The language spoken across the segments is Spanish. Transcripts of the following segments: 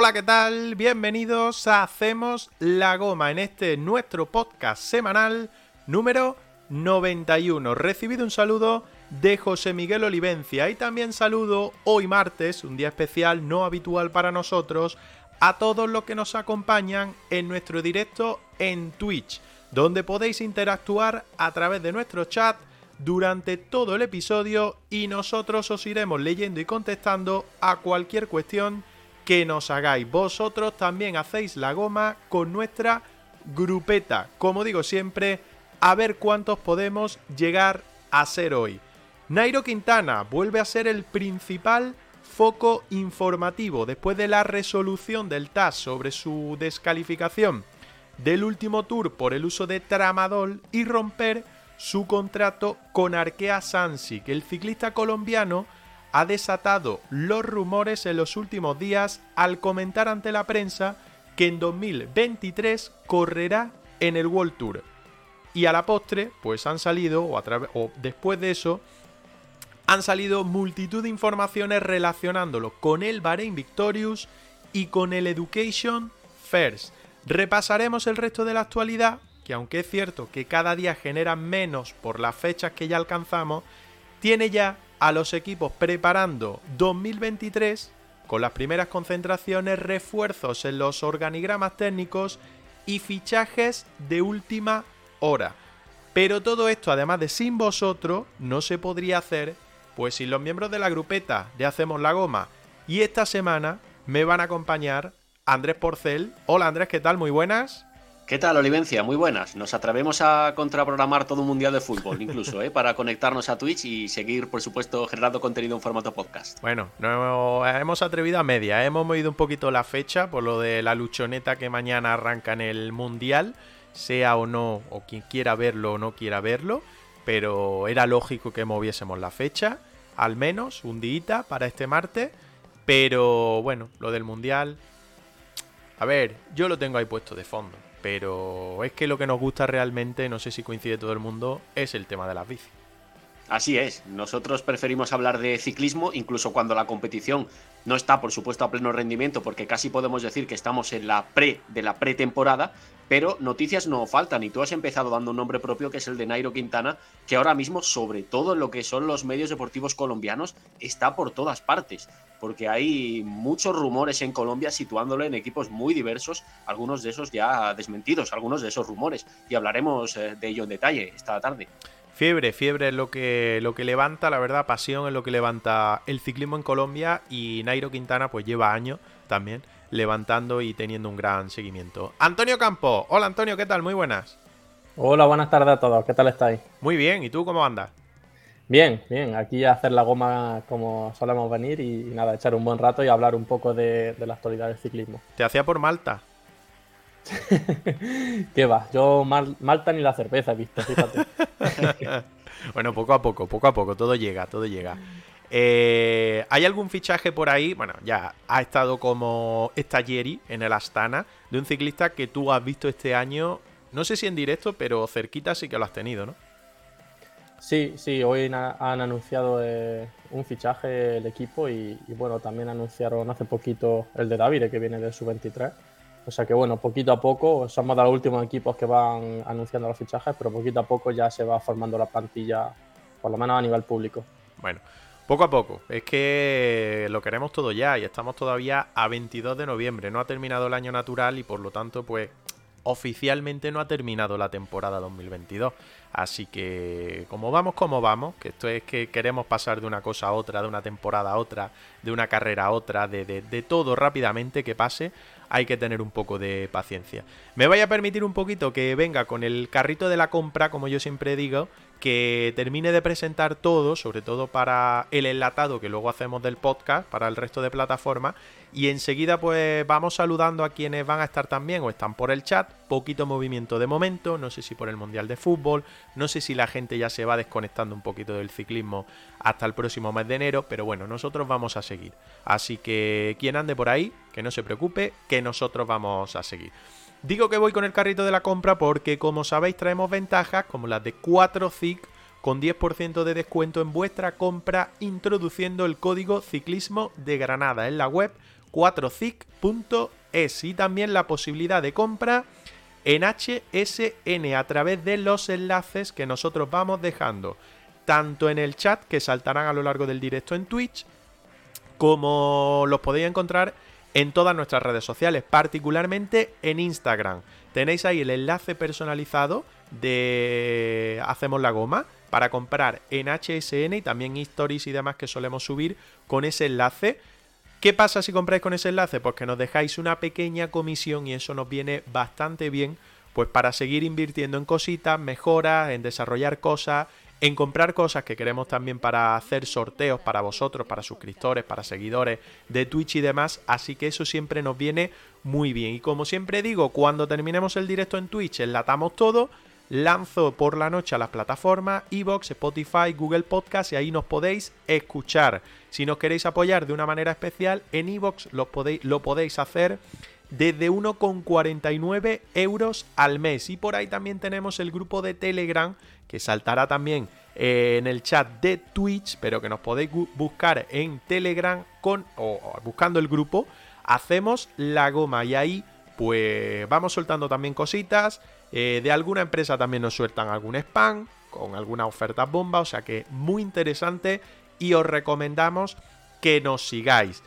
Hola, ¿qué tal? Bienvenidos a Hacemos la Goma en este nuestro podcast semanal número 91. Recibido un saludo de José Miguel Olivencia y también saludo hoy martes, un día especial no habitual para nosotros, a todos los que nos acompañan en nuestro directo en Twitch, donde podéis interactuar a través de nuestro chat durante todo el episodio y nosotros os iremos leyendo y contestando a cualquier cuestión que nos hagáis. Vosotros también hacéis la goma con nuestra grupeta. Como digo siempre, a ver cuántos podemos llegar a ser hoy. Nairo Quintana vuelve a ser el principal foco informativo después de la resolución del TAS sobre su descalificación del último tour por el uso de tramadol y romper su contrato con Arkea que El ciclista colombiano ha desatado los rumores en los últimos días al comentar ante la prensa que en 2023 correrá en el World Tour. Y a la postre, pues han salido, o, después de eso, han salido multitud de informaciones relacionándolo con el Bahrein Victorious y con el Education First. Repasaremos el resto de la actualidad, que aunque es cierto que cada día genera menos por las fechas que ya alcanzamos, tiene ya a los equipos preparando 2023 con las primeras concentraciones, refuerzos en los organigramas técnicos y fichajes de última hora. Pero todo esto, además de sin vosotros, no se podría hacer pues si los miembros de la grupeta de Hacemos la Goma y esta semana me van a acompañar Andrés Porcel. Hola Andrés, ¿qué tal? Muy buenas. ¿Qué tal, Olivencia? Muy buenas. Nos atrevemos a contraprogramar todo un mundial de fútbol, incluso, ¿eh? para conectarnos a Twitch y seguir, por supuesto, generando contenido en formato podcast. Bueno, no hemos atrevido a media. ¿eh? Hemos movido un poquito la fecha por lo de la luchoneta que mañana arranca en el mundial, sea o no, o quien quiera verlo o no quiera verlo, pero era lógico que moviésemos la fecha al menos un día para este martes. Pero bueno, lo del mundial. A ver, yo lo tengo ahí puesto de fondo. Pero es que lo que nos gusta realmente, no sé si coincide todo el mundo, es el tema de las bicis. Así es, nosotros preferimos hablar de ciclismo incluso cuando la competición no está, por supuesto, a pleno rendimiento, porque casi podemos decir que estamos en la pre de la pretemporada, pero noticias no faltan y tú has empezado dando un nombre propio que es el de Nairo Quintana, que ahora mismo, sobre todo en lo que son los medios deportivos colombianos, está por todas partes, porque hay muchos rumores en Colombia situándolo en equipos muy diversos, algunos de esos ya desmentidos, algunos de esos rumores, y hablaremos eh, de ello en detalle esta tarde. Fiebre, fiebre es lo que, lo que levanta, la verdad, pasión es lo que levanta el ciclismo en Colombia y Nairo Quintana pues lleva años también levantando y teniendo un gran seguimiento. Antonio Campo, hola Antonio, ¿qué tal? Muy buenas. Hola, buenas tardes a todos, ¿qué tal estáis? Muy bien, ¿y tú cómo andas? Bien, bien, aquí a hacer la goma como solemos venir y, nada, echar un buen rato y hablar un poco de, de la actualidad del ciclismo. ¿Te hacía por Malta? ¿Qué va? Yo Malta ni la cerveza he visto, fíjate. bueno, poco a poco, poco a poco, todo llega, todo llega. Eh, ¿Hay algún fichaje por ahí? Bueno, ya ha estado como Stagieri en el Astana, de un ciclista que tú has visto este año, no sé si en directo, pero cerquita sí que lo has tenido, ¿no? Sí, sí, hoy han anunciado eh, un fichaje el equipo y, y, bueno, también anunciaron hace poquito el de David, que viene de su 23 o sea que bueno, poquito a poco, somos de los últimos equipos que van anunciando los fichajes, pero poquito a poco ya se va formando la plantilla, por lo menos a nivel público. Bueno, poco a poco, es que lo queremos todo ya y estamos todavía a 22 de noviembre, no ha terminado el año natural y por lo tanto pues oficialmente no ha terminado la temporada 2022. Así que como vamos, como vamos, que esto es que queremos pasar de una cosa a otra, de una temporada a otra, de una carrera a otra, de, de, de todo rápidamente que pase, hay que tener un poco de paciencia. Me voy a permitir un poquito que venga con el carrito de la compra, como yo siempre digo, que termine de presentar todo, sobre todo para el enlatado que luego hacemos del podcast, para el resto de plataformas, y enseguida pues vamos saludando a quienes van a estar también o están por el chat, poquito movimiento de momento, no sé si por el Mundial de Fútbol, no sé si la gente ya se va desconectando un poquito del ciclismo hasta el próximo mes de enero, pero bueno, nosotros vamos a seguir. Así que quien ande por ahí, que no se preocupe, que nosotros vamos a seguir. Digo que voy con el carrito de la compra porque como sabéis traemos ventajas como las de 4CIC con 10% de descuento en vuestra compra introduciendo el código ciclismo de Granada en la web 4cic.es y también la posibilidad de compra en HSN a través de los enlaces que nosotros vamos dejando tanto en el chat que saltarán a lo largo del directo en Twitch como los podéis encontrar en todas nuestras redes sociales, particularmente en Instagram. Tenéis ahí el enlace personalizado de Hacemos la Goma para comprar en HSN y también stories y demás que solemos subir con ese enlace. ¿Qué pasa si compráis con ese enlace? Pues que nos dejáis una pequeña comisión y eso nos viene bastante bien pues para seguir invirtiendo en cositas, mejoras, en desarrollar cosas, en comprar cosas que queremos también para hacer sorteos para vosotros, para suscriptores, para seguidores de Twitch y demás, así que eso siempre nos viene muy bien. Y como siempre digo, cuando terminemos el directo en Twitch, enlatamos todo lanzo por la noche a las plataformas Evox, Spotify, Google Podcast y ahí nos podéis escuchar. Si nos queréis apoyar de una manera especial, en Evox lo podéis, lo podéis hacer desde 1,49 euros al mes. Y por ahí también tenemos el grupo de Telegram que saltará también eh, en el chat de Twitch, pero que nos podéis buscar en Telegram con o buscando el grupo. Hacemos la goma y ahí pues vamos soltando también cositas. Eh, de alguna empresa también nos sueltan algún spam con alguna oferta bomba, o sea que muy interesante y os recomendamos que nos sigáis.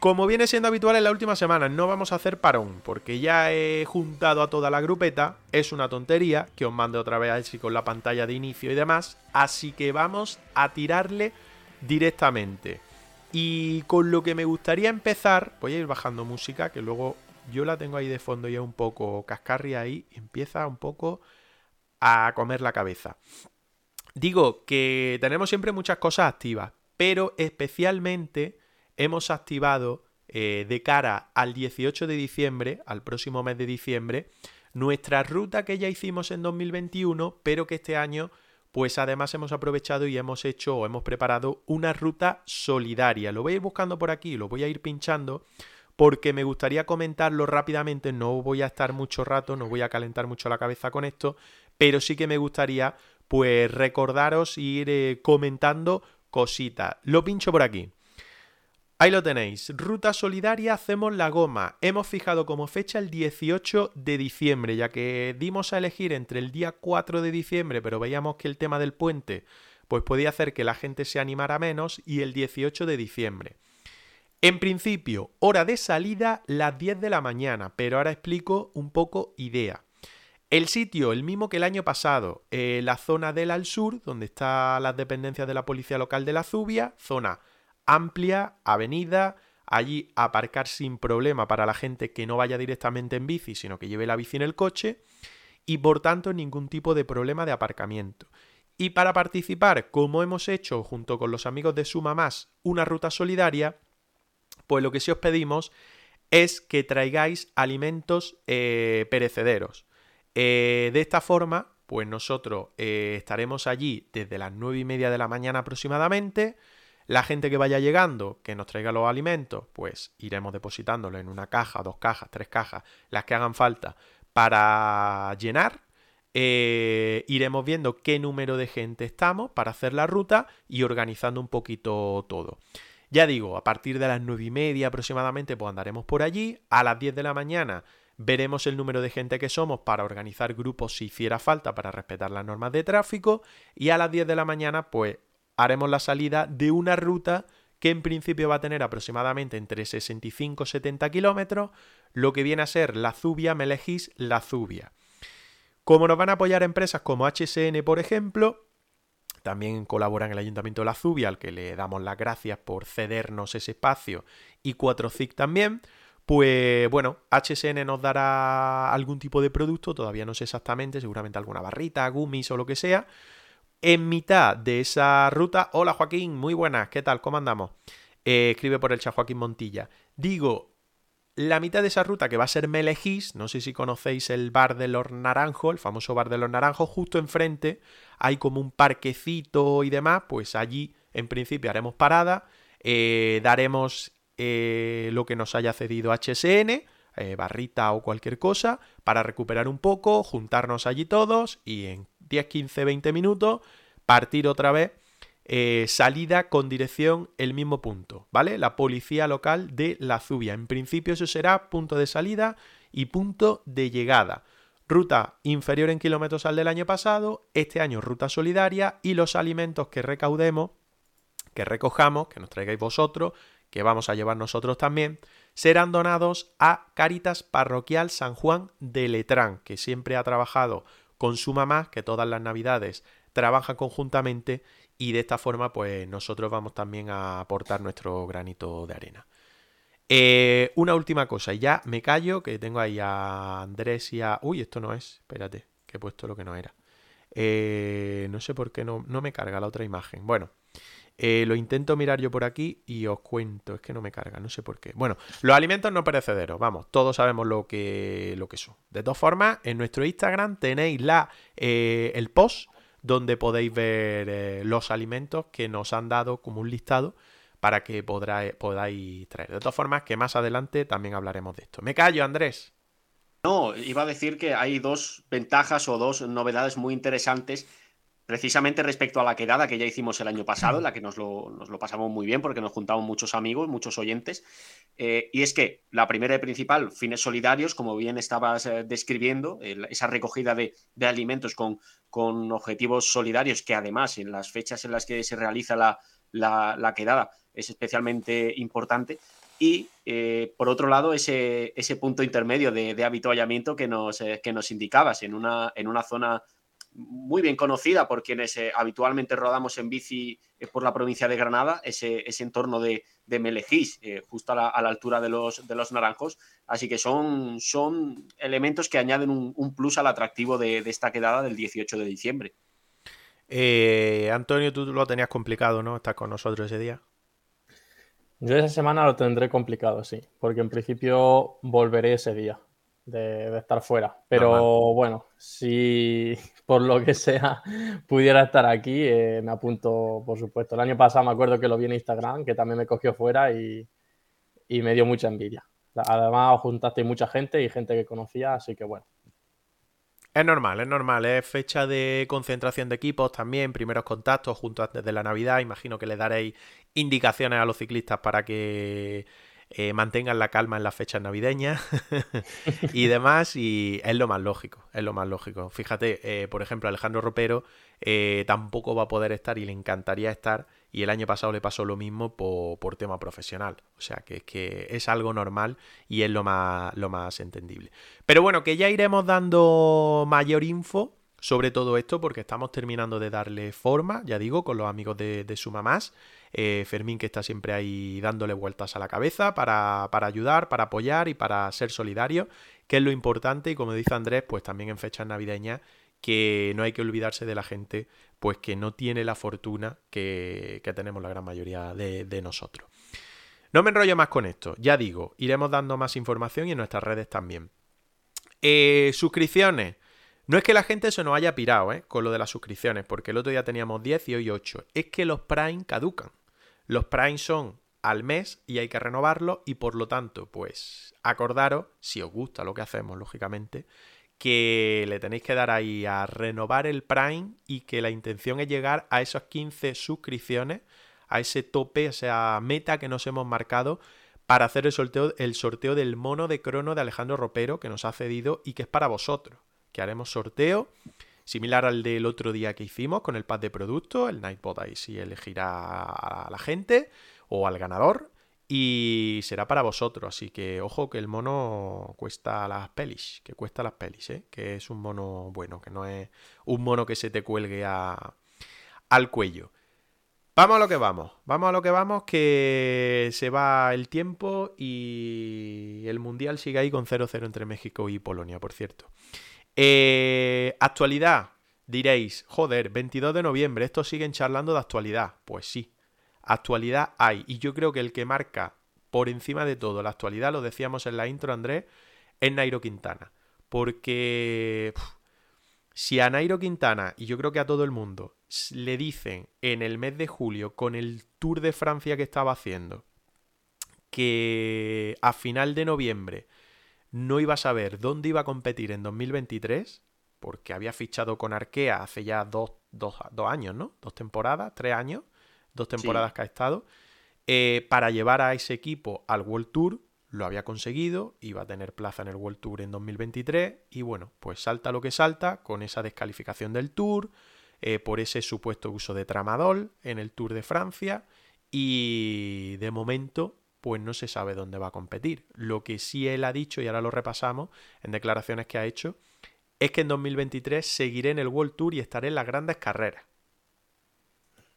Como viene siendo habitual en la última semana, no vamos a hacer parón, porque ya he juntado a toda la grupeta, es una tontería, que os mande otra vez así con la pantalla de inicio y demás, así que vamos a tirarle directamente. Y con lo que me gustaría empezar, voy a ir bajando música, que luego yo la tengo ahí de fondo ya un poco cascarria ahí, empieza un poco a comer la cabeza. Digo que tenemos siempre muchas cosas activas, pero especialmente hemos activado eh, de cara al 18 de diciembre, al próximo mes de diciembre, nuestra ruta que ya hicimos en 2021, pero que este año pues además hemos aprovechado y hemos hecho o hemos preparado una ruta solidaria. Lo voy a ir buscando por aquí, lo voy a ir pinchando porque me gustaría comentarlo rápidamente, no voy a estar mucho rato, no voy a calentar mucho la cabeza con esto, pero sí que me gustaría pues recordaros e ir eh, comentando cositas. Lo pincho por aquí. Ahí lo tenéis. Ruta solidaria Hacemos la Goma. Hemos fijado como fecha el 18 de diciembre, ya que dimos a elegir entre el día 4 de diciembre, pero veíamos que el tema del puente pues podía hacer que la gente se animara menos, y el 18 de diciembre. En principio, hora de salida las 10 de la mañana, pero ahora explico un poco idea. El sitio, el mismo que el año pasado, eh, la zona del al sur, donde están las dependencias de la policía local de la Zubia, zona amplia, avenida, allí aparcar sin problema para la gente que no vaya directamente en bici, sino que lleve la bici en el coche, y por tanto ningún tipo de problema de aparcamiento. Y para participar, como hemos hecho junto con los amigos de Suma Más, una ruta solidaria, pues lo que sí os pedimos es que traigáis alimentos eh, perecederos. Eh, de esta forma, pues nosotros eh, estaremos allí desde las 9 y media de la mañana aproximadamente. La gente que vaya llegando, que nos traiga los alimentos, pues iremos depositándolo en una caja, dos cajas, tres cajas, las que hagan falta para llenar. iremos viendo qué número de gente estamos para hacer la ruta y organizando un poquito todo. Ya digo, a partir de las 9 y media aproximadamente, pues andaremos por allí. A las 10 de la mañana veremos el número de gente que somos para organizar grupos si hiciera falta para respetar las normas de tráfico. Y a las 10 de la mañana, pues haremos la salida de una ruta que en principio va a tener aproximadamente entre 65 y 70 kilómetros, lo que viene a ser la Zubia, me elegís la Zubia. Como nos van a apoyar empresas como HSN, por ejemplo, también colabora en el Ayuntamiento de la Zubia, al que le damos las gracias por cedernos ese espacio, y 4CIC también. Pues bueno, HSN nos dará algún tipo de producto, todavía no sé exactamente, seguramente alguna barrita, gummies o lo que sea. En mitad de esa ruta, hola Joaquín, muy buenas, ¿qué tal? ¿Cómo andamos? Eh, escribe por el chat Joaquín Montilla. Digo, la mitad de esa ruta que va a ser Melejís, no sé si conocéis el bar de los Naranjos, el famoso bar de los Naranjos, justo enfrente hay como un parquecito y demás, pues allí en principio haremos parada, eh, daremos eh, lo que nos haya cedido HSN, barrita o cualquier cosa, para recuperar un poco, juntarnos allí todos y en 10, 15, 20 minutos partir otra vez eh, salida con dirección el mismo punto, ¿vale? La policía local de La Zubia. En principio eso será punto de salida y punto de llegada. Ruta inferior en kilómetros al del año pasado, este año ruta solidaria y los alimentos que recaudemos, que recojamos, que nos traigáis vosotros, que vamos a llevar nosotros también, serán donados a Caritas Parroquial San Juan de Letrán, que siempre ha trabajado con su mamá, que todas las navidades trabajan conjuntamente y de esta forma pues nosotros vamos también a aportar nuestro granito de arena. Eh, una última cosa, y ya me callo, que tengo ahí a Andrés y a... Uy, esto no es, espérate, que he puesto lo que no era. Eh, no sé por qué no, no me carga la otra imagen. Bueno, eh, lo intento mirar yo por aquí y os cuento. Es que no me carga, no sé por qué. Bueno, los alimentos no perecederos, vamos, todos sabemos lo que, lo que son. De todas formas, en nuestro Instagram tenéis la, el post donde podéis ver los alimentos que nos han dado como un listado para que podáis traer. De todas formas, que más adelante también hablaremos de esto. Me callo, Andrés. No, iba a decir que hay dos ventajas o dos novedades muy interesantes precisamente respecto a la quedada que ya hicimos el año pasado, en la que nos lo, pasamos muy bien porque nos juntamos muchos amigos, muchos oyentes. Eh, y es que la primera y principal, fines solidarios, como bien estabas eh, describiendo, esa recogida de, alimentos con, con, objetivos solidarios, que además en las fechas en las que se realiza la, la, quedada es especialmente importante. Y eh, por otro lado, ese, ese punto intermedio de, de habituallamiento que nos, que nos indicabas en una, en una zona muy bien conocida por quienes eh, habitualmente rodamos en bici por la provincia de Granada, ese, ese entorno de, de Melejís, justo a la, altura de los, de los naranjos. Así que son, son elementos que añaden un, un plus al atractivo de, de, esta quedada del 18 de diciembre. Eh, Antonio, tú lo tenías complicado, ¿no? Estar con nosotros ese día. Yo esa semana lo tendré complicado, sí, porque en principio volveré ese día de, estar fuera. Pero bueno, si por lo que sea pudiera estar aquí, eh, me apunto, por supuesto. El año pasado me acuerdo que lo vi en Instagram, que también me cogió fuera y, y me dio mucha envidia. Además, juntaste mucha gente y gente que conocía, así que bueno, es normal, es normal, es fecha de concentración de equipos también, primeros contactos junto antes de la Navidad, imagino que le daréis indicaciones a los ciclistas para que eh, mantengan la calma en las fechas navideñas y demás, y es lo más lógico, es lo más lógico. Fíjate, eh, por ejemplo, Alejandro Ropero eh, tampoco va a poder estar y le encantaría estar y el año pasado le pasó lo mismo por, tema profesional. O sea que es que es algo normal y es lo más, lo más entendible. Pero bueno, que ya iremos dando mayor info sobre todo esto porque estamos terminando de darle forma, ya digo, con los amigos de, de Sumamás. Eh, Fermín que está siempre ahí dándole vueltas a la cabeza para, para, ayudar, para apoyar y para ser solidario, que es lo importante y como dice Andrés, pues también en fechas navideñas que no hay que olvidarse de la gente pues que no tiene la fortuna que, tenemos la gran mayoría de, nosotros. No me enrollo más con esto, ya digo, iremos dando más información y en nuestras redes también. Eh, suscripciones. No es que la gente se nos haya pirado ¿eh? con lo de las suscripciones, porque el otro día teníamos 10 y hoy 8. Es que los Prime caducan. Los Prime son al mes y hay que renovarlo y por lo tanto, pues acordaros, si os gusta lo que hacemos, lógicamente, que le tenéis que dar ahí a renovar el Prime y que la intención es llegar a esas 15 suscripciones, a ese tope, esa meta que nos hemos marcado para hacer el sorteo, el sorteo del mono de crono de Alejandro Ropero que nos ha cedido y que es para vosotros. Que haremos sorteo similar al del otro día que hicimos con el pad de producto. El Nightbot ahí sí elegirá a la gente o al ganador y será para vosotros, así que ojo que el mono cuesta las pelis, que cuesta las pelis, ¿eh? que es un mono bueno, que no es un mono que se te cuelgue a, al cuello. Vamos a lo que vamos, vamos a lo que vamos, que se va el tiempo y el Mundial sigue ahí con 0-0 entre México y Polonia, por cierto. Eh, actualidad, diréis, joder, 22 de noviembre, estos siguen charlando de actualidad. Pues sí, actualidad hay. Y yo creo que el que marca por encima de todo la actualidad, lo decíamos en la intro, Andrés, es Nairo Quintana. Porque si a Nairo Quintana, y yo creo que a todo el mundo, le dicen en el mes de julio, con el Tour de Francia que estaba haciendo, que a final de noviembre no iba a saber dónde iba a competir en 2023, porque había fichado con Arkea hace ya dos, dos años, ¿no? Dos temporadas, tres años dos temporadas que ha estado, eh, para llevar a ese equipo al World Tour. Lo había conseguido, iba a tener plaza en el World Tour en 2023 y bueno, pues salta lo que salta con esa descalificación del Tour, eh, por ese supuesto uso de tramadol en el Tour de Francia y de momento pues no se sabe dónde va a competir. Lo que sí él ha dicho, y ahora lo repasamos en declaraciones que ha hecho, es que en 2023 seguiré en el World Tour y estaré en las grandes carreras.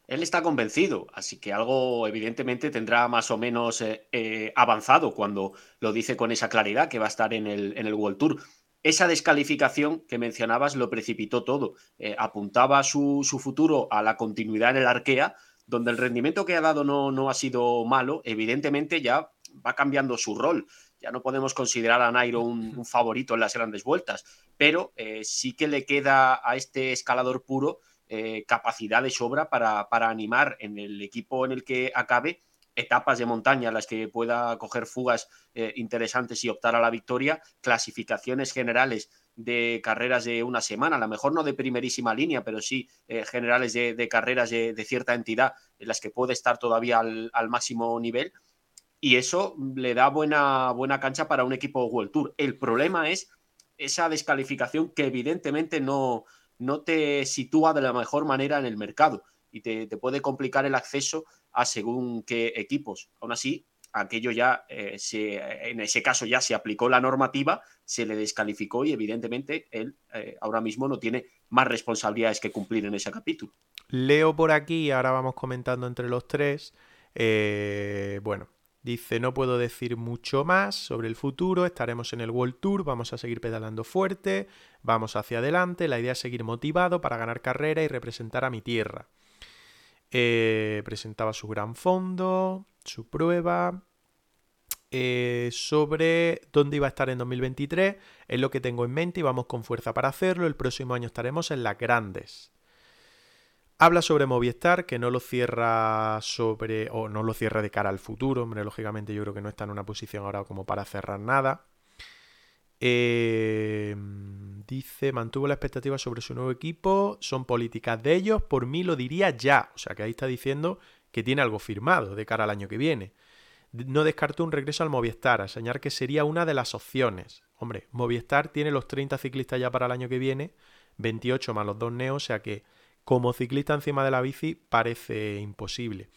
Él está convencido, así que algo evidentemente tendrá más o menos eh, eh, avanzado cuando lo dice con esa claridad que va a estar en el, en el World Tour. Esa descalificación que mencionabas lo precipitó todo. Eh, apuntaba su, su, futuro a la continuidad en el Arkea, donde el rendimiento que ha dado no, no ha sido malo. Evidentemente ya va cambiando su rol. Ya no podemos considerar a Nairo un, favorito en las grandes vueltas, pero sí que le queda a este escalador puro eh, capacidad de sobra para, para, animar en el equipo en el que acabe etapas de montaña las que pueda coger fugas eh, interesantes y optar a la victoria, clasificaciones generales de carreras de una semana, a lo mejor no de primerísima línea, pero sí eh, generales de, carreras de, cierta entidad en las que puede estar todavía al, al, máximo nivel. Y eso le da buena, buena cancha para un equipo World Tour. El problema es esa descalificación que evidentemente no, no te sitúa de la mejor manera en el mercado y te, puede complicar el acceso a según qué equipos. Aún así, aquello ya, eh, se, en ese caso ya se aplicó la normativa, se le descalificó y evidentemente él eh, ahora mismo no tiene más responsabilidades que cumplir en ese capítulo. Leo por aquí, ahora vamos comentando entre los tres. Eh, bueno, Dice, no puedo decir mucho más sobre el futuro, estaremos en el World Tour, vamos a seguir pedalando fuerte, vamos hacia adelante, la idea es seguir motivado para ganar carrera y representar a mi tierra. Eh, presentaba su gran fondo, su prueba, eh, sobre dónde iba a estar en 2023, es lo que tengo en mente y vamos con fuerza para hacerlo, el próximo año estaremos en las grandes. Habla sobre Movistar, que no lo cierra sobre. o no lo cierra de cara al futuro. Hombre, lógicamente yo creo que no está en una posición ahora como para cerrar nada. Eh, dice, mantuvo la expectativa sobre su nuevo equipo. Son políticas de ellos. Por mí lo diría ya. O sea que ahí está diciendo que tiene algo firmado de cara al año que viene. No descartó un regreso al Movistar, a señalar que sería una de las opciones. Hombre, Movistar tiene los 30 ciclistas ya para el año que viene, 28 más los dos neos, o sea que como ciclista encima de la bici parece imposible.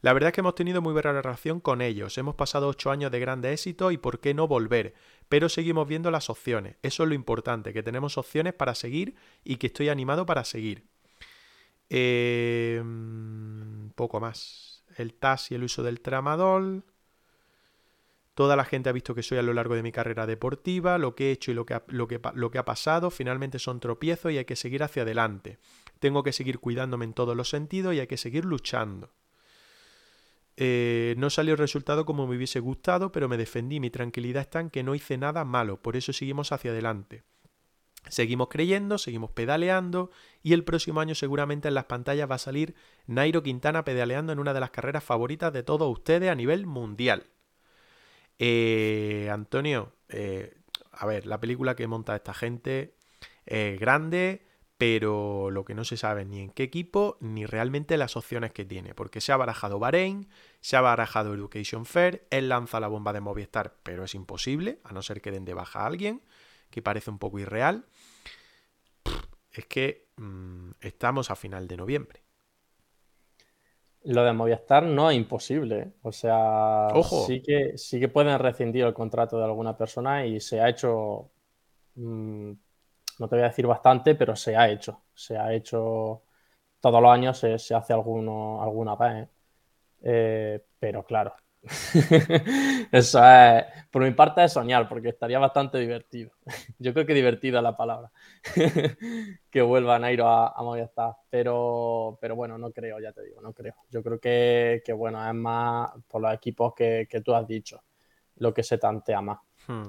La verdad es que hemos tenido muy buena relación con ellos, hemos pasado ocho años de grande éxito y por qué no volver, pero seguimos viendo las opciones, eso es lo importante, que tenemos opciones para seguir y que estoy animado para seguir. Eh, poco más. El TAS y el uso del tramadol. Toda la gente ha visto que soy a lo largo de mi carrera deportiva, lo que he hecho y lo que que, lo que ha pasado, finalmente son tropiezos y hay que seguir hacia adelante. Tengo que seguir cuidándome en todos los sentidos y hay que seguir luchando. Eh, no salió el resultado como me hubiese gustado, pero me defendí. Mi tranquilidad está en que no hice nada malo, por eso seguimos hacia adelante. Seguimos creyendo, seguimos pedaleando y el próximo año seguramente en las pantallas va a salir Nairo Quintana pedaleando en una de las carreras favoritas de todos ustedes a nivel mundial. Eh, Antonio, eh, a ver, la película que monta esta gente es grande, pero lo que no se sabe ni en qué equipo ni realmente las opciones que tiene, porque se ha barajado Bahrein, se ha barajado Education Fair, él lanza la bomba de Movistar, pero es imposible, a no ser que den de baja a alguien, que parece un poco irreal. Es que mm, estamos a final de noviembre. Lo de Movistar no es imposible. ¿eh? O sea, Sí, que, sí que pueden rescindir el contrato de alguna persona y se ha hecho mm, no te voy a decir bastante, pero se ha hecho. Se ha hecho todos los años, se, hace alguno, alguna vez. ¿eh? Eh, pero claro, eso es, por mi parte es soñar, porque estaría bastante divertido. Yo creo que divertida la palabra. que vuelva Nairo a, a Movistar. Pero, pero bueno, no creo, ya te digo, no creo. Yo creo que, bueno, es más por los equipos que, tú has dicho, lo que se tantea más. Hmm.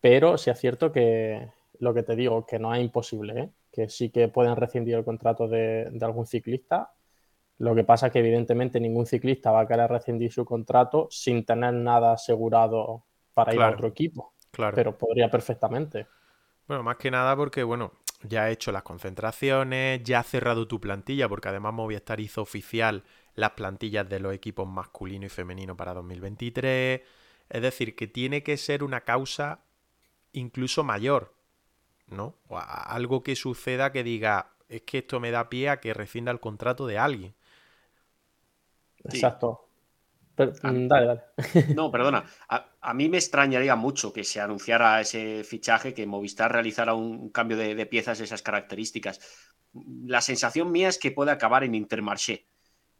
Pero sí es cierto que, lo que te digo, que no es imposible, ¿eh? que sí que pueden rescindir el contrato de, algún ciclista. Lo que pasa es que evidentemente ningún ciclista va a querer rescindir su contrato sin tener nada asegurado para ir a otro equipo. Claro. Pero podría perfectamente. Bueno, más que nada porque, bueno, ya ha hecho las concentraciones, ya ha cerrado tu plantilla, porque además Movistar hizo oficial las plantillas de los equipos masculino y femenino para 2023. Es decir, que tiene que ser una causa incluso mayor, ¿no? O algo que suceda que diga, es que esto me da pie a que rescinda el contrato de alguien. Exacto. Ah. Mm, dale, dale. No, perdona. A, mí me extrañaría mucho que se anunciara ese fichaje, que Movistar realizara un cambio de, piezas de esas características. La sensación mía es que puede acabar en Intermarché,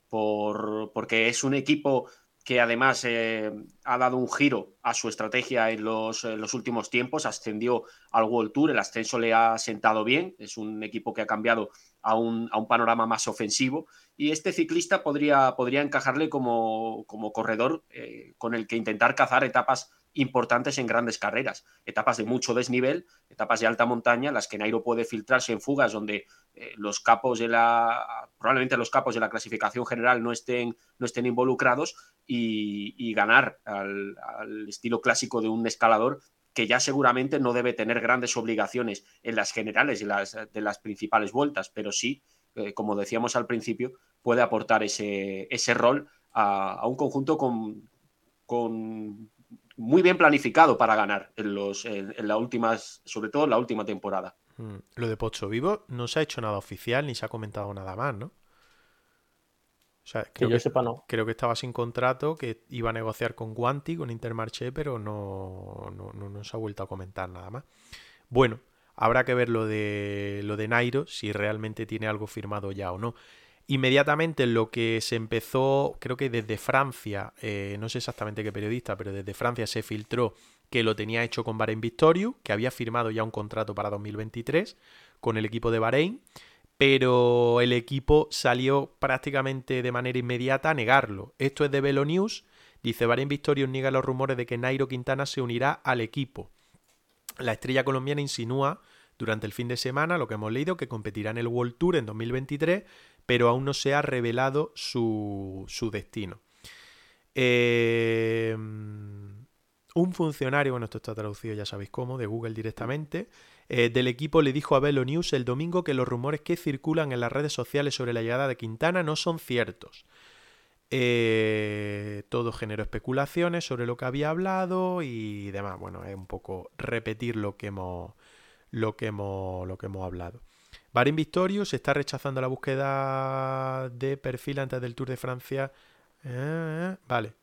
por, porque es un equipo que además eh, ha dado un giro a su estrategia en los, los, últimos tiempos, ascendió al World Tour, el ascenso le ha sentado bien, es un equipo que ha cambiado a un, a un panorama más ofensivo y este ciclista podría, podría encajarle como, como corredor eh, con el que intentar cazar etapas importantes en grandes carreras, etapas de mucho desnivel, etapas de alta montaña, las que Nairo puede filtrarse en fugas donde eh, los capos de la, probablemente los capos de la clasificación general no estén, no estén involucrados y, ganar al, estilo clásico de un escalador que ya seguramente no debe tener grandes obligaciones en las generales de las, de las principales vueltas, pero sí, eh, como decíamos al principio, puede aportar ese, ese rol a, un conjunto con, con muy bien planificado para ganar en, los, en, la últimas, sobre todo en la última temporada. Mm, lo de Pocho Vivo no se ha hecho nada oficial ni se ha comentado nada más, ¿no? O sea, creo que yo sepa, no. Creo que estaba sin contrato, que iba a negociar con Guanti, con Intermarché, pero no, no, no, se ha vuelto a comentar nada más. Bueno, habrá que ver lo de, lo de Nairo, si realmente tiene algo firmado ya o no. Inmediatamente lo que se empezó, creo que desde Francia, eh, no sé exactamente qué periodista, pero desde Francia se filtró que lo tenía hecho con Bahrein Victorious, que había firmado ya un contrato para 2023 con el equipo de Bahrein, pero el equipo salió prácticamente de manera inmediata a negarlo. Esto es de Velo News, dice Bahrein Victorious niega los rumores de que Nairo Quintana se unirá al equipo. La estrella colombiana insinúa durante el fin de semana, lo que hemos leído, que competirá en el World Tour en 2023 pero aún no se ha revelado su, destino. Eh, un funcionario, bueno, esto está traducido ya sabéis cómo, de Google directamente, eh, del equipo le dijo a Velo News el domingo que los rumores que circulan en las redes sociales sobre la llegada de Quintana no son ciertos. Eh, todo generó especulaciones sobre lo que había hablado y demás. Bueno, es un poco repetir lo que hemos, lo que hemos, lo que hemos hablado. Barin Victorious está rechazando la búsqueda de perfil antes del Tour de Francia. Eh, vale.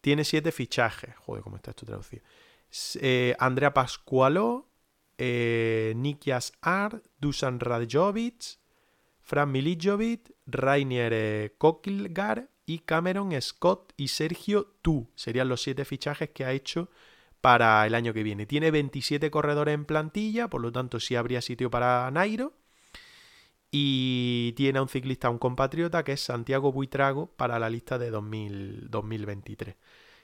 Tiene siete fichajes. Joder, cómo está esto traducido. Eh, Andrea Pascualo, eh, Nikias Art, Dusan Radjovic, Fran Milijovic, Rainier Kokilgar y Cameron Scott y Sergio Tu. Serían los siete fichajes que ha hecho para el año que viene. Tiene 27 corredores en plantilla, por lo tanto sí habría sitio para Nairo. Y tiene a un ciclista, un compatriota, que es Santiago Buitrago, para la lista de 2023.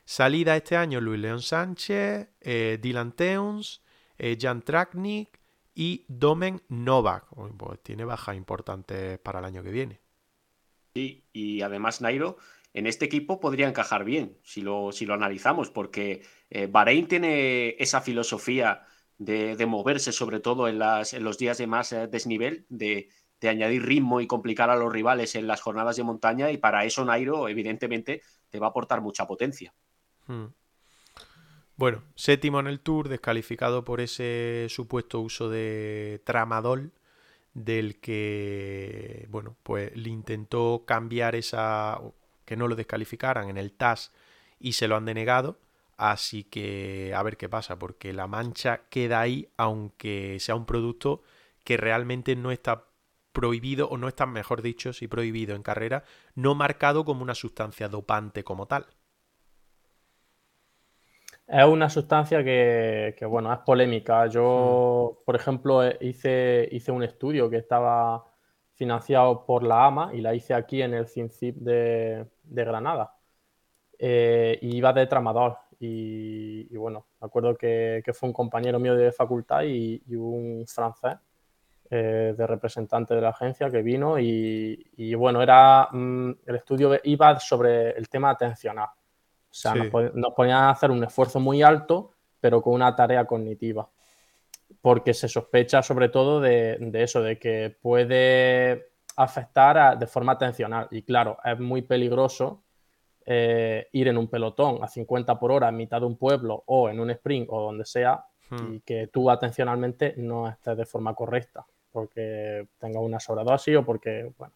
Salida este año Luis León Sánchez, eh, Dylan Teuns, eh, Jan Traknik y Domen Novak. Pues tiene bajas importantes para el año que viene. Sí, y además Nairo en este equipo podría encajar bien, si lo, si lo analizamos, porque eh, Bahrein tiene esa filosofía de, moverse, sobre todo en, las, en, los días de más desnivel, de, de añadir ritmo y complicar a los rivales en las jornadas de montaña y para eso Nairo evidentemente te va a aportar mucha potencia. Hmm. Bueno, séptimo en el Tour, descalificado por ese supuesto uso de tramadol del que, bueno, pues le intentó cambiar esa, que no lo descalificaran en el TAS y se lo han denegado. Así que a ver qué pasa, porque la mancha queda ahí, aunque sea un producto que realmente no está prohibido, o no está mejor dicho, si prohibido en carrera, no marcado como una sustancia dopante como tal. Es una sustancia que, bueno, es polémica. Yo, hmm. por ejemplo, eh, hice, hice un estudio que estaba financiado por la AMA y la hice aquí en el CINCIP de, de Granada. Eh, y iba de tramador. Y, bueno, me acuerdo que, fue un compañero mío de facultad y un francés eh, de representante de la agencia que vino y, bueno, era mm, el estudio iba sobre el tema atencional. O sea, nos, ponían a hacer un esfuerzo muy alto, pero con una tarea cognitiva. Porque se sospecha sobre todo de, eso, de que puede afectar de forma atencional. Y claro, es muy peligroso eh, ir en un pelotón a 50 por hora en mitad de un pueblo o en un sprint o donde sea hmm. y que tú atencionalmente no estés de forma correcta porque tenga una sobredosis o porque, bueno,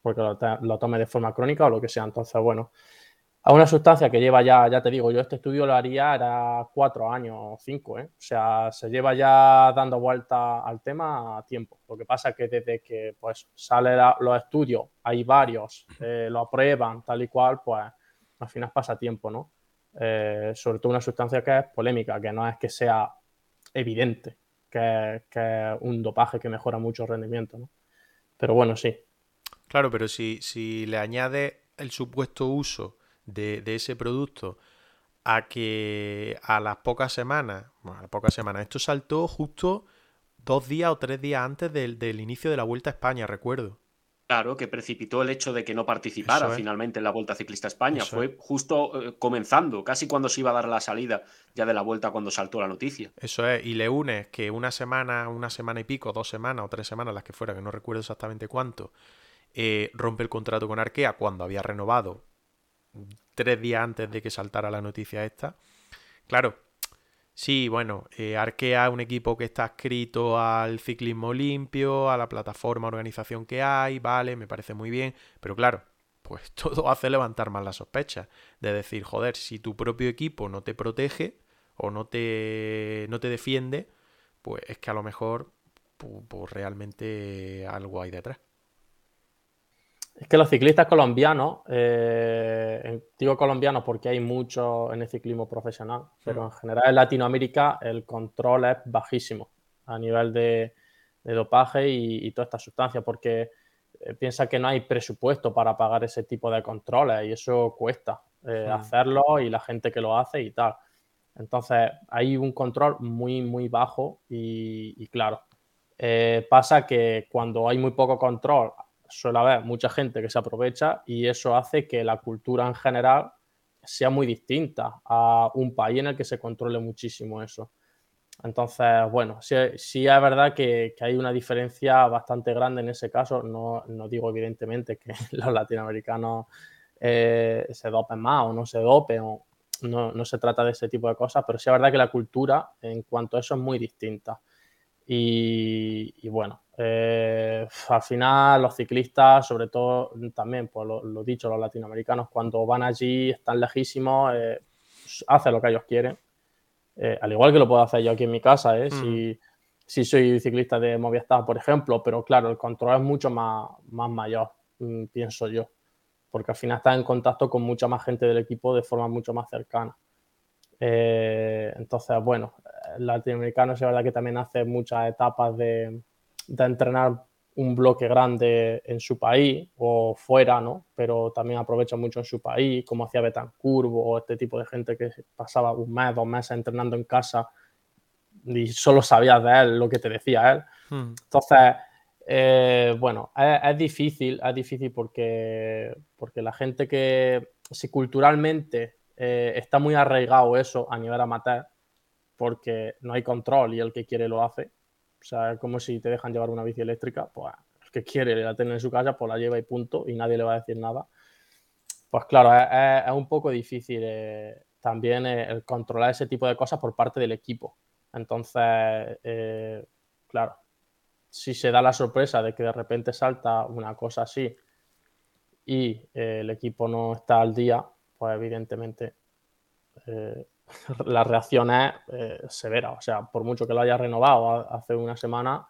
porque lo, lo tome de forma crónica o lo que sea. Entonces, bueno, a una sustancia que lleva ya, ya te digo, yo este estudio lo haría era cuatro años o cinco, ¿eh? o sea, se lleva ya dando vuelta al tema a tiempo. Lo que pasa es que desde que pues salen los estudios, hay varios, eh, lo aprueban tal y cual, pues al final pasa tiempo, ¿no? Eh, sobre todo una sustancia que es polémica, que no es que sea evidente que, un dopaje que mejora mucho el rendimiento, ¿no? Pero bueno, sí. Claro, pero si, si le añade el supuesto uso de, ese producto a que a las pocas semanas, bueno, a las pocas semanas, esto saltó justo dos días o tres días antes del, inicio de la Vuelta a España, recuerdo. Claro, que precipitó el hecho de que no participara finalmente en la Vuelta Ciclista a España. Fue justo eh, comenzando, casi cuando se iba a dar la salida ya de la Vuelta cuando saltó la noticia. Eso es, y le unes que una semana, una semana y pico, dos semanas o tres semanas, las que fuera, que no recuerdo exactamente cuánto, eh, rompe el contrato con Arkea cuando había renovado tres días antes de que saltara la noticia esta. Claro, sí, bueno, eh, Arkea un equipo que está adscrito al ciclismo limpio, a la plataforma organización que hay, vale, me parece muy bien, pero claro, pues todo hace levantar más la sospecha de decir, joder, si tu propio equipo no te protege o no te, no te defiende, pues es que a lo mejor pues realmente algo hay detrás. Es que los ciclistas colombianos, eh, digo colombianos porque hay muchos en el ciclismo profesional, pero en general en Latinoamérica el control es bajísimo a nivel de, dopaje y, toda esta sustancia, porque eh, piensa que no hay presupuesto para pagar ese tipo de controles y eso cuesta eh, hacerlo y la gente que lo hace y tal. Entonces hay un control muy, muy bajo y, claro, pasa que cuando hay muy poco control suele haber mucha gente que se aprovecha y eso hace que la cultura en general sea muy distinta a un país en el que se controle muchísimo eso. Entonces, bueno, sí, es verdad que, hay una diferencia bastante grande en ese caso. No, digo evidentemente que los latinoamericanos eh, se dopen más o no se dopen, no, no, se trata de ese tipo de cosas, pero sí es verdad que la cultura en cuanto a eso es muy distinta. Y, bueno, eh, al final los ciclistas, sobre todo también, pues lo, dicho, los latinoamericanos, cuando van allí, están lejísimos, eh, hacen lo que ellos quieren. Eh, al igual que lo puedo hacer yo aquí en mi casa, ¿eh? si, si, soy ciclista de Movistar, por ejemplo, pero claro, el control es mucho más, más mayor, mm, pienso yo, porque al final estás en contacto con mucha más gente del equipo de forma mucho más cercana. entonces, bueno, latinoamericano es verdad que también hace muchas etapas de, entrenar un bloque grande en su país o fuera, ¿no? Pero también aprovecha mucho en su país, como hacía Betancourt o este tipo de gente que pasaba un mes, dos meses entrenando en casa y solo sabías de él lo que te decía él. Hmm. Entonces, eh, bueno, es, difícil, es difícil porque, porque la gente que si culturalmente eh, está muy arraigado eso a nivel amateur, porque no hay control y el que quiere lo hace. O sea, es como si te dejan llevar una bici eléctrica, pues el que quiere la tiene en su casa, pues la lleva y punto, y nadie le va a decir nada. Pues claro, es, un poco difícil eh, también eh, el controlar ese tipo de cosas por parte del equipo. Entonces, eh, claro, si se da la sorpresa de que de repente salta una cosa así y el equipo no está al día, pues evidentemente la reacción es eh, severa. O sea, por mucho que lo haya renovado hace una semana,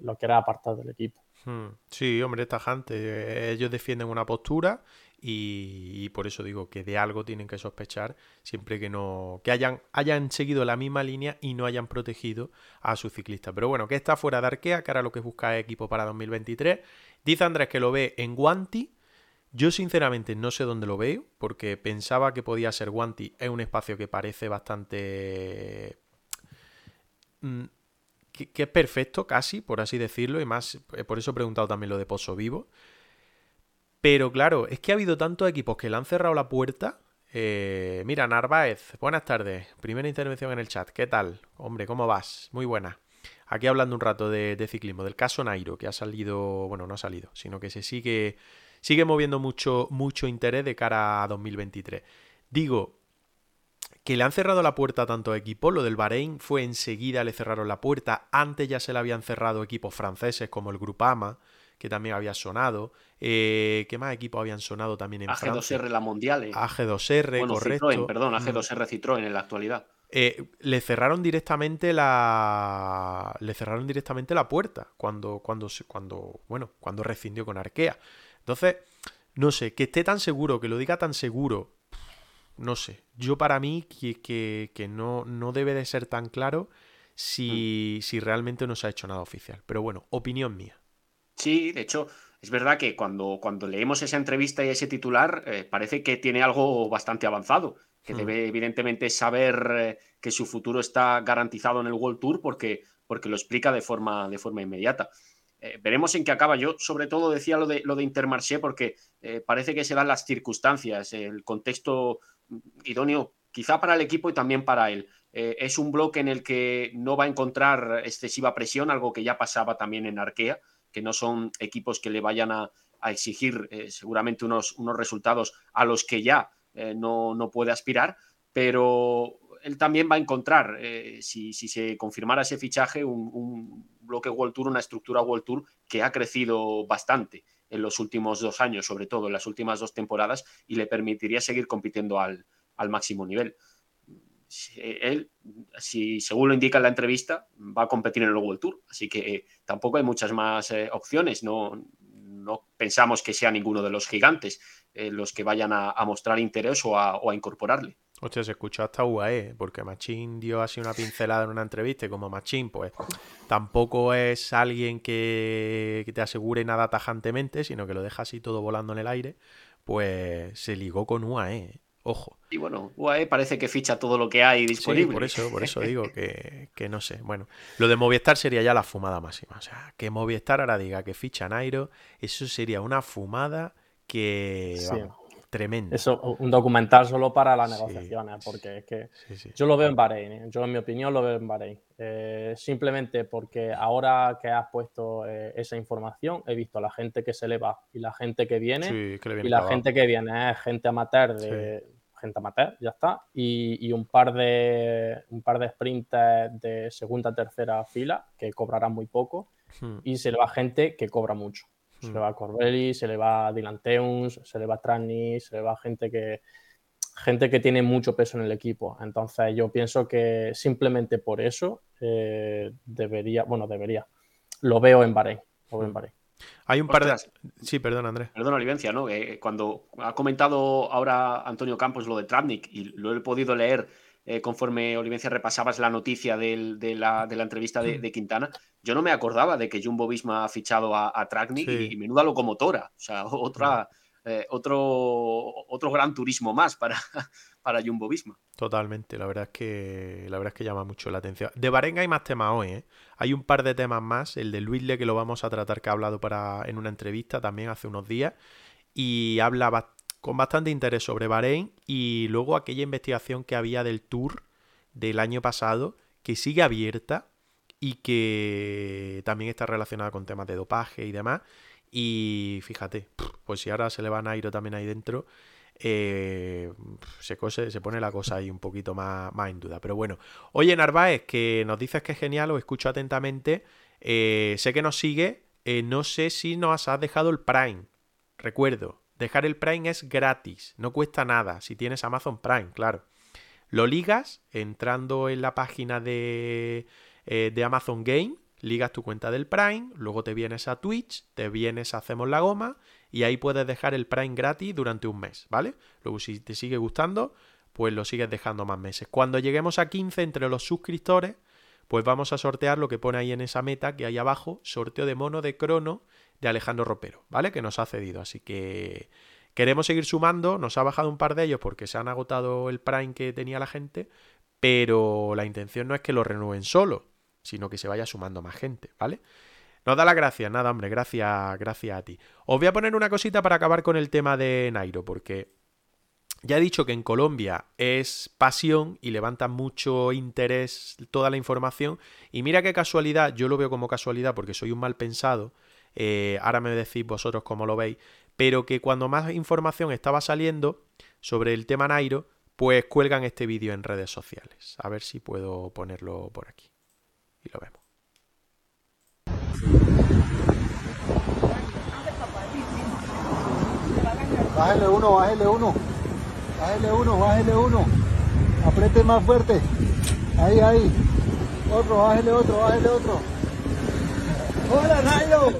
lo quiere apartar del equipo. Hmm. Sí, hombre, tajante. Ellos defienden una postura y, por eso digo que de algo tienen que sospechar siempre que no que hayan, hayan seguido la misma línea y no hayan protegido a su ciclista. Pero bueno, que está fuera de Arkea, que ahora lo que busca es equipo para 2023. Dice Andrés que lo ve en Guanti yo sinceramente no sé dónde lo veo, porque pensaba que podía ser Guanti. Es un espacio que parece bastante... Mm, que, es perfecto casi, por así decirlo, y más, eh, por eso he preguntado también lo de Pozo Vivo. Pero claro, es que ha habido tantos equipos que le han cerrado la puerta. Eh, mira, Narváez, buenas tardes. Primera intervención en el chat. ¿Qué tal? Hombre, ¿cómo vas? Muy buena. aquí hablando un rato de, ciclismo, del caso Nairo, que ha salido, bueno, no ha salido, sino que se sigue, sigue moviendo mucho, mucho interés de cara a 2023. Digo, que le han cerrado la puerta a tanto equipos, lo del Bahrein fue enseguida, le cerraron la puerta, antes ya se le habían cerrado equipos franceses como el Grupama, que también había sonado. Eh, ¿Qué más equipos habían sonado también en AG2R la Mundial. Eh. AG2R, correcto. Citroën, perdón, AG2R Citroën en la actualidad. Eh, le cerraron directamente la le cerraron directamente la puerta cuando cuando cuando bueno cuando rescindió con Arkea entonces no sé que esté tan seguro que lo diga tan seguro no sé yo para mí que, que, no, no debe de ser tan claro si, mm. si realmente no se ha hecho nada oficial pero bueno opinión mía Sí, de hecho, es verdad que cuando, cuando leemos esa entrevista y ese titular, eh, parece que tiene algo bastante avanzado, que hmm. debe evidentemente saber eh, que su futuro está garantizado en el World Tour porque, porque lo explica de forma, de forma inmediata. Eh, veremos en qué acaba. Yo, sobre todo, decía lo de, lo de Intermarché porque parece que se dan las circunstancias, el contexto idóneo, quizá para el equipo y también para él. es un bloque en el que no va a encontrar excesiva presión, algo que ya pasaba también en Arkea que no son equipos que le vayan a, exigir eh, seguramente unos, unos, resultados a los que ya eh, no, puede aspirar, pero él también va a encontrar, eh, si, se confirmara ese fichaje, un, bloque World Tour, una estructura World Tour que ha crecido bastante en los últimos dos años, sobre todo en las últimas dos temporadas, y le permitiría seguir compitiendo al, al máximo nivel él, si según lo indica en la entrevista, va a competir en el World Tour. Así que eh, tampoco hay muchas más eh, opciones. No, no, pensamos que sea ninguno de los gigantes eh, los que vayan a, mostrar interés o a, incorporarle. Hostia, se escuchó hasta UAE, porque Machín dio así una pincelada en una entrevista y como Machín, pues tampoco es alguien que, que te asegure nada tajantemente, sino que lo deja así todo volando en el aire, pues se ligó con UAE. Ojo. Y bueno, UAE parece que ficha todo lo que hay disponible. por eso, por eso digo que, no sé. Bueno, lo de Movistar sería ya la fumada máxima. O sea, que Movistar ahora diga que ficha Nairo, eso sería una fumada que. Tremenda. Eso, un documental solo para las negociaciones, porque es que yo lo veo en Bahrein, ¿eh? yo en mi opinión lo veo en Bahrein. Eh, simplemente porque ahora que has puesto eh, esa información, he visto la gente que se le va y la gente que viene. y la gente que viene es gente amateur de, gente amateur, ya está, y, un par de un par de sprinters de segunda, tercera fila que cobrarán muy poco, hmm. y se le va gente que cobra mucho. Se le va Corbelli, se le va Dylan Teuns, se le va Trani, se le va gente que gente que tiene mucho peso en el equipo. Entonces yo pienso que simplemente por eso eh, debería, bueno, debería. Lo veo en Bahrein. Lo veo en hmm. Bahrein. Hay un par de. Sí, perdón, Andrés. Perdón, Olivencia, ¿no? Eh, cuando ha comentado ahora Antonio Campos lo de Travnik y lo he podido leer eh, conforme Olivencia repasabas la noticia de, la, entrevista de, Quintana, yo no me acordaba de que Jumbo Visma ha fichado a, a Travnik y, menuda locomotora. O sea, otra. Eh, otro, otro gran turismo más para, para Jumbo Visma. Totalmente, la verdad es que la verdad es que llama mucho la atención. De Bahrein hay más temas hoy, ¿eh? Hay un par de temas más, el de Luis Le que lo vamos a tratar que ha hablado para en una entrevista también hace unos días y habla con bastante interés sobre Bahrein y luego aquella investigación que había del Tour del año pasado que sigue abierta y que también está relacionada con temas de dopaje y demás y fíjate, pues si ahora se le va a Nairo también ahí dentro, eh, se, se pone la cosa ahí un poquito más, más en duda. Pero bueno, oye Narváez, que nos dices que es genial, lo escucho atentamente. Eh, sé que nos sigue, eh, no sé si nos has dejado el Prime. Recuerdo, dejar el Prime es gratis, no cuesta nada, si tienes Amazon Prime, claro. Lo ligas entrando en la página de, de Amazon Game ligas tu cuenta del Prime, luego te vienes a Twitch, te vienes a Hacemos la Goma y ahí puedes dejar el Prime gratis durante un mes, ¿vale? Luego si te sigue gustando, pues lo sigues dejando más meses. Cuando lleguemos a 15 entre los suscriptores, pues vamos a sortear lo que pone ahí en esa meta que hay abajo, sorteo de mono de crono de Alejandro Ropero, ¿vale? Que nos ha cedido, así que queremos seguir sumando, nos ha bajado un par de ellos porque se han agotado el Prime que tenía la gente, pero la intención no es que lo renueven solo, sino que se vaya sumando más gente, ¿vale? Nos da las gracias, nada, hombre, gracias, gracias a ti. Os voy a poner una cosita para acabar con el tema de Nairo, porque Ya he dicho que en Colombia es pasión y levanta mucho interés toda la información. Y mira qué casualidad, yo lo veo como casualidad porque soy un mal pensado. Eh, ahora me decís vosotros cómo lo veis. Pero que cuando más información estaba saliendo sobre el tema Nairo, pues cuelgan este vídeo en redes sociales. A ver si puedo ponerlo por aquí. Y lo vemos. Bájale uno, bájale uno. Bájale uno, bájale uno. Apriete más fuerte. Ahí, ahí. Otro, bájale otro, bájale otro. Hola, Nairo.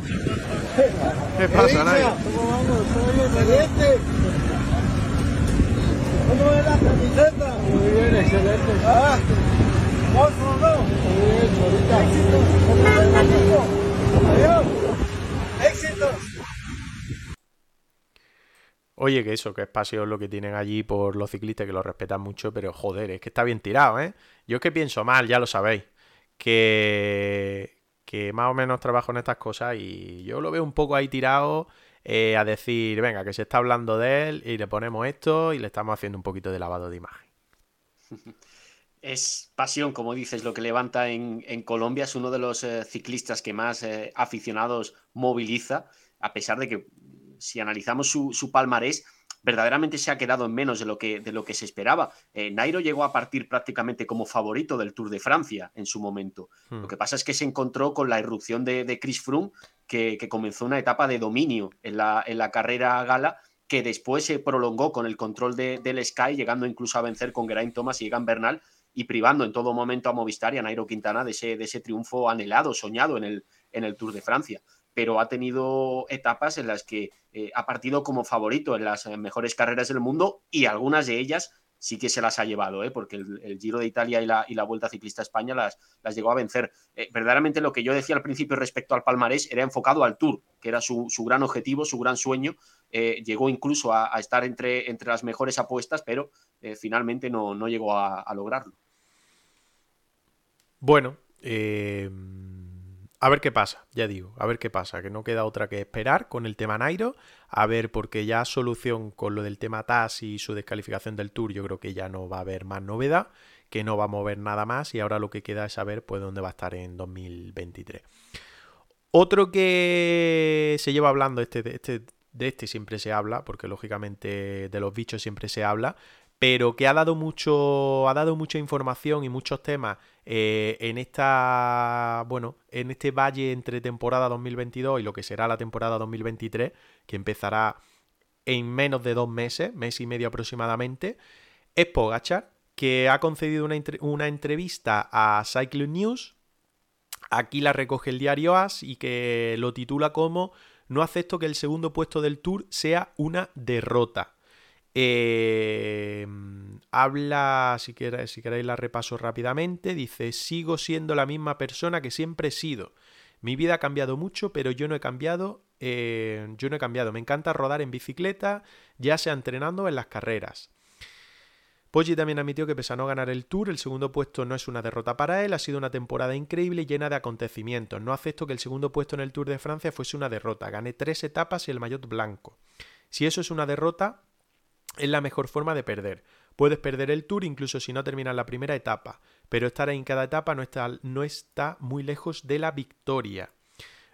¿Qué pasa, Nairo? ¿Cómo vamos? ¿Todo bien? Excelente. ¿Cómo es la camiseta? Muy bien, excelente. Ah, otro, ¿no? Muy bien, ahorita. Éxito. Adiós. Éxitos. Oye, que eso, que es pasión lo que tienen allí por los ciclistas, que lo respetan mucho, pero joder, es que está bien tirado, ¿eh? Yo es que pienso mal, ya lo sabéis, que, que más o menos trabajo en estas cosas y yo lo veo un poco ahí tirado eh, a decir, venga, que se está hablando de él y le ponemos esto y le estamos haciendo un poquito de lavado de imagen. Es pasión, como dices, lo que levanta en, en Colombia. Es uno de los eh, ciclistas que más eh, aficionados moviliza, a pesar de que si analizamos su, su, palmarés, verdaderamente se ha quedado en menos de lo que, de lo que se esperaba. Eh, Nairo llegó a partir prácticamente como favorito del Tour de Francia en su momento. Hmm. Lo que pasa es que se encontró con la irrupción de, de Chris Froome, que, que, comenzó una etapa de dominio en la, en la carrera gala que después se prolongó con el control de, del Sky, llegando incluso a vencer con Geraint Thomas y Egan Bernal, y privando en todo momento a Movistar y a Nairo Quintana de ese, de ese triunfo anhelado, soñado en el, en el Tour de Francia. Pero ha tenido etapas en las que eh, ha partido como favorito en las mejores carreras del mundo y algunas de ellas sí que se las ha llevado, ¿eh? porque el, Giro de Italia y la, y la Vuelta Ciclista a España las, las llegó a vencer. Eh, verdaderamente lo que yo decía al principio respecto al palmarés era enfocado al Tour, que era su, su gran objetivo, su gran sueño. Eh, llegó incluso a, estar entre, entre las mejores apuestas, pero eh, finalmente no, no llegó a, a lograrlo. Bueno, eh, a ver qué pasa, ya digo, a ver qué pasa, que no queda otra que esperar con el tema Nairo, a ver, porque ya solución con lo del tema TAS y su descalificación del Tour, yo creo que ya no va a haber más novedad, que no va a mover nada más y ahora lo que queda es saber pues dónde va a estar en 2023. Otro que se lleva hablando, este, este, de este siempre se habla, porque lógicamente de los bichos siempre se habla, pero que ha dado mucho ha dado mucha información y muchos temas eh, en esta bueno en este valle entre temporada 2022 y lo que será la temporada 2023 que empezará en menos de dos meses mes y medio aproximadamente es Pogachar que ha concedido una, una entrevista a Cycling News. Aquí la recoge el diario As y que lo titula como no acepto que el segundo puesto del Tour sea una derrota eh, habla, si queréis, si queréis la repaso rápidamente, dice, sigo siendo la misma persona que siempre he sido. Mi vida ha cambiado mucho, pero yo no he cambiado, eh, yo no he cambiado. Me encanta rodar en bicicleta, ya sea entrenando en las carreras. Poggi también admitió que pese a no ganar el Tour, el segundo puesto no es una derrota para él, ha sido una temporada increíble y llena de acontecimientos. No acepto que el segundo puesto en el Tour de Francia fuese una derrota. Gané tres etapas y el maillot blanco. Si eso es una derrota, es la mejor forma de perder. Puedes perder el tour incluso si no terminas la primera etapa, pero estar en cada etapa no está, no está muy lejos de la victoria.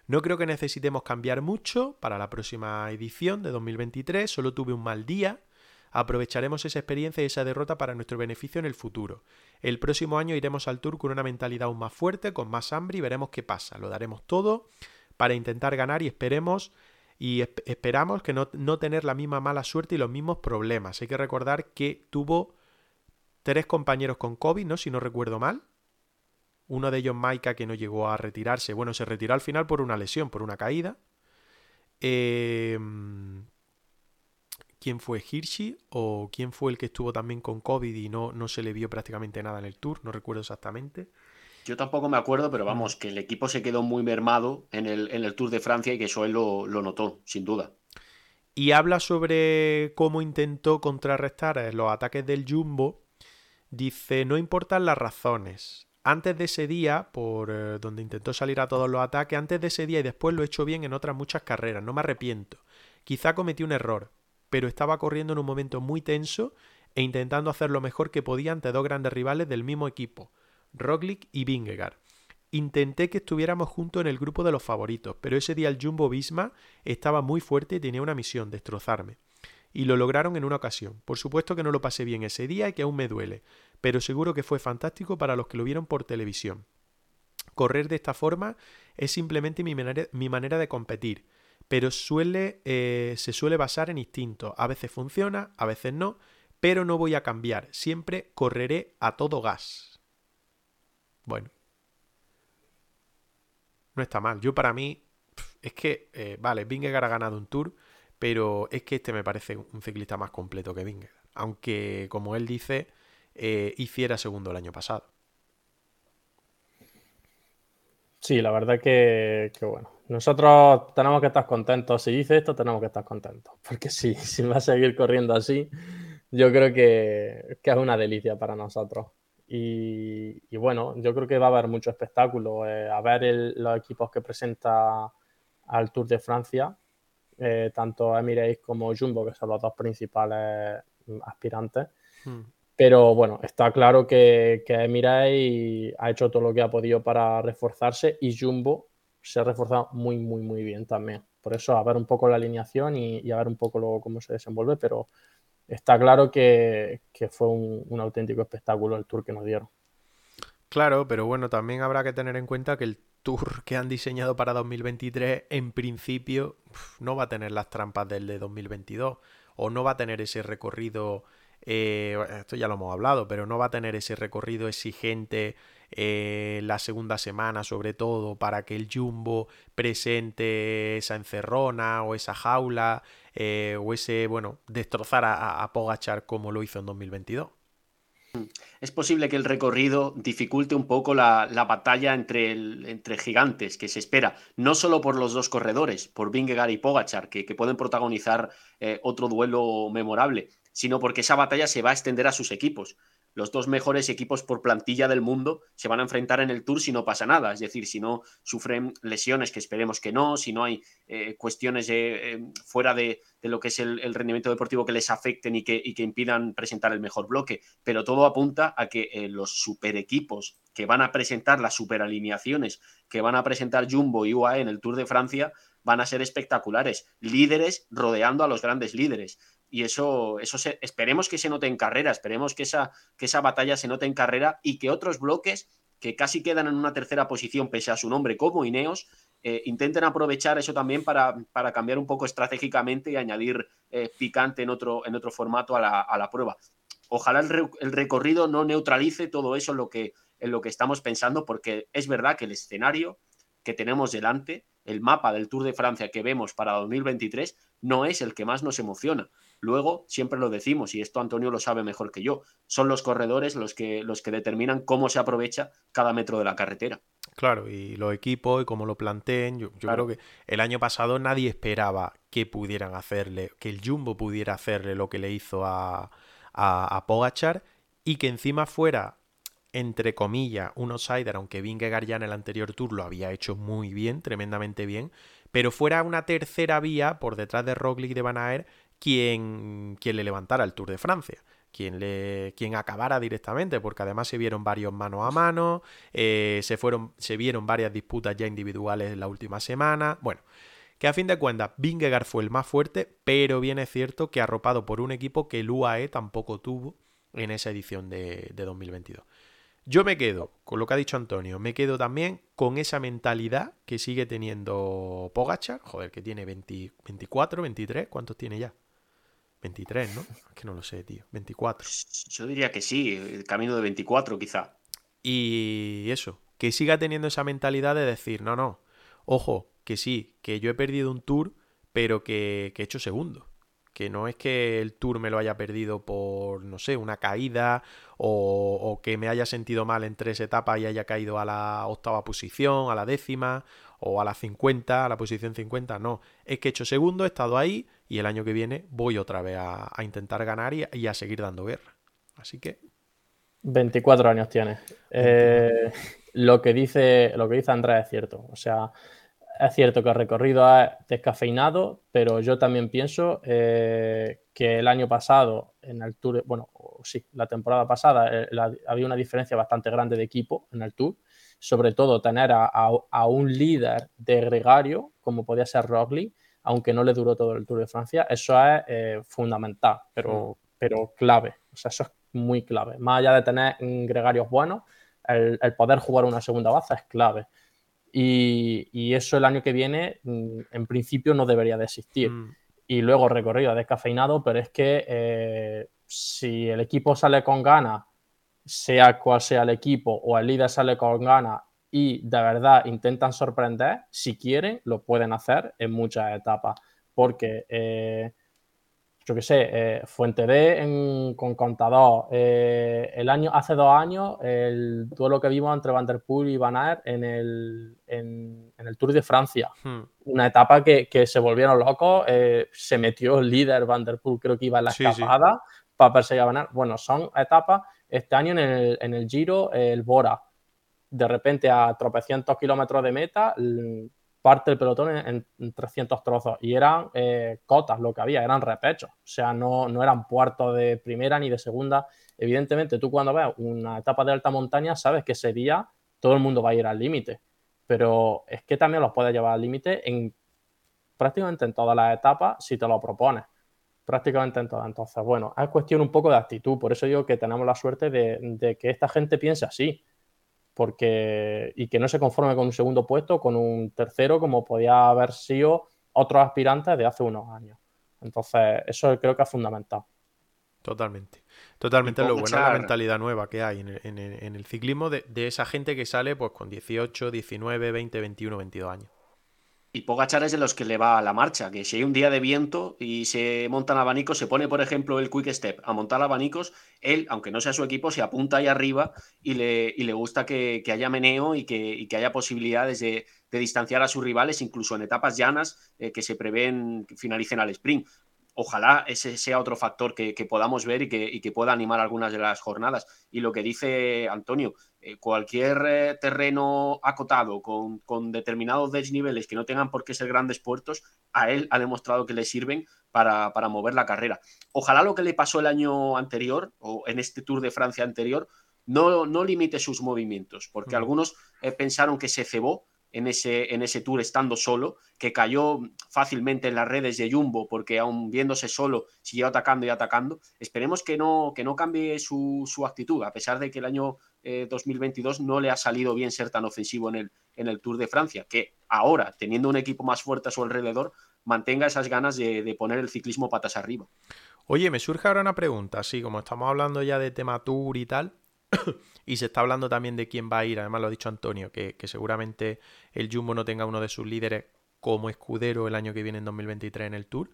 No creo que necesitemos cambiar mucho para la próxima edición de 2023, solo tuve un mal día. Aprovecharemos esa experiencia y esa derrota para nuestro beneficio en el futuro. El próximo año iremos al tour con una mentalidad aún más fuerte, con más hambre y veremos qué pasa. Lo daremos todo para intentar ganar y esperemos y esperamos que no, no, tener la misma mala suerte y los mismos problemas. Hay que recordar que tuvo tres compañeros con COVID, ¿no? Si no recuerdo mal. Uno de ellos, Maika, que no llegó a retirarse. Bueno, se retiró al final por una lesión, por una caída. Eh, ¿Quién fue Hirschi? ¿O quién fue el que estuvo también con COVID y no, no se le vio prácticamente nada en el tour? No recuerdo exactamente. Yo tampoco me acuerdo, pero vamos, que el equipo se quedó muy mermado en el, en el Tour de Francia y que eso él lo, lo, notó, sin duda. Y habla sobre cómo intentó contrarrestar los ataques del Jumbo. Dice, no importan las razones. Antes de ese día, por eh, donde intentó salir a todos los ataques, antes de ese día y después lo he hecho bien en otras muchas carreras, no me arrepiento. Quizá cometí un error, pero estaba corriendo en un momento muy tenso e intentando hacer lo mejor que podía ante dos grandes rivales del mismo equipo, Roglic y Vingegaard. Intenté que estuviéramos juntos en el grupo de los favoritos, pero ese día el Jumbo Visma estaba muy fuerte y tenía una misión, destrozarme. Y lo lograron en una ocasión. Por supuesto que no lo pasé bien ese día y que aún me duele, pero seguro que fue fantástico para los que lo vieron por televisión. Correr de esta forma es simplemente mi manera, de competir, pero suele, eh, se suele basar en instinto. A veces funciona, a veces no, pero no voy a cambiar. Siempre correré a todo gas. Bueno, no está mal. Yo para mí, es que, eh, vale, Vingegaard ha ganado un tour, pero es que este me parece un ciclista más completo que Vingegaard. Aunque, como él dice, eh, hiciera segundo el año pasado. Sí, la verdad que, que, bueno. Nosotros tenemos que estar contentos. Si dice esto, tenemos que estar contentos. Porque sí, si va a seguir corriendo así, yo creo que, que es una delicia para nosotros. Y, bueno, yo creo que va a haber mucho espectáculo. Eh, a ver los equipos que presenta al Tour de Francia, eh, tanto Emirates como Jumbo, que son los dos principales aspirantes. Hmm. Pero bueno, está claro que, que Emirates ha hecho todo lo que ha podido para reforzarse y Jumbo se ha reforzado muy, muy, muy bien también. Por eso, a ver un poco la alineación y, a ver un poco cómo se desenvuelve, pero está claro que, fue un, auténtico espectáculo el tour que nos dieron. Claro, pero bueno, también habrá que tener en cuenta que el tour que han diseñado para 2023 en principio no va a tener las trampas del de 2022 o no va a tener ese recorrido, eh, esto ya lo hemos hablado, pero no va a tener ese recorrido exigente eh, la segunda semana sobre todo para que el Jumbo presente esa encerrona o esa jaula eh, o ese, bueno, destrozar a, Pogachar como lo hizo en 2022. Es posible que el recorrido dificulte un poco la, batalla entre, entre, gigantes que se espera, no solo por los dos corredores, por Vingegaard y Pogachar, que, pueden protagonizar eh, otro duelo memorable, sino porque esa batalla se va a extender a sus equipos los dos mejores equipos por plantilla del mundo se van a enfrentar en el Tour si no pasa nada. Es decir, si no sufren lesiones, que esperemos que no, si no hay eh, cuestiones eh, fuera de, lo que es el, rendimiento deportivo que les afecten y que, impidan presentar el mejor bloque. Pero todo apunta a que eh, los super equipos que van a presentar las super alineaciones que van a presentar Jumbo y UAE en el Tour de Francia van a ser espectaculares. Líderes rodeando a los grandes líderes y eso, eso esperemos que se note en carrera, esperemos que esa, que esa batalla se note en carrera y que otros bloques que casi quedan en una tercera posición pese a su nombre como Ineos, eh, intenten aprovechar eso también para, para, cambiar un poco estratégicamente y añadir eh, picante en otro, en otro formato a la, prueba. Ojalá el, recorrido no neutralice todo eso lo, que, en lo que estamos pensando, porque es verdad que el escenario que tenemos delante, el mapa del Tour de Francia que vemos para 2023, no es el que más nos emociona. Luego, siempre lo decimos, y esto Antonio lo sabe mejor que yo, son los corredores los que, los que determinan cómo se aprovecha cada metro de la carretera. Claro, y los equipos y cómo lo planteen, yo, creo que el año pasado nadie esperaba que pudieran hacerle, que el Jumbo pudiera hacerle lo que le hizo a, a, Pogachar y que encima fuera entre comillas, un outsider, aunque Vingegaard ya en el anterior tour lo había hecho muy bien, tremendamente bien, pero fuera una tercera vía por detrás de Roglic de Van Aert quien, quien le levantara el Tour de Francia. Quien, le, quien acabara directamente, porque además se vieron varios mano a mano, eh, se, fueron, se vieron varias disputas ya individuales en la última semana. Bueno, que a fin de cuentas Vingegaard fue el más fuerte, pero bien es cierto que arropado por un equipo que el UAE tampoco tuvo en esa edición de, de 2022. Yo me quedo con lo que ha dicho Antonio, me quedo también con esa mentalidad que sigue teniendo Pogachar, joder, que tiene 24, 23, ¿cuántos tiene ya? 23, ¿no? Es que no lo sé, tío. 24. Yo diría que sí, el camino de 24 quizá. Y eso, que siga teniendo esa mentalidad de decir, no, no, ojo, que sí, que yo he perdido un tour, pero que, que he hecho segundo. Que no es que el tour me lo haya perdido por, no sé, una caída o, o que me haya sentido mal en tres etapas y haya caído a la octava posición, a la décima o a la 50, a la posición 50. No, es que he hecho segundo, he estado ahí y el año que viene voy otra vez a, intentar ganar y, a seguir dando guerra. Así que... 24 años tiene. Eh, lo, que dice, lo que dice Andrea es cierto. O sea, es cierto que el recorrido es descafeinado, pero yo también pienso eh, que el año pasado, en el Tour, bueno, sí, la temporada pasada, eh, había una diferencia bastante grande de equipo en el Tour. Sobre todo tener a, un líder de gregario, como podía ser Roglic, aunque no le duró todo el Tour de Francia, eso es eh, fundamental, pero, pero clave. O sea, eso es muy clave. Más allá de tener gregarios buenos, el, el poder jugar una segunda base es clave. Y, eso el año que viene, mm, en principio, no debería de existir. Mm. Y luego recorrido descafeinado, pero es que eh, si el equipo sale con ganas, sea cual sea el equipo, o el líder sale con ganas y de verdad intentan sorprender, si quieren, lo pueden hacer en muchas etapas. Porque eh, yo qué sé, eh, Fuente D con Contador. Eh, el año, hace dos años, el duelo que vimos entre Van der Poel y Van Aert en el, en, el Tour de Francia. Hmm. Una etapa que, se volvieron locos. Se metió el líder Van der Poel, creo que iba en la escapada para perseguir a Van Aert. Bueno, son etapas. Este año en el, en el Giro, el Bora, de repente a tropecientos kilómetros de meta, parte del pelotón en, 300 trozos y eran eh, cotas lo que había, eran repechos, o sea, no, no eran puertos de primera ni de segunda. Evidentemente, tú cuando ves una etapa de alta montaña sabes que ese día todo el mundo va a ir al límite, pero es que también los puedes llevar al límite en prácticamente en todas las etapas si te lo propones. Prácticamente en todas. Entonces, bueno, es cuestión un poco de actitud. Por eso digo que tenemos la suerte de que esta gente piense así porque y que no se conforme con un segundo puesto, con un tercero, como podía haber sido otros aspirantes de hace unos años. Entonces, eso creo que es fundamental. Totalmente. Totalmente lo bueno la mentalidad nueva que hay en el, ciclismo de, de, esa gente que sale pues con 18, 19, 20, 21, 22 años. Y Pogachar es de los que le va a la marcha, que si hay un día de viento y se montan abanicos, se pone, por ejemplo, el Quick Step a montar abanicos, él, aunque no sea su equipo, se apunta ahí arriba y le, y le gusta que, haya meneo y que, que haya posibilidades de, distanciar a sus rivales, incluso en etapas llanas eh, que se prevén que finalicen al sprint ojalá ese sea otro factor que, podamos ver y que, pueda animar algunas de las jornadas. Y lo que dice Antonio, eh, cualquier eh, terreno acotado con, determinados desniveles que no tengan por qué ser grandes puertos, a él ha demostrado que le sirven para, mover la carrera. Ojalá lo que le pasó el año anterior o en este Tour de Francia anterior no, no limite sus movimientos, porque algunos eh, pensaron que se cebó en ese, en ese tour estando solo, que cayó fácilmente en las redes de Jumbo porque aún viéndose solo siguió atacando y atacando. Esperemos que no, que no cambie su, actitud, a pesar de que el año 2022 eh, no le ha salido bien ser tan ofensivo en el, en el Tour de Francia, que ahora, teniendo un equipo más fuerte a su alrededor, mantenga esas ganas de, de poner el ciclismo patas arriba. Oye, me surge ahora una pregunta, así como estamos hablando ya de tema Tour y tal. y se está hablando también de quién va a ir, además lo ha dicho Antonio, que, seguramente el Jumbo no tenga uno de sus líderes como escudero el año que viene en 2023 en el Tour.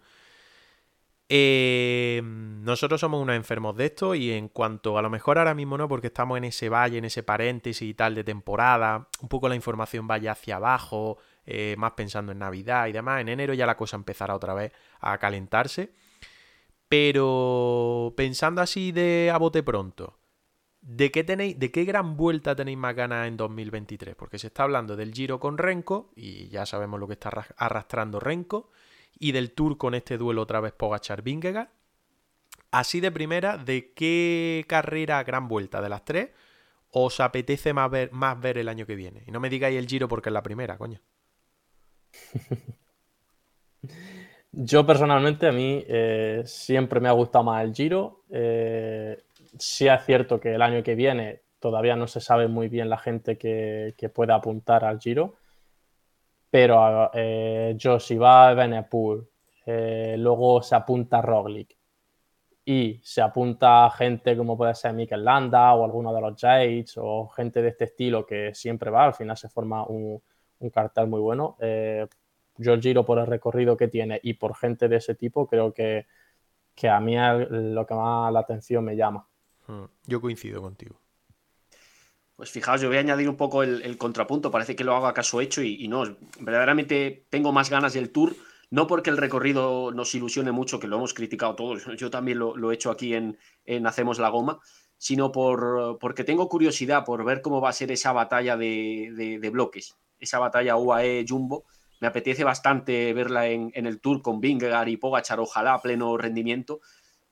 Eh, nosotros somos unos enfermos de esto y en cuanto a lo mejor ahora mismo no, porque estamos en ese valle, en ese paréntesis y tal de temporada, un poco la información vaya hacia abajo, eh, más pensando en Navidad y demás, en enero ya la cosa empezará otra vez a calentarse. Pero pensando así de a bote pronto, ¿De qué, tenéis, ¿De qué gran vuelta tenéis más ganas en 2023? Porque se está hablando del Giro con Renko, y ya sabemos lo que está arrastrando Renko, y del Tour con este duelo otra vez Pogachar-Vingegaard. Así de primera, ¿de qué carrera gran vuelta de las tres os apetece más ver, más ver el año que viene? Y no me digáis el Giro porque es la primera, coño. Yo personalmente a mí eh, siempre me ha gustado más el Giro. Eh, sí es cierto que el año que viene todavía no se sabe muy bien la gente que, puede apuntar al Giro, pero eh, yo si va a Benepool, eh, luego se apunta Roglic y se apunta gente como puede ser Mikel Landa o alguno de los Yates o gente de este estilo que siempre va, al final se forma un, cartel muy bueno. Eh, yo el Giro por el recorrido que tiene y por gente de ese tipo creo que, que a mí es lo que más la atención me llama. Mm, yo coincido contigo. Pues fijaos, yo voy a añadir un poco el, contrapunto. Parece que lo hago a caso hecho y, no. Verdaderamente tengo más ganas del tour. No porque el recorrido nos ilusione mucho, que lo hemos criticado todos. Yo también lo, he hecho aquí en, Hacemos la Goma. Sino por, porque tengo curiosidad por ver cómo va a ser esa batalla de, bloques. Esa batalla UAE-Jumbo me apetece bastante verla en, el Tour con Vingegaard y Pogachar, ojalá a pleno rendimiento.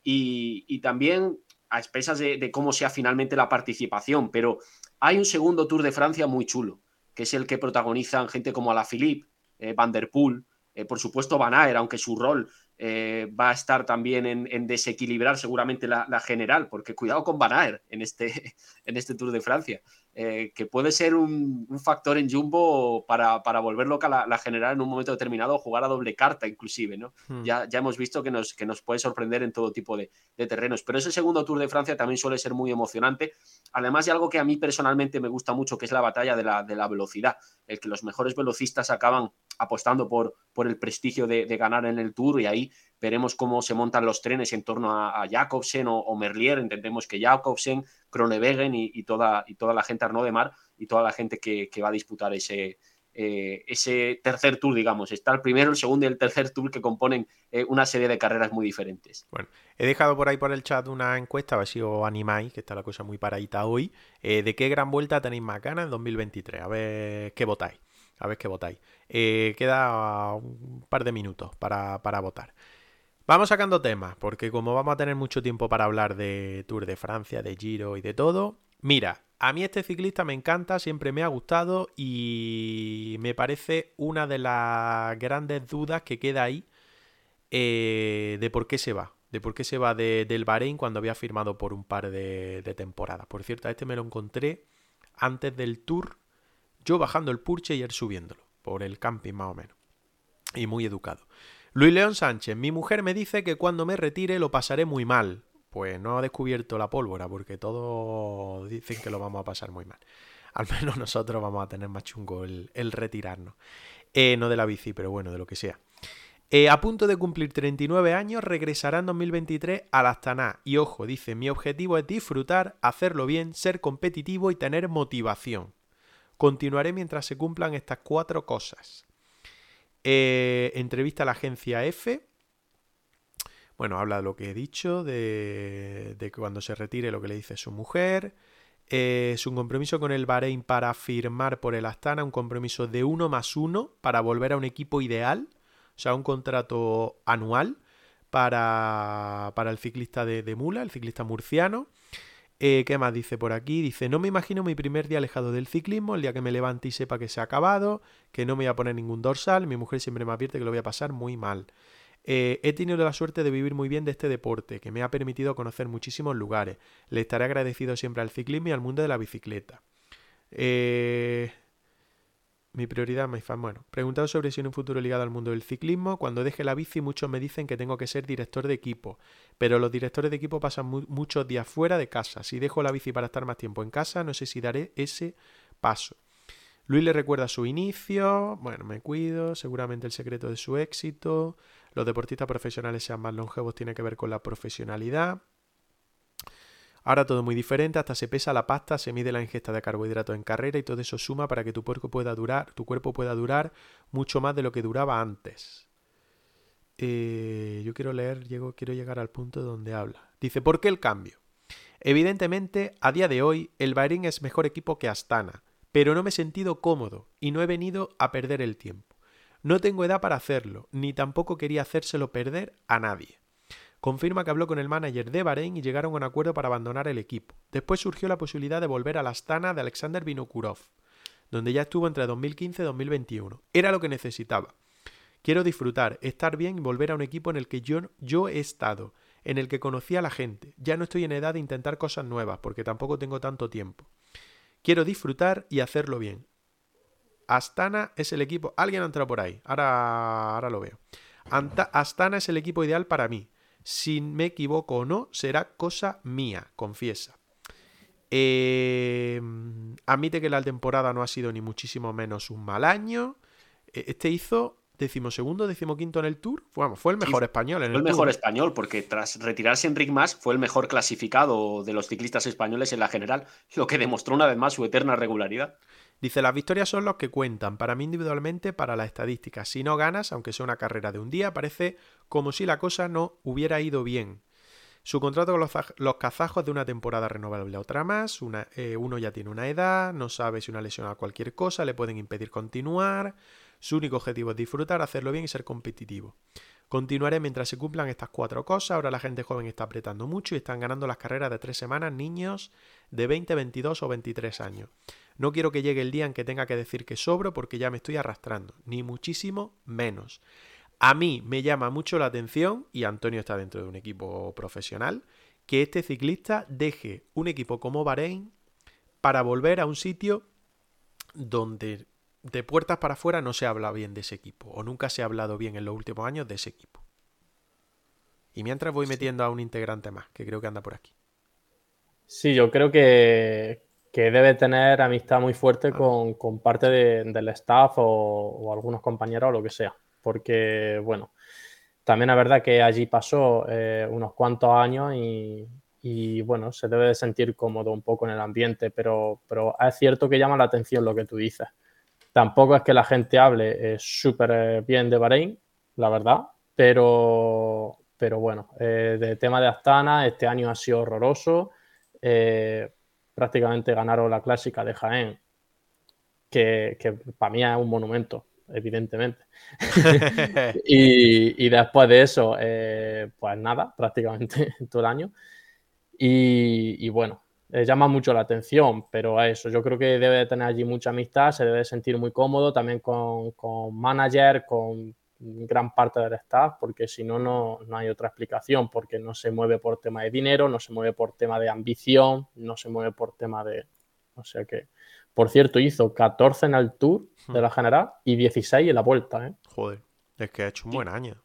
Y, también a expensas de, cómo sea finalmente la participación, pero hay un segundo Tour de Francia muy chulo, que es el que protagonizan gente como Alaphilippe, eh, Van Der Poel, eh, por supuesto Van Aert, aunque su rol eh, va a estar también en, desequilibrar seguramente la, general, porque cuidado con Van Aert en este, en este Tour de Francia, eh, que puede ser un, factor en Jumbo para, para volver loca la, general en un momento determinado, jugar a doble carta inclusive, ¿no? Hmm. Ya, ya hemos visto que nos, que nos puede sorprender en todo tipo de, terrenos, pero ese segundo Tour de Francia también suele ser muy emocionante, además de algo que a mí personalmente me gusta mucho, que es la batalla de la, de la velocidad, el que los mejores velocistas acaban apostando por, por el prestigio de, ganar en el Tour y ahí veremos cómo se montan los trenes en torno a, Jacobsen o, Merlier. Entendemos que Jacobsen, Kronewegen y, toda, y toda la gente Arnaud de Mar y toda la gente que, va a disputar ese, eh, ese tercer tour, digamos. Está el primero, el segundo y el tercer tour que componen eh, una serie de carreras muy diferentes. Bueno, he dejado por ahí por el chat una encuesta, a ver si os animáis, que está la cosa muy paradita hoy. Eh, ¿De qué gran vuelta tenéis más ganas en 2023? A ver qué votáis. A ver qué votáis. Queda un par de minutos para, votar. Vamos sacando temas, porque como vamos a tener mucho tiempo para hablar de Tour de Francia, de Giro y de todo, mira, a mí este ciclista me encanta, siempre me ha gustado y me parece una de las grandes dudas que queda ahí eh, de por qué se va, de por qué se va del Bahrein cuando había firmado por un par de, de temporadas. Por cierto, a este me lo encontré antes del Tour yo bajando el purche y él subiéndolo, por el camping más o menos. Y muy educado. Luis León Sánchez, mi mujer me dice que cuando me retire lo pasaré muy mal. Pues no ha descubierto la pólvora, porque todos dicen que lo vamos a pasar muy mal. Al menos nosotros vamos a tener más chungo el, retirarnos. Eh, no de la bici, pero bueno, de lo que sea. Eh, a punto de cumplir 39 años, regresará en 2023 al Astana. Y ojo, dice, mi objetivo es disfrutar, hacerlo bien, ser competitivo y tener motivación. Continuaré mientras se cumplan estas cuatro cosas. Eh, entrevista a la agencia F. Bueno, habla de lo que he dicho, de, que cuando se retire lo que le dice su mujer. Eh, es un compromiso con el Bahrein para firmar por el Astana, un compromiso de uno más uno para volver a un equipo ideal, o sea, un contrato anual para, para el ciclista de, de Mula, el ciclista murciano. Eh, ¿Qué más dice por aquí? Dice, no me imagino mi primer día alejado del ciclismo, el día que me levante y sepa que se ha acabado, que no me voy a poner ningún dorsal, mi mujer siempre me advierte que lo voy a pasar muy mal. Eh, he tenido la suerte de vivir muy bien de este deporte, que me ha permitido conocer muchísimos lugares. Le estaré agradecido siempre al ciclismo y al mundo de la bicicleta. Eh, mi prioridad, my fan. Bueno, preguntado sobre si en un futuro ligado al mundo del ciclismo. Cuando deje la bici, muchos me dicen que tengo que ser director de equipo. Pero los directores de equipo pasan muchos días fuera de casa. Si dejo la bici para estar más tiempo en casa, no sé si daré ese paso. Luis le recuerda su inicio. Bueno, me cuido. Seguramente el secreto de su éxito. Los deportistas profesionales sean más longevos tiene que ver con la profesionalidad. Ahora todo muy diferente, hasta se pesa la pasta, se mide la ingesta de carbohidratos en carrera y todo eso suma para que tu cuerpo pueda durar, tu cuerpo pueda durar mucho más de lo que duraba antes. Eh, yo quiero leer, llego, quiero llegar al punto donde habla. Dice, ¿por qué el cambio? Evidentemente, a día de hoy, el Bahrein es mejor equipo que Astana, pero no me he sentido cómodo y no he venido a perder el tiempo. No tengo edad para hacerlo, ni tampoco quería hacérselo perder a nadie. Confirma que habló con el manager de Bahrein y llegaron a un acuerdo para abandonar el equipo. Después surgió la posibilidad de volver a la Astana de Alexander Vinokurov, donde ya estuvo entre 2015 y 2021. Era lo que necesitaba. Quiero disfrutar, estar bien y volver a un equipo en el que yo, yo he estado, en el que conocí a la gente. Ya no estoy en edad de intentar cosas nuevas, porque tampoco tengo tanto tiempo. Quiero disfrutar y hacerlo bien. Astana es el equipo. Alguien ha entrado por ahí. Ahora, ahora lo veo. Astana es el equipo ideal para mí. Si me equivoco o no, será cosa mía, confiesa. Em, admite que la temporada no ha sido ni muchísimo menos un mal año. E, este hizo decimosegundo, decimoquinto en el Tour. Fue, fue el mejor español en fue el, mejor español, porque tras retirarse Enric Mas fue el mejor clasificado de los ciclistas españoles en la general, lo que demostró una vez más su eterna regularidad. Dice, las victorias son los que cuentan, para mí individualmente, para la estadística. Si no ganas, aunque sea una carrera de un día, parece como si la cosa no hubiera ido bien. Su contrato con los, los kazajos de una temporada renovable otra más, eh, uno ya tiene una edad, no sabe si una lesión a cualquier cosa le pueden impedir continuar. Su único objetivo es disfrutar, hacerlo bien y ser competitivo. Continuaré mientras se cumplan estas cuatro cosas. Ahora la gente joven está apretando mucho y están ganando las carreras de tres semanas niños de 20, 22 o 23 años. No quiero que llegue el día en que tenga que decir que sobro porque ya me estoy arrastrando, ni muchísimo menos. A mí me llama mucho la atención, y Antonio está dentro de un equipo profesional, que este ciclista deje un equipo como Bahrein para volver a un sitio donde de puertas para afuera no se habla bien de ese equipo, o nunca se ha hablado bien en los últimos años de ese equipo. Y mientras voy metiendo a un integrante más, que creo que anda por aquí. Sí, yo creo que, debe tener amistad muy fuerte ah. con, parte del staff o, algunos compañeros o lo que sea. Porque, bueno, también es verdad que allí pasó eh, unos cuantos años y, y, bueno, se debe de sentir cómodo un poco en el ambiente, pero, pero es cierto que llama la atención lo que tú dices. Tampoco es que la gente hable súper eh, bien de Bahrein, la verdad, pero, pero bueno, eh, de tema de Astana, este año ha sido horroroso. Eh, prácticamente ganaron la clásica de Jaén, que, para mí es un monumento, evidentemente. y, después de eso, pues nada, prácticamente todo el año. y bueno, eh, llama mucho la atención, pero a eso, yo creo que debe tener allí mucha amistad, se debe sentir muy cómodo también con, con manager, con gran parte del staff, porque si no, no hay otra explicación, porque no se mueve por tema de dinero, no se mueve por tema de ambición, no se mueve por tema de... O sea que, por cierto, hizo 14 en el Tour de la General y 16 en la Vuelta. ¿eh? Joder, es que ha hecho un buen año.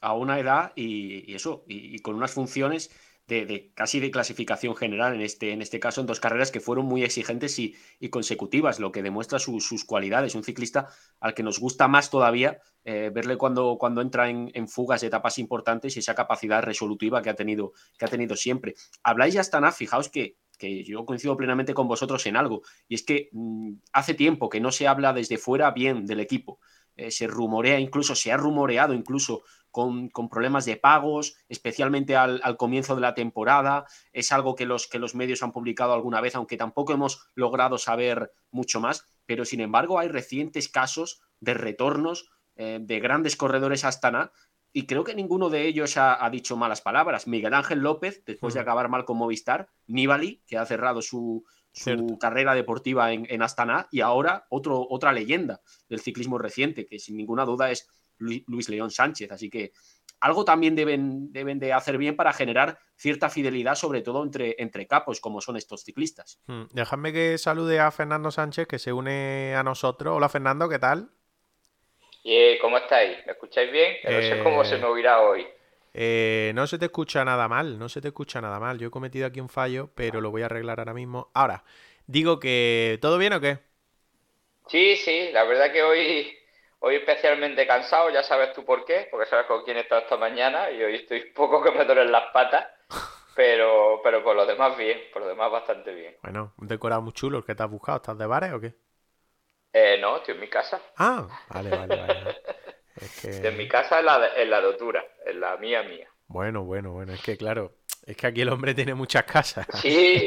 A una edad y, eso, y con unas funciones de, casi de clasificación general en este, en este caso, en dos carreras que fueron muy exigentes y, consecutivas, lo que demuestra sus cualidades. Un ciclista al que nos gusta más todavía eh, verle cuando, cuando entra en, fugas de etapas importantes y esa capacidad resolutiva que ha tenido, que ha tenido siempre. Habláis ya Astana, fijaos que, que yo coincido plenamente con vosotros en algo, y es que mm, hace tiempo que no se habla desde fuera bien del equipo. Eh, se rumorea incluso, se ha rumoreado incluso con, problemas de pagos, especialmente al, comienzo de la temporada. Es algo que los, que los medios han publicado alguna vez, aunque tampoco hemos logrado saber mucho más. Pero sin embargo, hay recientes casos de retornos eh, de grandes corredores Astana y creo que ninguno de ellos ha, dicho malas palabras. Miguel Ángel López, después de hmm. acabar mal con Movistar, Nibali, que ha cerrado su, carrera deportiva en, en, Astana, y ahora otro, otra leyenda del ciclismo reciente, que sin ninguna duda es Luis León Sánchez. Así que algo también deben, deben de hacer bien para generar cierta fidelidad, sobre todo entre, entre capos, como son estos ciclistas. Hmm, Déjame que salude a Fernando Sánchez, que se une a nosotros. Hola Fernando, ¿qué tal? Y ¿Cómo estáis? ¿Me escucháis bien? no sé cómo se me oirá hoy. Eh, no se te escucha nada mal, no se te escucha nada mal. Yo he cometido aquí un fallo, pero lo voy a arreglar ahora mismo. Ahora, digo que, ¿todo bien o qué? Sí, sí, la verdad que hoy Hoy especialmente cansado, ya sabes tú por qué, porque sabes con quién he estado esta mañana y hoy estoy poco que me duelen las patas, pero, pero por lo demás bien, por lo demás bastante bien. Bueno, un decorado muy chulo, ¿qué te has buscado? ¿Estás de bares o qué? Eh, no, estoy en mi casa. Ah, vale, vale, vale. En mi casa en la, en la dotura, en la mía mía. Bueno, bueno, bueno, es que claro, es que aquí el hombre tiene muchas casas. Sí,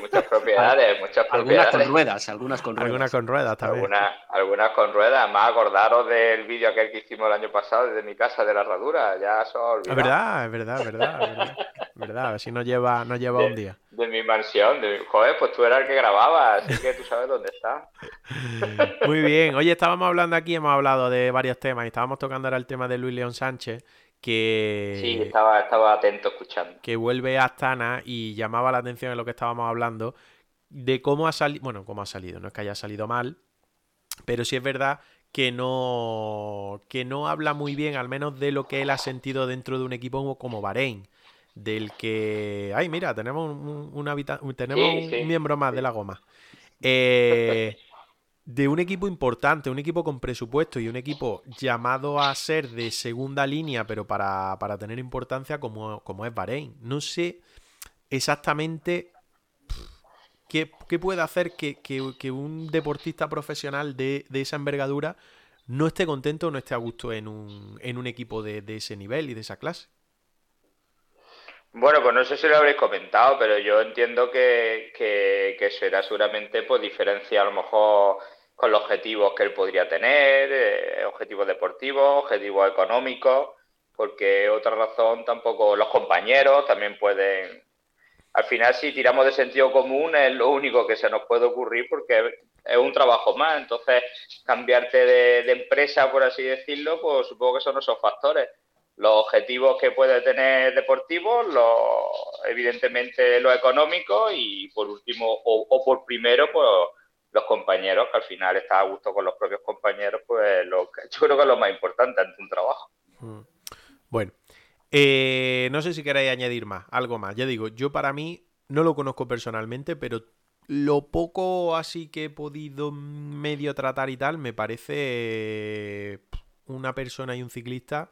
muchas propiedades, muchas propiedades. Algunas con ruedas, algunas con ruedas. Algunas con ruedas también. Algunas, con ruedas. Más acordaros del vídeo aquel que hicimos el año pasado desde mi casa de la herradura. Ya se Es verdad, es verdad, es verdad. Es verdad, verdad. A ver si no lleva, no lleva un día. De mi mansión. De Joder, pues tú eras el que grababa, así que tú sabes dónde está. Muy bien. Oye, estábamos hablando aquí, hemos hablado de varios temas y estábamos tocando ahora el tema de Luis León Sánchez que... Sí, estaba, estaba atento escuchando. Que vuelve a Astana y llamaba la atención en lo que estábamos hablando de cómo ha salido, bueno, cómo ha salido, no es que haya salido mal, pero sí es verdad que no, que no habla muy bien, al menos de lo que él ha sentido dentro de un equipo como Bahrein, del que, ay, mira, tenemos un, tenemos un miembro más de la goma. Eh, de un equipo importante, un equipo con presupuesto y un equipo llamado a ser de segunda línea, pero para, tener importancia como, como, es Bahrein. No sé exactamente qué, puede hacer que, un deportista profesional de, esa envergadura no esté contento o no esté a gusto en un, en un equipo de, ese nivel y de esa clase. Bueno, pues no sé si lo habréis comentado, pero yo entiendo que, que, será seguramente por diferencia a lo mejor con los objetivos que él podría tener, eh, objetivos deportivos, objetivos económicos, porque otra razón tampoco los compañeros también pueden al final si tiramos de sentido común es lo único que se nos puede ocurrir porque es un trabajo más. Entonces, cambiarte de, empresa, por así decirlo, pues supongo que son esos factores. Los objetivos que puede tener deportivos, evidentemente lo económico y por último o, por primero, pues los compañeros, que al final está a gusto con los propios compañeros, pues lo yo creo que es lo más importante ante un trabajo. Mm. Bueno, eh, no sé si queréis añadir más, algo más. Ya digo, yo para mí no lo conozco personalmente, pero lo poco así que he podido medio tratar y tal, me parece una persona y un ciclista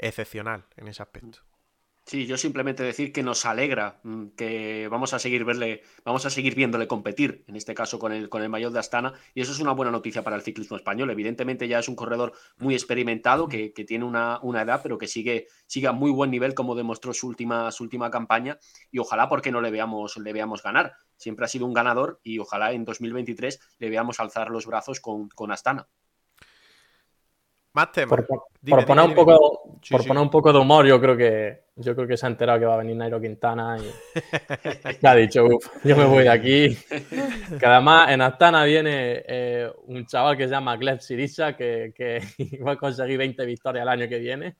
excepcional en ese aspecto. Sí, yo simplemente decir que nos alegra mm, que vamos a seguir verle, vamos a seguir viéndole competir, en este caso con el, con el mayor de Astana, y eso es una buena noticia para el ciclismo español. Evidentemente ya es un corredor muy experimentado, que, tiene una, edad, pero que sigue, sigue a muy buen nivel, como demostró su última, su última campaña, y ojalá porque no le veamos, le veamos ganar. Siempre ha sido un ganador y ojalá en 2023 le veamos alzar los brazos con, con Astana. Más temas. Por, poner, un poco, por poner un poco de humor, yo creo que yo creo que se ha enterado que va a venir Nairo Quintana y ha dicho, uff, yo me voy de aquí. que además en Astana viene eh, un chaval que se llama Gleb Sirisa que, que, va a conseguir 20 victorias el año que viene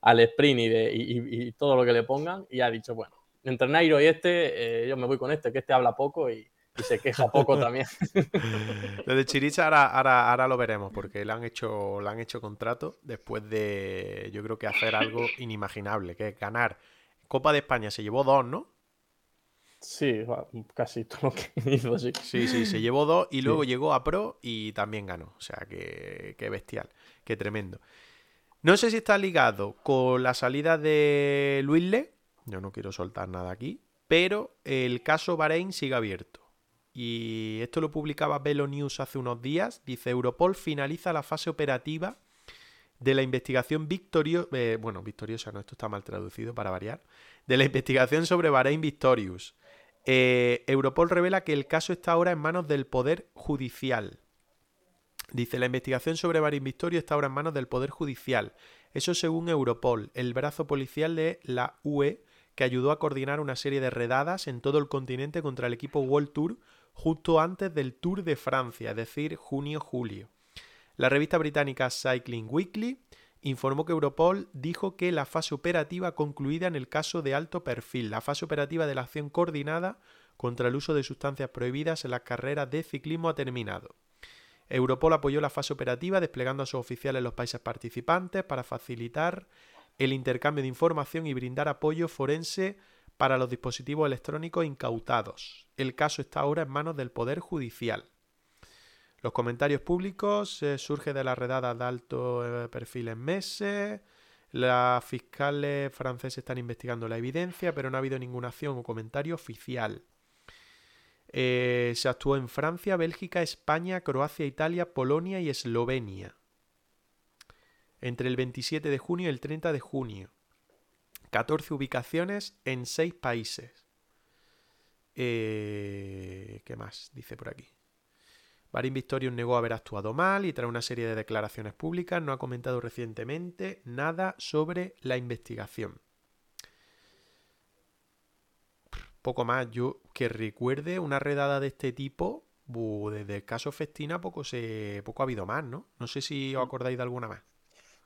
al sprint y, de, y, todo lo que le pongan. Y ha dicho, bueno, entre Nairo y este, eh, yo me voy con este, que este habla poco y, y se queja poco también. Lo de Chiricha ahora, ahora, lo veremos, porque le han hecho, le han hecho contrato después de, yo creo que hacer algo inimaginable, que es ganar. Copa de España se llevó dos, ¿no? Sí, casi todo lo que hizo, sí. Sí, sí, se llevó dos y luego llegó a Pro y también ganó. O sea, que, que bestial, que tremendo. No sé si está ligado con la salida de Luis Le, yo no quiero soltar nada aquí, pero el caso Bahrein sigue abierto y esto lo publicaba Velo News hace unos días, dice Europol finaliza la fase operativa de la investigación victoriosa, eh, bueno, victoriosa no, esto está mal traducido para variar, de la investigación sobre Bahrein Victorious. Eh, Europol revela que el caso está ahora en manos del Poder Judicial. Dice, la investigación sobre Bahrein Victorious está ahora en manos del Poder Judicial. Eso según Europol, el brazo policial de la UE que ayudó a coordinar una serie de redadas en todo el continente contra el equipo World Tour justo antes del Tour de Francia, es decir, junio-julio. La revista británica Cycling Weekly informó que Europol dijo que la fase operativa concluida en el caso de alto perfil, la fase operativa de la acción coordinada contra el uso de sustancias prohibidas en las carreras de ciclismo ha terminado. Europol apoyó la fase operativa desplegando a sus oficiales en los países participantes para facilitar el intercambio de información y brindar apoyo forense para los dispositivos electrónicos incautados. El caso está ahora en manos del Poder Judicial. Los comentarios públicos eh, surgen de las redadas de alto eh, perfil en meses. Las fiscales franceses están investigando la evidencia, pero no ha habido ninguna acción o comentario oficial. Eh, se actuó en Francia, Bélgica, España, Croacia, Italia, Polonia y Eslovenia. Entre el 27 de junio y el 30 de junio. 14 ubicaciones en 6 países. Eh, ¿Qué más? Dice por aquí. Barin Victorious negó haber actuado mal y tras una serie de declaraciones públicas no ha comentado recientemente nada sobre la investigación. Poco más, yo que recuerde una redada de este tipo, desde el caso Festina poco, se, poco ha habido más, ¿no? No sé si os acordáis de alguna más.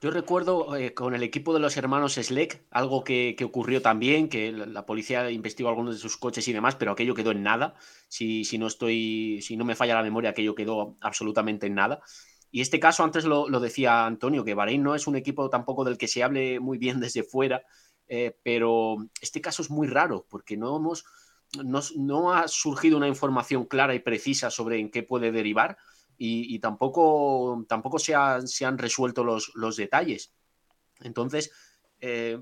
Yo recuerdo eh, con el equipo de los hermanos Sleck, algo que, ocurrió también, que la, policía investigó algunos de sus coches y demás, pero aquello quedó en nada. Si, no estoy, si no me falla la memoria, aquello quedó absolutamente en nada. Y este caso, antes lo, decía Antonio, que Bahrein no es un equipo tampoco del que se hable muy bien desde fuera, eh, pero este caso es muy raro, porque no hemos, no ha surgido una información clara y precisa sobre en qué puede derivar y, tampoco, tampoco se, se, han resuelto los, los detalles. Entonces, eh,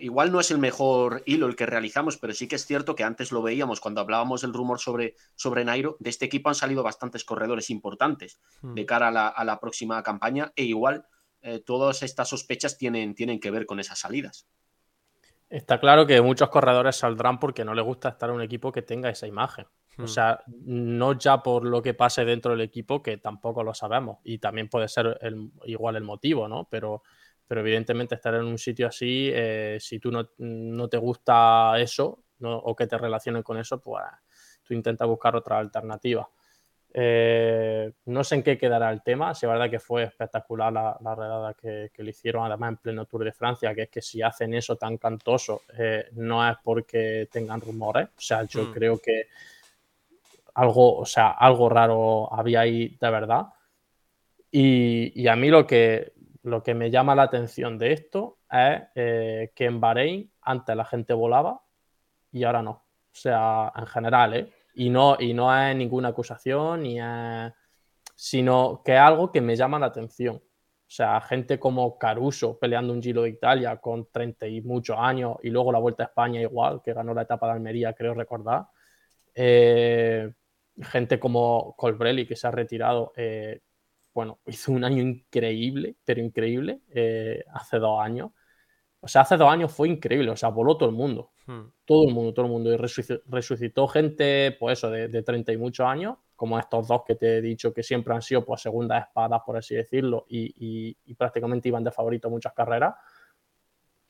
igual no es el mejor hilo el que realizamos, pero sí que es cierto que antes lo veíamos cuando hablábamos del rumor sobre, sobre Nairo. De este equipo han salido bastantes corredores importantes hmm. de cara a la, a la, próxima campaña, e igual eh, todas estas sospechas tienen, tienen que ver con esas salidas. Está claro que muchos corredores saldrán porque no les gusta estar en un equipo que tenga esa imagen. O hmm. sea, no ya por lo que pase dentro del equipo, que tampoco lo sabemos, y también puede ser igual el motivo, ¿no? Pero, pero evidentemente estar en un sitio así, eh, si tú no, te gusta eso o que te relacionen con eso, pues tú intentas buscar otra alternativa. Eh, no sé en qué quedará el tema, si es verdad que fue espectacular la, la redada que, le hicieron, además en pleno Tour de Francia, que es que si hacen eso tan cantoso, eh, no es porque tengan rumores, o sea, yo hmm. creo que algo, o sea, algo raro había ahí de verdad. Y, a mí lo que, lo que me llama la atención de esto es eh, que en Bahrein antes la gente volaba y ahora no. O sea, en general, ¿eh? Y no, y no es ninguna acusación, ni sino que es algo que me llama la atención. O sea, gente como Caruso peleando un Giro de Italia con 30 y muchos años y luego la Vuelta a España igual, que ganó la etapa de Almería, creo recordar. Eh, gente como Colbrelli, que se ha retirado, eh, bueno, hizo un año increíble, pero increíble, eh, hace dos años. O sea, hace dos años fue increíble, o sea, voló todo el mundo. Hmm. Todo el mundo, todo el mundo. Y resucitó, gente, pues eso, de, de 30 y muchos años, como estos dos que te he dicho que siempre han sido, pues, segundas espadas, por así decirlo, y, prácticamente iban de favorito muchas carreras.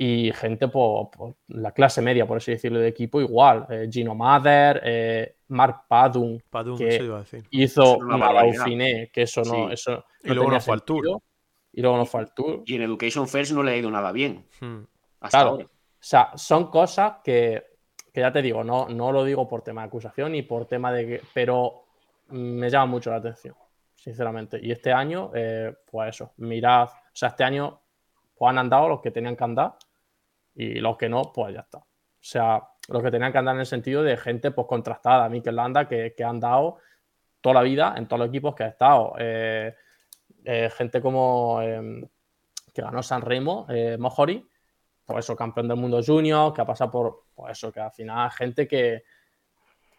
Y gente, por, la clase media, por así decirlo, de equipo, igual. Eh, Gino Mather, eh, Mark Padun, que hizo Dauphiné, que eso no, eso y luego no fue al Tour. Y luego no fue al Tour. Y en Education First no le ha ido nada bien. Hmm. claro. O sea, son cosas que, ya te digo, no, no lo digo por tema de acusación ni por tema de que. Pero me llama mucho la atención, sinceramente. Y este año, eh, pues eso, mirad. O sea, este año pues han andado los que tenían que andar y los que no, pues ya está. O sea, los que tenían que andar en el sentido de gente pues contrastada. Mikel Landa, que, que han dado toda la vida en todos los equipos que ha estado. Eh, eh, gente como em, que ganó San Remo, Mojori, pues eso, campeón del mundo junior, que ha pasado por, pues eso, que al final gente que,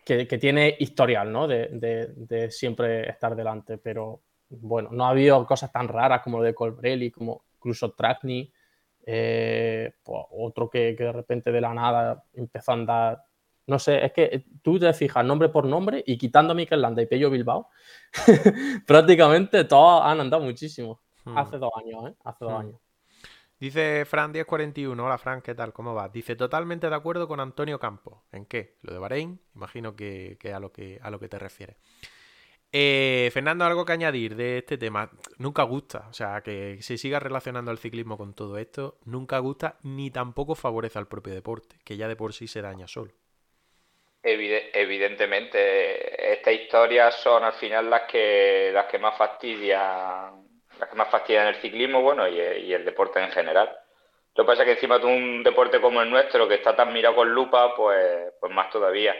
que, tiene historial, ¿no? De, siempre estar delante, pero bueno, no ha habido cosas tan raras como lo de Colbrelli, como incluso Trackney, eh, pues otro que, de repente de la nada empezó a andar. No sé, es que tú te fijas nombre por nombre y quitando a Mikel Landa y Pello Bilbao, prácticamente todos han andado muchísimo. Hmm. Hace dos años, ¿eh? Hace dos hmm. años. Dice Fran 1041, hola Fran, ¿qué tal? ¿Cómo va? Dice totalmente de acuerdo con Antonio Campos. ¿En qué? Lo de Bahrein, imagino que, a, lo que a lo que te refieres. Eh, Fernando, algo que añadir de este tema. Nunca gusta, o sea, que se siga relacionando el ciclismo con todo esto, nunca gusta ni tampoco favorece al propio deporte, que ya de por sí se daña solo. Evidentemente, estas historias son al final las que, las que más fastidian las que más fastidian el ciclismo, bueno, y, el deporte en general. Lo que pasa es que encima de un deporte como el nuestro, que está tan mirado con lupa, pues, pues más todavía.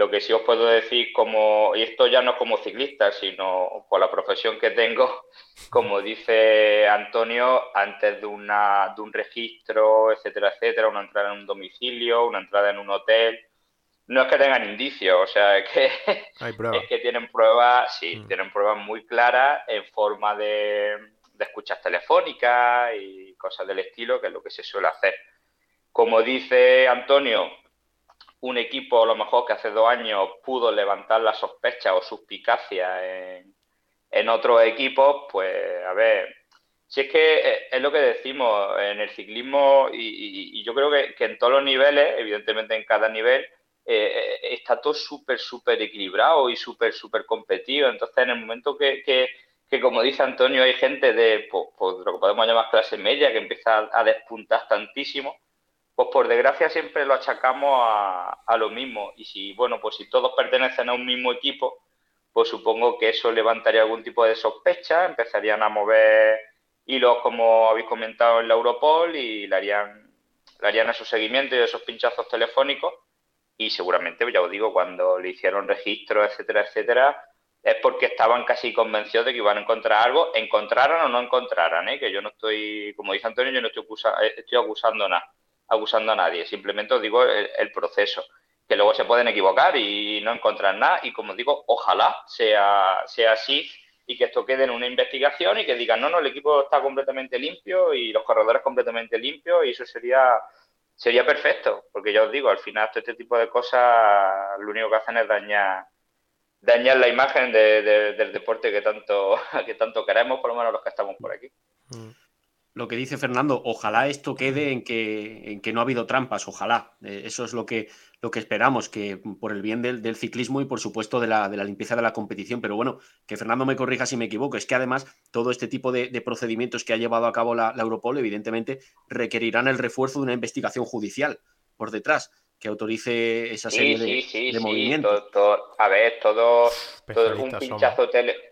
Lo que sí os puedo decir, como, y esto ya no es como ciclista, sino por la profesión que tengo, como dice Antonio, antes de, una, de un registro, etcétera, etcétera, una entrada en un domicilio, una entrada en un hotel, no es que tengan indicios, o sea, es que, es que tienen pruebas, sí, mm. tienen pruebas muy claras en forma de, escuchas telefónicas y cosas del estilo, que es lo que se suele hacer. Como dice Antonio, un equipo a lo mejor que hace dos años pudo levantar la sospecha o suspicacia en, en otros equipos, pues a ver, si es que es lo que decimos en el ciclismo y, yo creo que, que, en todos los niveles, evidentemente en cada nivel, eh, está todo súper, súper equilibrado y súper, súper competido. Entonces, en el momento que, que, como dice Antonio, hay gente de pues, pues, lo que podemos llamar clase media que empieza a, despuntar tantísimo, pues por desgracia siempre lo achacamos a, a, lo mismo. Y si, bueno, pues si todos pertenecen a un mismo equipo, pues supongo que eso levantaría algún tipo de sospecha, empezarían a mover hilos como habéis comentado en la Europol y le harían, le harían esos seguimientos y esos pinchazos telefónicos y seguramente, ya os digo, cuando le hicieron registro, etcétera, etcétera, es porque estaban casi convencidos de que iban a encontrar algo, encontraran o no encontraran, ¿eh? que yo no estoy, como dice Antonio, yo no estoy, eh, estoy acusando, nada, acusando a nadie, simplemente os digo el, proceso, que luego se pueden equivocar y no encontrar nada, y como digo, ojalá sea, sea así y que esto quede en una investigación y que digan, no, no, el equipo está completamente limpio y los corredores completamente limpios y eso sería sería perfecto, porque ya os digo, al final todo este tipo de cosas lo único que hacen es dañar, dañar la imagen del deporte que tanto, que tanto queremos, por lo menos los que estamos por aquí. Mm lo que dice Fernando, ojalá esto quede en que, en que no ha habido trampas, ojalá. Eh, eso es lo que, lo que esperamos, que por el bien del, ciclismo y por supuesto de la, de la, limpieza de la competición. Pero bueno, que Fernando me corrija si me equivoco, es que además todo este tipo de, procedimientos que ha llevado a cabo la, Europol evidentemente requerirán el refuerzo de una investigación judicial por detrás que autorice esa serie de, movimientos. a ver, todo, todo un pinchazo tele,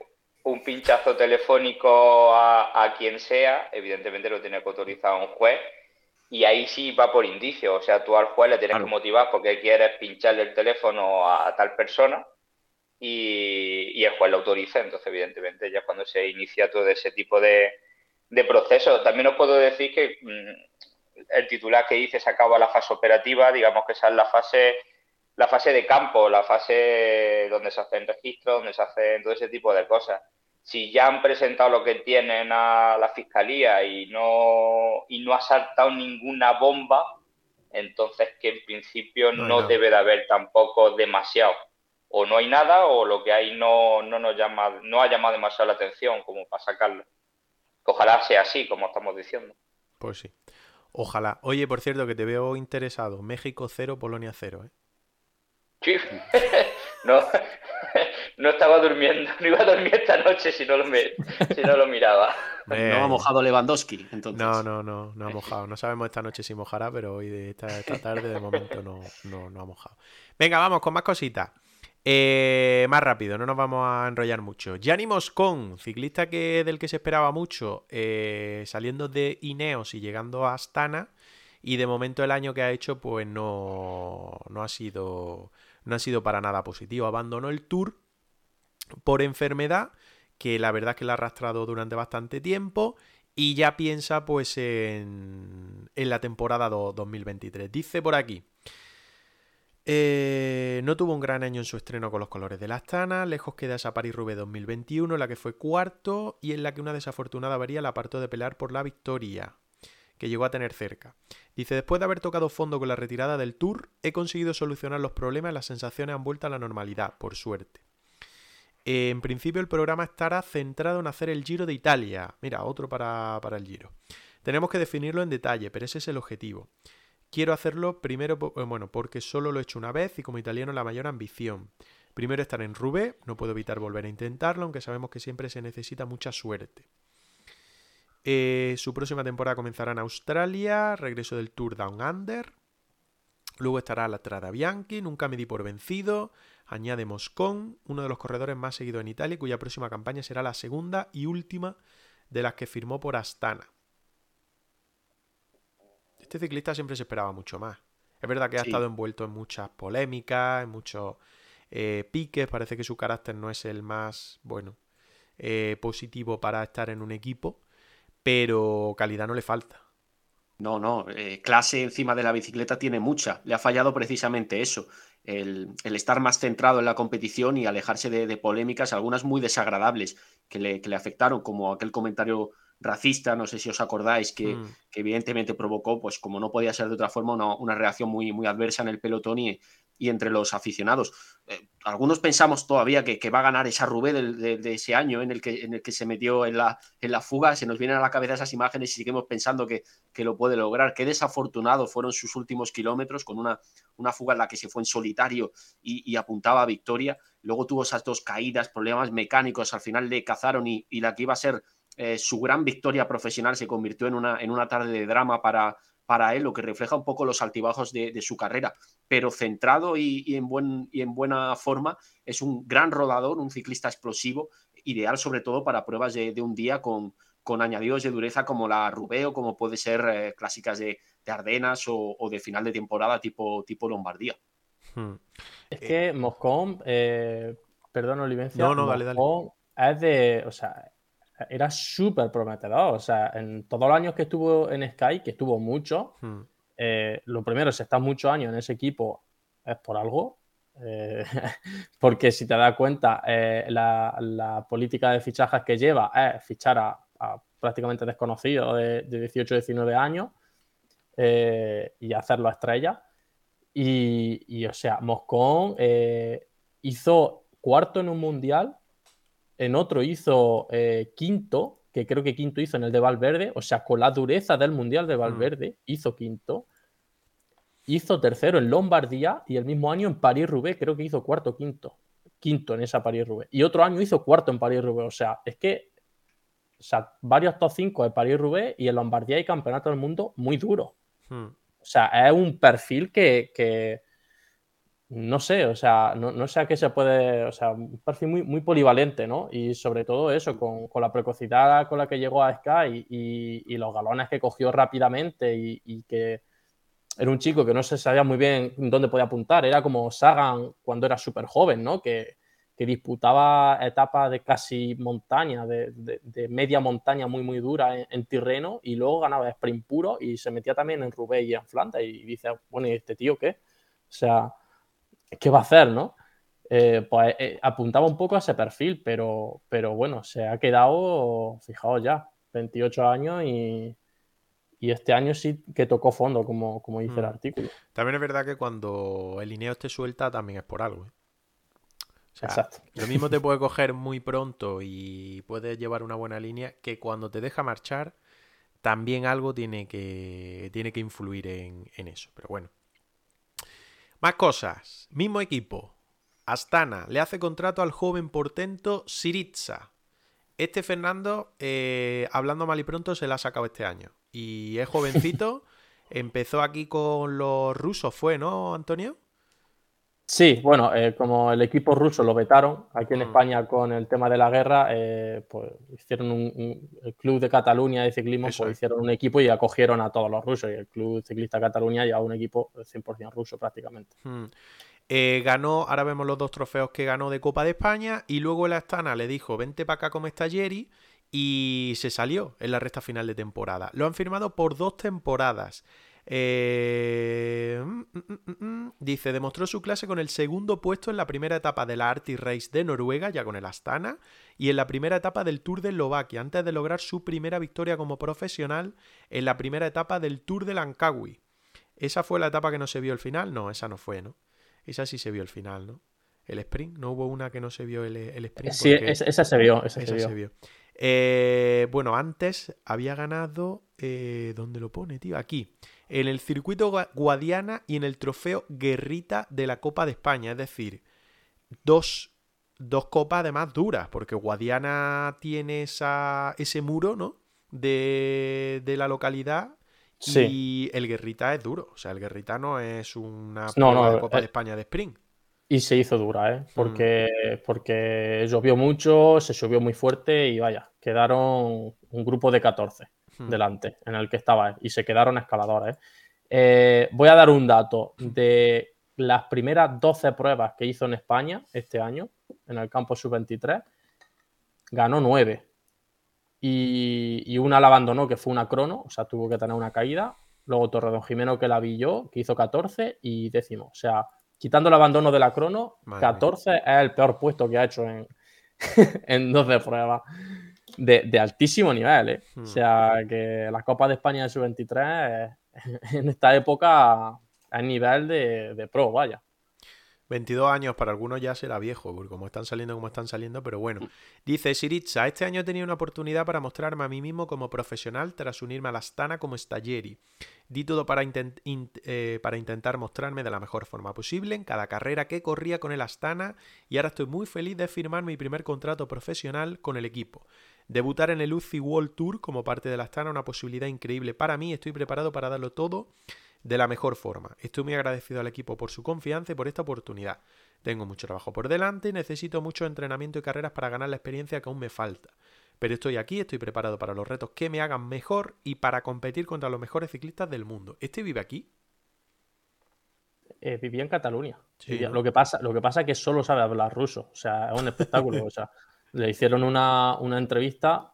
un pinchazo telefónico a, quien sea, evidentemente lo tiene que autorizar un juez y ahí sí va por indicio, o sea, tú al juez le tienes que motivar porque quieres pincharle el teléfono a, tal persona y, el juez lo autoriza, entonces evidentemente ya cuando se inicia todo ese tipo de, de proceso. También os puedo decir que mm, el titular que dice se acaba la fase operativa, digamos que esa es la fase la fase de campo, la fase donde se hacen registros, donde se hacen todo ese tipo de cosas si ya han presentado lo que tienen a la fiscalía y no, y no ha saltado ninguna bomba, entonces que en principio no, debe de haber tampoco demasiado. O no hay nada o lo que hay no, no nos llama, no ha llamado demasiado la atención como para sacarlo. Ojalá sea así, como estamos diciendo. Pues sí. Ojalá. Oye, por cierto, que te veo interesado. México 0, Polonia 0, ¿eh? Sí. no, no estaba durmiendo, no iba a dormir esta noche si no lo, si no lo miraba. No ha mojado Lewandowski, entonces. No, no, no, no ha mojado. No sabemos esta noche si mojará, pero hoy de esta, tarde de momento no, no, ha mojado. Venga, vamos con más cositas. Eh, más rápido, no nos vamos a enrollar mucho. Gianni Moscón, ciclista que, del que se esperaba mucho, eh, saliendo de Ineos y llegando a Astana. Y de momento el año que ha hecho, pues no, no ha sido. No ha sido para nada positivo. Abandonó el tour por enfermedad, que la verdad es que la ha arrastrado durante bastante tiempo y ya piensa pues en, la temporada 2023. Dice por aquí. Eh, no tuvo un gran año en su estreno con los colores de la Astana, lejos queda esa Paris-Roubaix 2021, en la que fue cuarto y en la que una desafortunada avería la apartó de pelear por la victoria, que llegó a tener cerca. Dice, después de haber tocado fondo con la retirada del Tour, he conseguido solucionar los problemas y las sensaciones han vuelto a la normalidad, por suerte. Eh, en principio el programa estará centrado en hacer el Giro de Italia. Mira, otro para, el Giro. Tenemos que definirlo en detalle, pero ese es el objetivo. Quiero hacerlo primero, eh, bueno, porque solo lo he hecho una vez y como italiano la mayor ambición. Primero estar en Roubaix, no puedo evitar volver a intentarlo, aunque sabemos que siempre se necesita mucha suerte. Eh, su próxima temporada comenzará en Australia, regreso del Tour Down Under. Luego estará la Trada Bianchi, nunca me di por vencido. Añade Moscón, uno de los corredores más seguidos en Italia, cuya próxima campaña será la segunda y última de las que firmó por Astana. Este ciclista siempre se esperaba mucho más. Es verdad que ha estado envuelto en muchas polémicas, en muchos eh, piques. Parece que su carácter no es el más, bueno, eh, positivo para estar en un equipo, pero calidad no le falta. No, no, eh, clase encima de la bicicleta tiene mucha. Le ha fallado precisamente eso, el, estar más centrado en la competición y alejarse de, polémicas, algunas muy desagradables que le, que le, afectaron, como aquel comentario racista, no sé si os acordáis, que, mm. evidentemente provocó, pues como no podía ser de otra forma, una, una reacción muy, muy adversa en el pelotón y, y entre los aficionados. Eh, algunos pensamos todavía que, va a ganar esa Rubé de, ese año en el que, en el que se metió en la, en la fuga. Se nos vienen a la cabeza esas imágenes y seguimos pensando que, lo puede lograr. Qué desafortunado fueron sus últimos kilómetros con una, una fuga en la que se fue en solitario y, apuntaba a victoria. Luego tuvo esas dos caídas, problemas mecánicos. Al final le cazaron y, la que iba a ser eh, su gran victoria profesional se convirtió en una, en una tarde de drama para, para él, lo que refleja un poco los altibajos de, su carrera, pero centrado y, en buen, y en buena forma, es un gran rodador, un ciclista explosivo, ideal sobre todo para pruebas de, un día con, con añadidos de dureza como la Rubeo, como puede ser eh, clásicas de, Ardenas o, de final de temporada tipo, tipo Lombardía. Hmm. Es que Moscón, eh, perdón, Olivencia, no, no, dale, dale. es de, o sea, era súper prometedor. O sea, en todos los años que estuvo en Sky, que estuvo mucho, hmm. eh, lo primero, si estás muchos años en ese equipo, es por algo. Eh, porque si te das cuenta, eh, la, política de fichajes que lleva es fichar a, prácticamente desconocidos de, de 18 19 años. y hacerlo estrella. Y, y, o sea, Moscón hizo cuarto en un mundial, en otro hizo eh, quinto, que creo que quinto hizo en el de Valverde, o sea, con la dureza del mundial de Valverde, hizo quinto. Hizo tercero en Lombardía y el mismo año en París-Roubaix, creo que hizo cuarto quinto. Quinto en esa París-Roubaix. Y otro año hizo cuarto en París-Roubaix. O sea, es que o sea, varios top 5 de París-Roubaix y en Lombardía y Campeonato del Mundo muy duro. Hmm. O sea, es un perfil que, no sé, o sea, no, sé a qué se puede, o sea, un perfil muy, muy polivalente, ¿no? Y sobre todo eso, con, la precocidad con la que llegó a Sky y, los galones que cogió rápidamente y, que era un chico que no se sabía muy bien dónde podía apuntar, era como Sagan cuando era súper joven, ¿no? Que, que disputaba etapas de casi montaña, de, media montaña muy, muy dura en, Tirreno y luego ganaba sprint puro y se metía también en Roubaix y en Flandes y dice, bueno, ¿y este tío qué? O sea, ¿qué va a hacer, no? Eh, pues eh, apuntaba un poco a ese perfil, pero, pero bueno, se ha quedado, fijaos ya, 28 años y, este año sí que tocó fondo, como, como dice el mm. artículo. También es verdad que cuando el Lineo te suelta también es por algo. ¿eh? Exacto. Lo mismo te puede coger muy pronto y puedes llevar una buena línea que cuando te deja marchar también algo tiene que, tiene que influir en, eso. Pero bueno. Más cosas. Mismo equipo. Astana le hace contrato al joven portento Siritza. Este Fernando, eh, hablando mal y pronto, se la ha sacado este año. Y es jovencito. Empezó aquí con los rusos, ¿fue, no, Antonio? Sí, bueno, eh, como el equipo ruso lo vetaron aquí en mm. España con el tema de la guerra, eh, pues hicieron un, el club de Cataluña de ciclismo, pues hicieron un equipo y acogieron a todos los rusos. Y el club ciclista Cataluña ya un equipo 100% ruso prácticamente. Mm. Eh, ganó, ahora vemos los dos trofeos que ganó de Copa de España y luego el Astana le dijo, vente para acá como está Jerry y se salió en la recta final de temporada. Lo han firmado por dos temporadas. Eh, mm, mm, mm, dice, demostró su clase con el segundo puesto en la primera etapa de la Arctic Race de Noruega, ya con el Astana, y en la primera etapa del Tour de Eslovaquia, antes de lograr su primera victoria como profesional en la primera etapa del Tour de Langkawi. ¿Esa fue la etapa que no se vio el final? No, esa no fue, ¿no? Esa sí se vio el final, ¿no? El sprint, no hubo una que no se vio el, sprint. Sí, esa se vio, esa, se vio. Eh, bueno, antes había ganado. Eh, ¿Dónde lo pone, tío? Aquí en el circuito Guadiana y en el trofeo Guerrita de la Copa de España. Es decir, dos, dos copas además duras, porque Guadiana tiene esa, ese muro, ¿no? De, de la localidad y el Guerrita es duro. O sea, el Guerrita no es una Copa de eh, España de sprint. Y se hizo dura, ¿eh? Porque, mm. porque llovió mucho, se llovió muy fuerte y vaya, quedaron un grupo de 14. Hmm. delante en el que estaba y se quedaron escaladores. Eh, voy a dar un dato de las primeras 12 pruebas que hizo en España este año, en el campo sub-23, ganó 9. Y, una la abandonó, que fue una crono, o sea, tuvo que tener una caída. Luego Torredón Jimeno, que la yo, que hizo 14 y décimo. O sea, quitando el abandono de la crono, 14 es el peor puesto que ha hecho en, en 12 pruebas de, altísimo nivel. ¿eh? O hmm. sea, que la Copa de España de Sub-23 en esta época es nivel de, de pro, vaya. 22 años para algunos ya será viejo, porque como están saliendo como están saliendo, pero bueno. Dice Siritza, este año he tenido una oportunidad para mostrarme a mí mismo como profesional tras unirme a la Astana como stageri. Di todo para, eh, para intentar mostrarme de la mejor forma posible en cada carrera que corría con el Astana y ahora estoy muy feliz de firmar mi primer contrato profesional con el equipo. Debutar en el UCI World Tour como parte de la Astana, una posibilidad increíble para mí. Estoy preparado para darlo todo de la mejor forma. Estoy muy agradecido al equipo por su confianza y por esta oportunidad. Tengo mucho trabajo por delante y necesito mucho entrenamiento y carreras para ganar la experiencia que aún me falta. Pero estoy aquí, estoy preparado para los retos que me hagan mejor y para competir contra los mejores ciclistas del mundo. ¿Este vive aquí? Eh, vivía en Cataluña. lo, que pasa, lo que pasa es que solo sabe hablar ruso. O sea, es un espectáculo. o sea, le hicieron una, entrevista,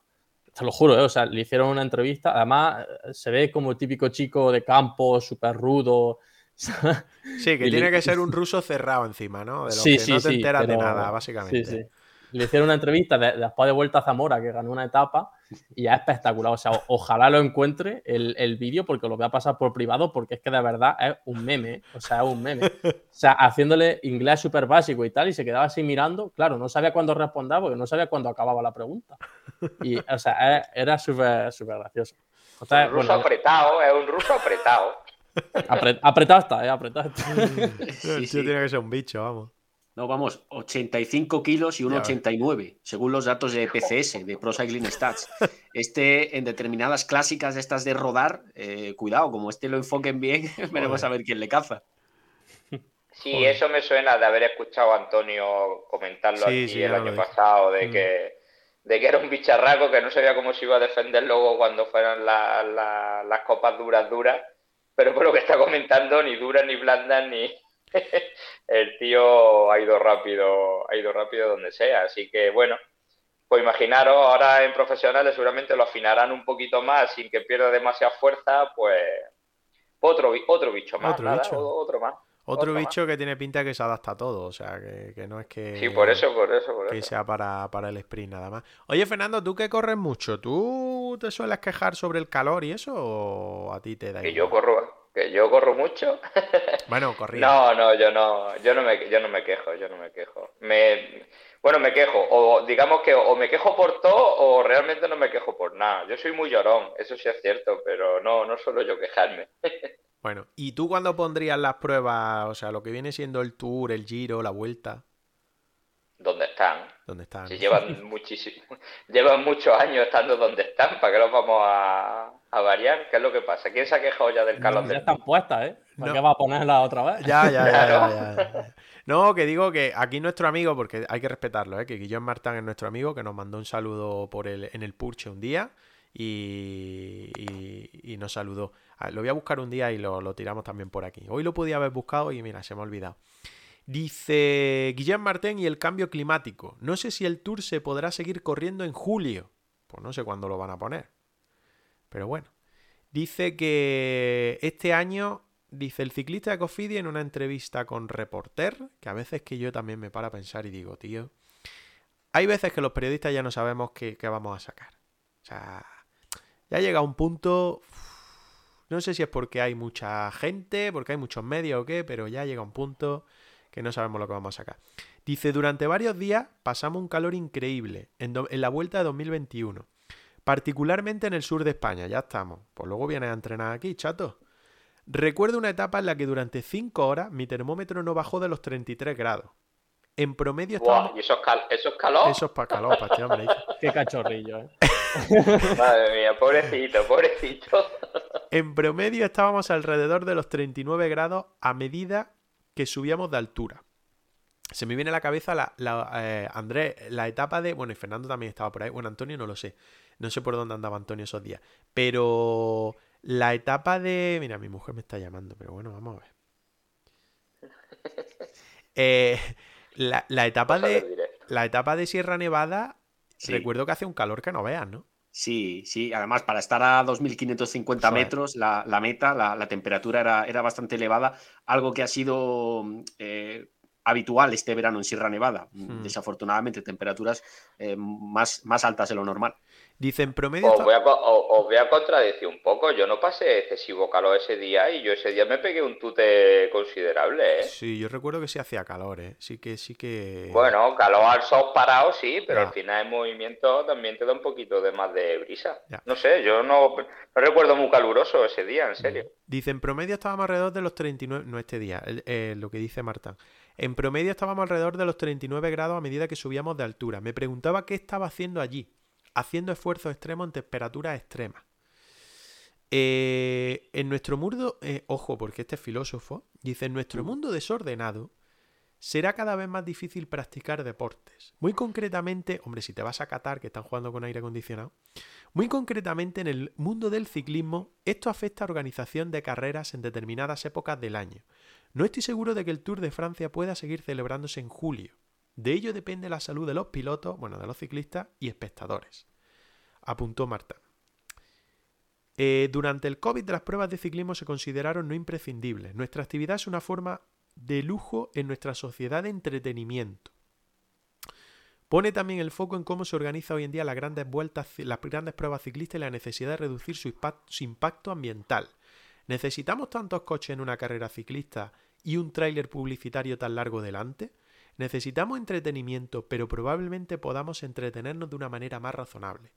te lo juro, ¿eh? o sea, le hicieron una entrevista, además eh, se ve como el típico chico de campo, súper rudo. Sí, que tiene que ser un ruso cerrado encima, ¿no? De lo que no te enteras de nada, básicamente. Sí, sí. Le hicieron una entrevista después de Vuelta a Zamora, que ganó una etapa, y es espectacular. O sea, ojalá lo encuentre el, el vídeo porque lo voy a pasar por privado porque es que de verdad es un meme. O sea, es un meme. O sea, haciéndole inglés súper básico y tal, y se quedaba así mirando. Claro, no sabía cuándo responder porque no sabía cuándo acababa la pregunta. Y, o sea, era súper, súper gracioso. O sea, un ruso apretado, es un ruso apretado. apretado está, ¿eh? Apretado está. sí, sí. tiene que ser un bicho, vamos. No, vamos, 85 kilos y 1,89, según los datos de PCS, de Pro Cycling Stats. Este, en determinadas clásicas de estas de rodar, eh, cuidado, como este lo enfoquen bien, veremos a ver quién le caza. Sí, eso me suena de haber escuchado a Antonio comentarlo aquí el año pasado, de, mm. que, de que era un bicharraco que no sabía cómo se iba a defender luego cuando fueran las copas duras, duras, pero por lo que está comentando, ni duras, ni blandas, ni, el tío ha ido rápido, ha ido rápido donde sea. Así que bueno, pues imaginaros, ahora en profesionales seguramente lo afinarán un poquito más sin que pierda demasiada fuerza, pues otro, otro bicho más, otro, otro más. Otro, bicho que tiene pinta que se adapta a todo, o sea, que, no es que... Sí, por eso, por eso, por que sea para, para, el sprint nada más. Oye, Fernando, tú que corres mucho, ¿tú te sueles quejar sobre el calor y eso o a ti te da Que yo corro, que yo corro mucho. Bueno, corría. no, no, yo no, yo no me, yo no me quejo, yo no me quejo. Me, bueno, me quejo, o digamos que o me quejo por todo o realmente no me quejo por nada. Yo soy muy llorón, eso sí es cierto, pero no, no suelo yo quejarme. bueno, ¿y tú cuándo pondrías las pruebas, o sea, lo que viene siendo el tour, el giro, la vuelta? ¿Dónde están? ¿Dónde están? Si llevan muchísimo, llevan muchos años estando donde están, ¿para qué los vamos a, a variar? ¿Qué es lo que pasa? ¿Quién se ha quejado ya del calor? Ya están puestas, ¿eh? ¿Para qué va a ponerla otra vez? Ya, ya, ya, ya, No, que digo que aquí nuestro amigo, porque hay que respetarlo, ¿eh? que Guillón Martán es nuestro amigo, que nos mandó un saludo por el, en el Purche un día y, y, nos saludó. Lo voy a buscar un día y lo, lo tiramos también por aquí. Hoy lo podía haber buscado y mira, se me ha olvidado. Dice Guillem Martín y el cambio climático. No sé si el tour se podrá seguir corriendo en julio. Pues no sé cuándo lo van a poner. Pero bueno. Dice que este año, dice el ciclista de Cofidi en una entrevista con Reporter, que a veces que yo también me para a pensar y digo, tío, hay veces que los periodistas ya no sabemos qué, vamos a sacar. O sea, ya llega un punto... No sé si es porque hay mucha gente, porque hay muchos medios o qué, pero ya llega un punto que no sabemos lo que vamos a sacar. Dice, durante varios días pasamos un calor increíble en, la vuelta de 2021, particularmente en el sur de España, ya estamos. Pues luego vienes a entrenar aquí, chato. Recuerdo una etapa en la que durante 5 horas mi termómetro no bajó de los 33 grados. En promedio estábamos... ¿Y eso es, calor? Eso es para calor, para este hombre. Qué cachorrillo, ¿eh? Madre mía, pobrecito, pobrecito. En promedio estábamos alrededor de los 39 grados a medida que subíamos de altura. Se me viene a la cabeza la, eh, Andrés, la etapa de. Bueno, y Fernando también estaba por ahí. Bueno, Antonio no lo sé. No sé por dónde andaba Antonio esos días. Pero la etapa de. Mira, mi mujer me está llamando, pero bueno, vamos a ver. Eh, la, etapa de. La etapa de Sierra Nevada. Recuerdo que hace un calor que no veas, ¿no? Sí, sí. Además, para estar a 2.550 metros, la, meta, la, temperatura era, era, bastante elevada, algo que ha sido eh, habitual este verano en Sierra Nevada. Hmm. Desafortunadamente, temperaturas eh, más, más altas de lo normal. Dice en promedio. Os voy, a, contradecir un poco. Yo no pasé excesivo calor ese día y yo ese día me pegué un tute considerable. ¿eh? Sí, yo recuerdo que sí hacía calor, ¿eh? Sí que, sí que. Bueno, calor al sol parado, sí, pero al final el movimiento también te da un poquito de más de brisa. No sé, yo no, recuerdo muy caluroso ese día, en serio. Dice en promedio estábamos alrededor de los 39. No este día, eh, lo que dice Marta. En promedio estábamos alrededor de los 39 grados a medida que subíamos de altura. Me preguntaba qué estaba haciendo allí haciendo esfuerzos extremos en temperaturas extremas. Eh, en nuestro mundo, eh, ojo, porque este filósofo dice, en nuestro mundo desordenado será cada vez más difícil practicar deportes. Muy concretamente, hombre, si te vas a Qatar, que están jugando con aire acondicionado, muy concretamente en el mundo del ciclismo, esto afecta a organización de carreras en determinadas épocas del año. No estoy seguro de que el Tour de Francia pueda seguir celebrándose en julio. De ello depende la salud de los pilotos, bueno, de los ciclistas y espectadores, apuntó Marta. Eh, durante el COVID las pruebas de ciclismo se consideraron no imprescindibles. Nuestra actividad es una forma de lujo en nuestra sociedad de entretenimiento. Pone también el foco en cómo se organiza hoy en día las grandes vueltas, las grandes pruebas ciclistas y la necesidad de reducir su impacto ambiental. ¿Necesitamos tantos coches en una carrera ciclista y un tráiler publicitario tan largo delante? Necesitamos entretenimiento, pero probablemente podamos entretenernos de una manera más razonable.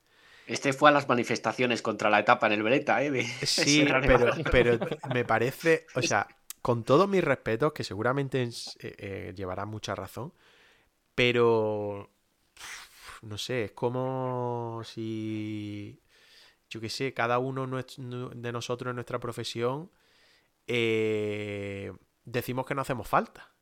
Este fue a las manifestaciones contra la etapa en el Breta, ¿eh? Sí, pero, me parece, o sea, con todos mis respetos, que seguramente eh, eh, llevará mucha razón, pero no sé, es como si, yo qué sé, cada uno de nosotros en nuestra profesión eh, decimos que no hacemos falta.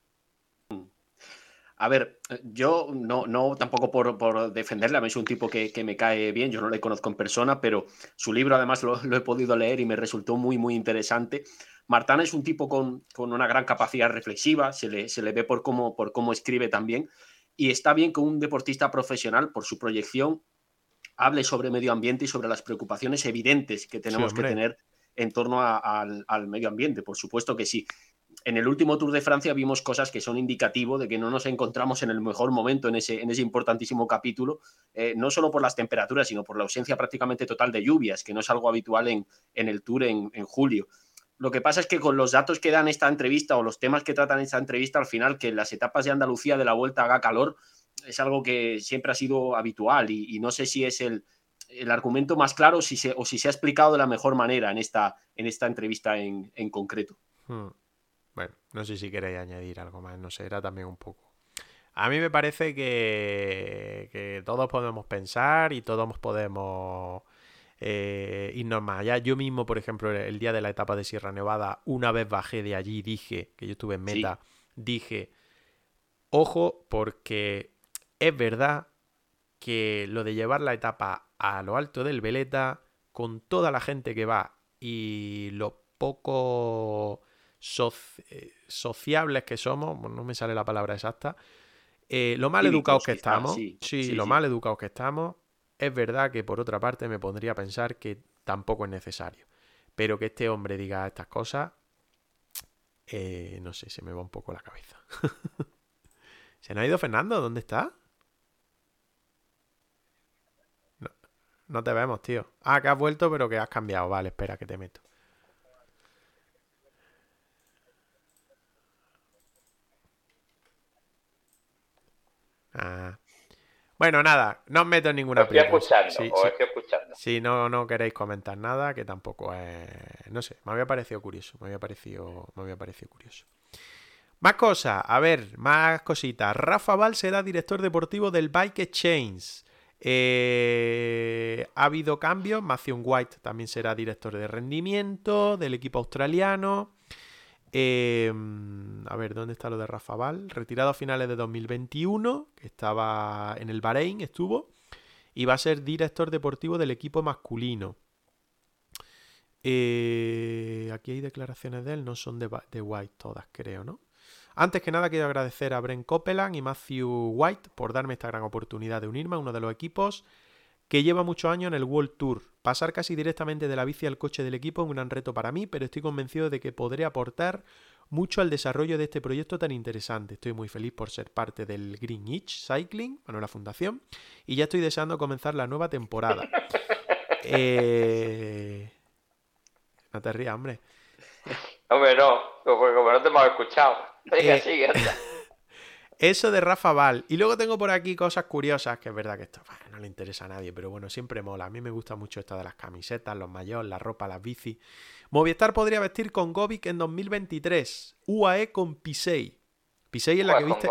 A ver, yo no, no tampoco por, defenderle, a mí es un tipo que, me cae bien, yo no le conozco en persona, pero su libro además lo, he podido leer y me resultó muy, muy interesante. Martán es un tipo con, una gran capacidad reflexiva, se le, se le ve por cómo, por cómo escribe también, y está bien que un deportista profesional, por su proyección, hable sobre medio ambiente y sobre las preocupaciones evidentes que tenemos que tener en torno al medio ambiente. Por supuesto que sí en el último Tour de Francia vimos cosas que son indicativo de que no nos encontramos en el mejor momento en ese, en ese importantísimo capítulo, eh, no solo por las temperaturas, sino por la ausencia prácticamente total de lluvias, que no es algo habitual en, en el Tour en, julio. Lo que pasa es que con los datos que dan esta entrevista o los temas que tratan esta entrevista, al final que las etapas de Andalucía de la vuelta haga calor, es algo que siempre ha sido habitual y, no sé si es el, el argumento más claro si se, o si se ha explicado de la mejor manera en esta, en esta entrevista en, en concreto. Hmm. Bueno, no sé si queréis añadir algo más, no sé, era también un poco. A mí me parece que, todos podemos pensar y todos podemos eh, irnos más allá. Yo mismo, por ejemplo, el día de la etapa de Sierra Nevada, una vez bajé de allí, dije, que yo estuve en meta, dije, ojo, porque es verdad que lo de llevar la etapa a lo alto del Veleta, con toda la gente que va y lo poco eh, sociables que somos, no me sale la palabra exacta, eh, lo mal educados que estamos, sí, lo mal educados que estamos, es verdad que por otra parte me pondría a pensar que tampoco es necesario. Pero que este hombre diga estas cosas, eh, no sé, se me va un poco la cabeza. ¿Se nos ha ido Fernando? ¿Dónde está? No te vemos, tío. Ah, que has vuelto, pero que has cambiado. Vale, espera, que te meto. Ah. Bueno, nada, no os meto en ninguna estoy escuchando, sí, estoy escuchando. Si no, no queréis comentar nada, que tampoco es. No sé, me había parecido curioso. Me había parecido, me había parecido curioso. Más cosas, a ver, más cositas. Rafa Val será director deportivo del Bike Exchange. Eh, ha habido cambios. Matthew White también será director de rendimiento del equipo australiano. Em, a ver, ¿dónde está lo de Rafa Val? Retirado a finales de 2021, que estaba en el Bahrein, estuvo, y va a ser director deportivo del equipo masculino. Eh, aquí hay declaraciones de él, no son de, de, White todas, creo, ¿no? Antes que nada, quiero agradecer a Brent Copeland y Matthew White por darme esta gran oportunidad de unirme a uno de los equipos que lleva muchos años en el World Tour. Pasar casi directamente de la bici al coche del equipo es un gran reto para mí, pero estoy convencido de que podré aportar mucho al desarrollo de este proyecto tan interesante. Estoy muy feliz por ser parte del Green Itch Cycling, bueno, la fundación, y ya estoy deseando comenzar la nueva temporada. Eh, no te rías, hombre. Hombre, no, porque como no te hemos escuchado. Eh, sigue, eso de Rafa Val. Y luego tengo por aquí cosas curiosas, que es verdad que esto no le interesa a nadie, pero bueno, siempre mola. A mí me gusta mucho esto de las camisetas, los mayores, la ropa, las bici. Movistar podría vestir con Govic en 2023. UAE con Pisei. Pisei es la que viste.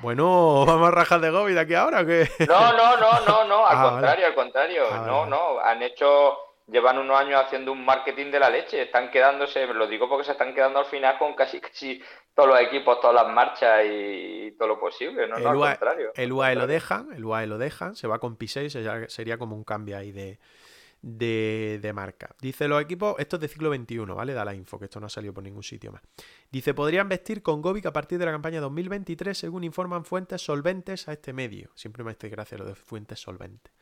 Bueno, vamos a rajar de Govic de aquí ahora. ¿qué? No, no, no, no, no. Al ah, contrario, al contrario. Ah, no, no. Han hecho llevan unos años haciendo un marketing de la leche, están quedándose, lo digo porque se están quedando al final con casi, casi todos los equipos, todas las marchas y todo lo posible, no, el al contrario. El UAE lo dejan, el UAE lo dejan, se va con P6, sería como un cambio ahí de, de, marca. Dice los equipos, esto es de ciclo 21, ¿vale? Da la info, que esto no ha salido por ningún sitio más. Dice, podrían vestir con Govic a partir de la campaña 2023, según informan fuentes solventes a este medio. Siempre me hace gracia lo de fuentes solventes.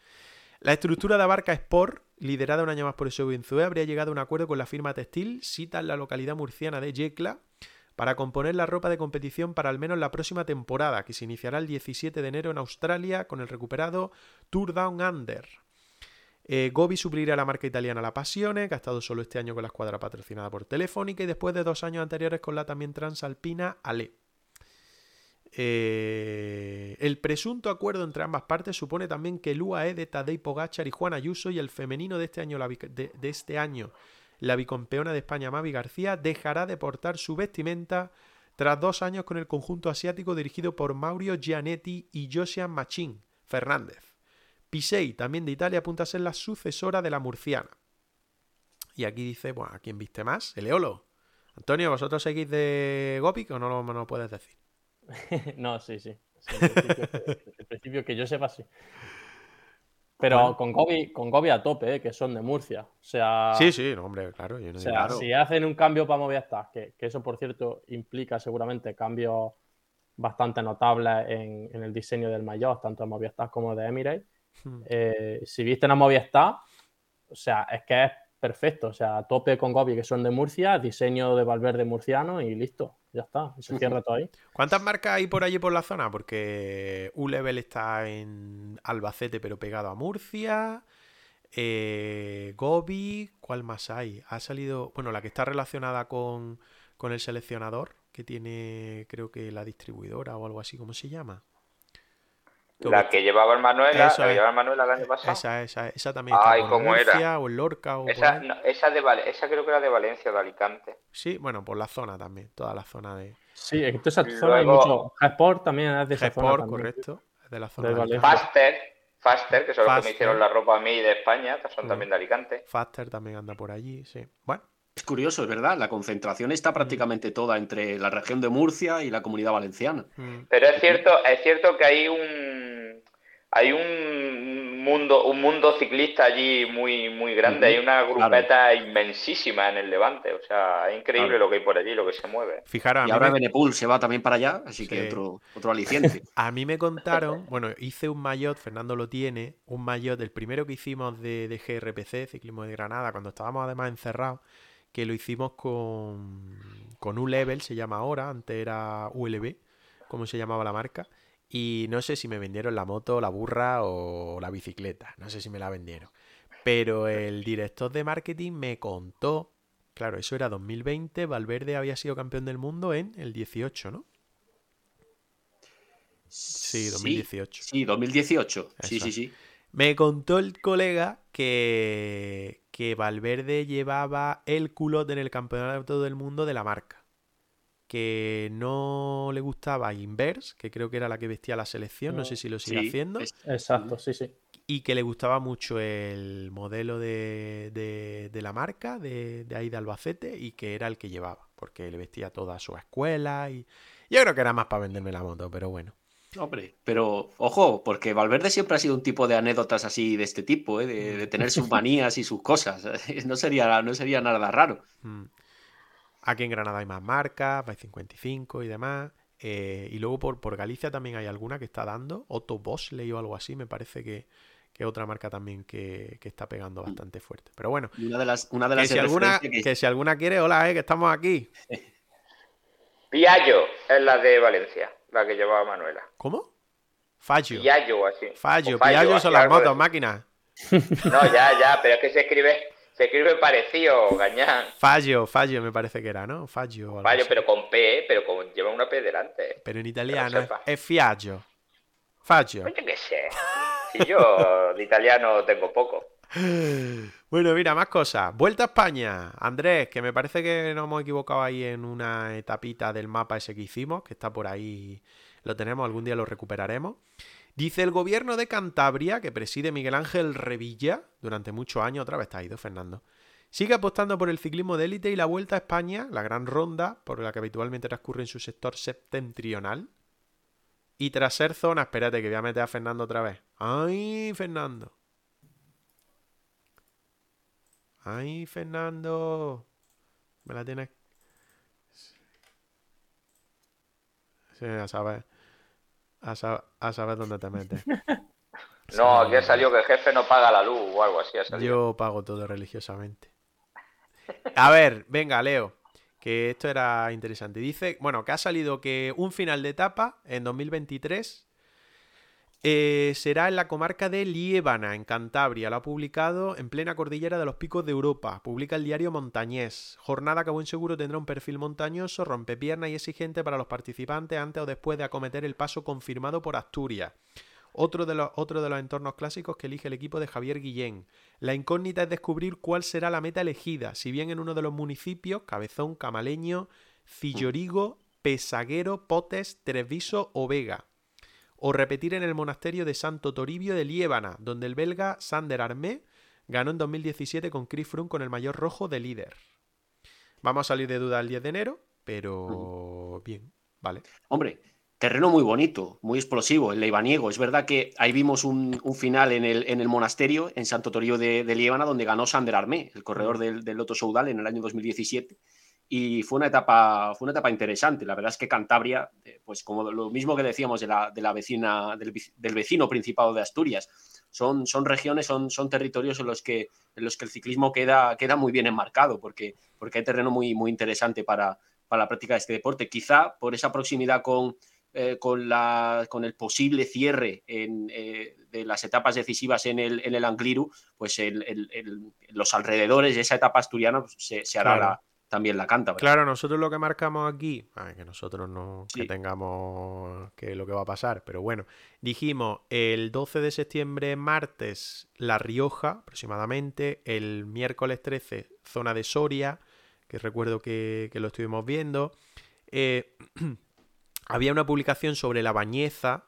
La estructura de Abarca Sport, liderada un año más por Eusebio Benzue, habría llegado a un acuerdo con la firma textil, cita en la localidad murciana de Yecla, para componer la ropa de competición para al menos la próxima temporada, que se iniciará el 17 de enero en Australia con el recuperado Tour Down Under. Eh, Gobi suplirá la marca italiana La Passione, que ha estado solo este año con la escuadra patrocinada por Telefónica y después de dos años anteriores con la también transalpina Ale. Eh, el presunto acuerdo entre ambas partes supone también que el UAE de Tadej Pogachar y Juan Ayuso y el femenino de este año, la, de, de este año, la bicampeona de España Mavi García, dejará de portar su vestimenta tras dos años con el conjunto asiático dirigido por Mauro Gianetti y Josian Machín Fernández. Pisei, también de Italia, apunta a ser la sucesora de la murciana. Y aquí dice, bueno, ¿a quién viste más? El Eolo. Antonio, ¿vosotros seguís de Gopic o no no lo puedes decir? no, sí, sí. sí en, principio, en, principio, que yo sepa, sí. Pero bueno. con, Gobi, con Gobi a tope, ¿eh? que son de Murcia. O sea. Sí, sí, no, hombre, claro. Yo no o sea, claro. si hacen un cambio para Movistar, que, que, eso, por cierto, implica seguramente cambios bastante notables en, en el diseño del mayor, tanto de Movistar como de Emirates. Hmm. Eh, si visten a Movistar, o sea, es que es perfecto. O sea, a tope con Gobi, que son de Murcia, diseño de Valverde murciano y listo. Ya está, se cierra todo ahí. ¿Cuántas marcas hay por allí por la zona? Porque U-Level está en Albacete, pero pegado a Murcia. Eh, Gobi, ¿cuál más hay? Ha salido, bueno, la que está relacionada con, con el seleccionador, que tiene, creo que la distribuidora o algo así, ¿cómo se llama? La que llevaba el Manuela, la que llevaba el Manuela el año pasado. Esa, esa, esa también Ay, ¿cómo Murcia, era? o en Lorca o esa, no, esa, de Val esa creo que era de Valencia, de Alicante. Sí, bueno, por la zona también, toda la zona de. Sí, en toda esa Luego, zona hay mucho. Sport también es de esa zona. correcto. De la zona De de, Valencia. Faster, Faster, que son los que me Faster. hicieron la ropa a mí de España, que son Mm. también de Alicante. Faster también anda por allí, sí. Bueno, Es curioso, es verdad. La concentración está prácticamente toda entre la región de Murcia y la comunidad valenciana. mm, Pero es cierto, es cierto que hay un hay un mundo, un mundo ciclista allí muy, muy grande, hay una grupeta inmensísima en el Levante, o sea, es increíble Claro. lo que hay por allí, lo que se mueve. fijaros, a Y ahora me, Benepul se va también para allá, así que otro, otro aliciente. a mí me contaron, bueno, hice un maillot, Fernando lo tiene, un maillot, el primero que hicimos de, de GRPC, Ciclismo de Granada, cuando estábamos además encerrados, que lo hicimos con, con U-Level, se llama ahora, antes era ULB, como se llamaba la marca. Y no sé si me vendieron la moto, la burra o la bicicleta. No sé si me la vendieron. Pero el director de marketing me contó. Claro, eso era 2020. Valverde había sido campeón del mundo en el 18, ¿no? Sí, 2018. Sí, 2018. Sí, Eso sí, es. sí. Me contó el colega que, que Valverde llevaba el culote en el campeonato del mundo de la marca. Que no le gustaba Inverse, que creo que era la que vestía la selección, no sé si lo sigue Sí, haciendo. es- Exacto, sí, sí. Y que le gustaba mucho el modelo de, de- de la marca, de, de ahí de Albacete, y que era el que llevaba, porque le vestía toda su escuela y yo creo que era más para venderme la moto, pero bueno. Hombre, pero ojo, porque Valverde siempre ha sido un tipo de anécdotas así de este tipo, ¿eh? de, de tener sus manías y sus cosas. No sería, no sería nada raro. Mm. Aquí en Granada hay más marcas, hay 55 y demás. eh, y luego por, por Galicia también hay alguna que está dando. Otto Bosley o algo así, me parece que, que es otra marca también que, que está pegando bastante fuerte. Pero bueno, Y una de las, una de que las si, de alguna, que- que si alguna quiere, hola, eh, que estamos aquí. Piallo es la de Valencia, la que llevaba Manuela. ¿Cómo? Fallo. Piallo, así. Fallo, O Fallo, Piaggio así, son las de motos, máquinas. No, ya, ya, pero es que se escribe, se escribe parecido, gañán. Fallo, fallo me parece que era, ¿no? Fallo. Fallo, así. pero con P, pero con, lleva una P delante. Pero en italiano es, es fiaggio. Fallo. Oye, qué sé. Si yo de italiano tengo poco. Bueno, mira, más cosas. Vuelta a España. Andrés, que me parece que nos hemos equivocado ahí en una etapita del mapa ese que hicimos, que está por ahí, lo tenemos, algún día lo recuperaremos. Dice el gobierno de Cantabria, que preside Miguel Ángel Revilla, durante muchos años, otra vez está ido Fernando, sigue apostando por el ciclismo de élite y la Vuelta a España, la gran ronda, por la que habitualmente transcurre en su sector septentrional. Y tras ser zona, espérate que voy a meter a Fernando otra vez. ¡Ay, Fernando! ¡Ay, Fernando! Me la tienes. Sí, a saber. A, sa- a saber dónde te metes. No, aquí ha salido que el jefe no paga la luz o algo así. Ha salido. Yo pago todo religiosamente. A ver, venga, Leo. que esto era interesante. Dice, bueno, que ha salido que un final de etapa en 2023 eh, será en la comarca de Liébana, en Cantabria. Lo ha publicado en plena cordillera de los picos de Europa. Publica el diario Montañés. Jornada que a buen seguro tendrá un perfil montañoso, rompepierna y exigente para los participantes antes o después de acometer el paso confirmado por Asturias. Otro de, los, de los entornos clásicos que elige el equipo de Javier Guillén. La incógnita es descubrir cuál será la meta elegida, si bien en uno de los municipios, Cabezón, Camaleño, Cillorigo, Pesaguero, Potes, Treviso o Vega o repetir en el monasterio de Santo Toribio de Liébana, donde el belga Sander Armé ganó en 2017 con Chris Froome con el mayor rojo de líder. Vamos a salir de duda el 10 de enero, pero bien, vale. Hombre, terreno muy bonito, muy explosivo, el Leibaniego. Es verdad que ahí vimos un, final en el, en el, monasterio, en Santo Toribio de, de Liébana, donde ganó Sander Armé, el corredor del, del Loto Soudal en el año 2017 y fue una etapa, fue una etapa interesante. La verdad es que Cantabria, eh, pues como lo mismo que decíamos de la, de la vecina, del, vecino Principado de Asturias, son, son regiones, son, son territorios en los, que, en los que el ciclismo queda, queda muy bien enmarcado, porque, porque hay terreno muy, muy interesante para, para la práctica de este deporte. Quizá por esa proximidad con, eh, con, la, con el posible cierre en, eh, de las etapas decisivas en el, en el Angliru, pues los alrededores de esa etapa asturiana pues, se, hará la también la canta. Claro, nosotros lo que marcamos aquí, que nosotros no que tengamos que lo que va a pasar, pero bueno, dijimos el 12 de septiembre, martes, La Rioja, aproximadamente, el miércoles 13, zona de Soria, que recuerdo que, lo estuvimos viendo. Eh, había una publicación sobre la bañeza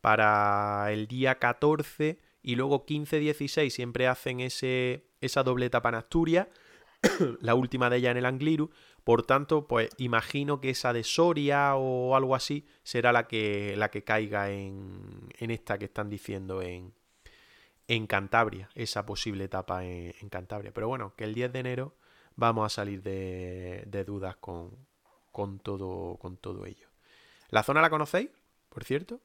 para el día 14 y luego 15-16 siempre hacen ese, esa doble etapa en Asturias la última de ella en el Angliru. Por tanto, pues imagino que esa de Soria o algo así será la que, la que caiga en, en esta que están diciendo en, en Cantabria, esa posible etapa en, Cantabria. Pero bueno, que el 10 de enero vamos a salir de, de dudas con, con, todo, con todo ello. ¿La zona la conocéis, por cierto?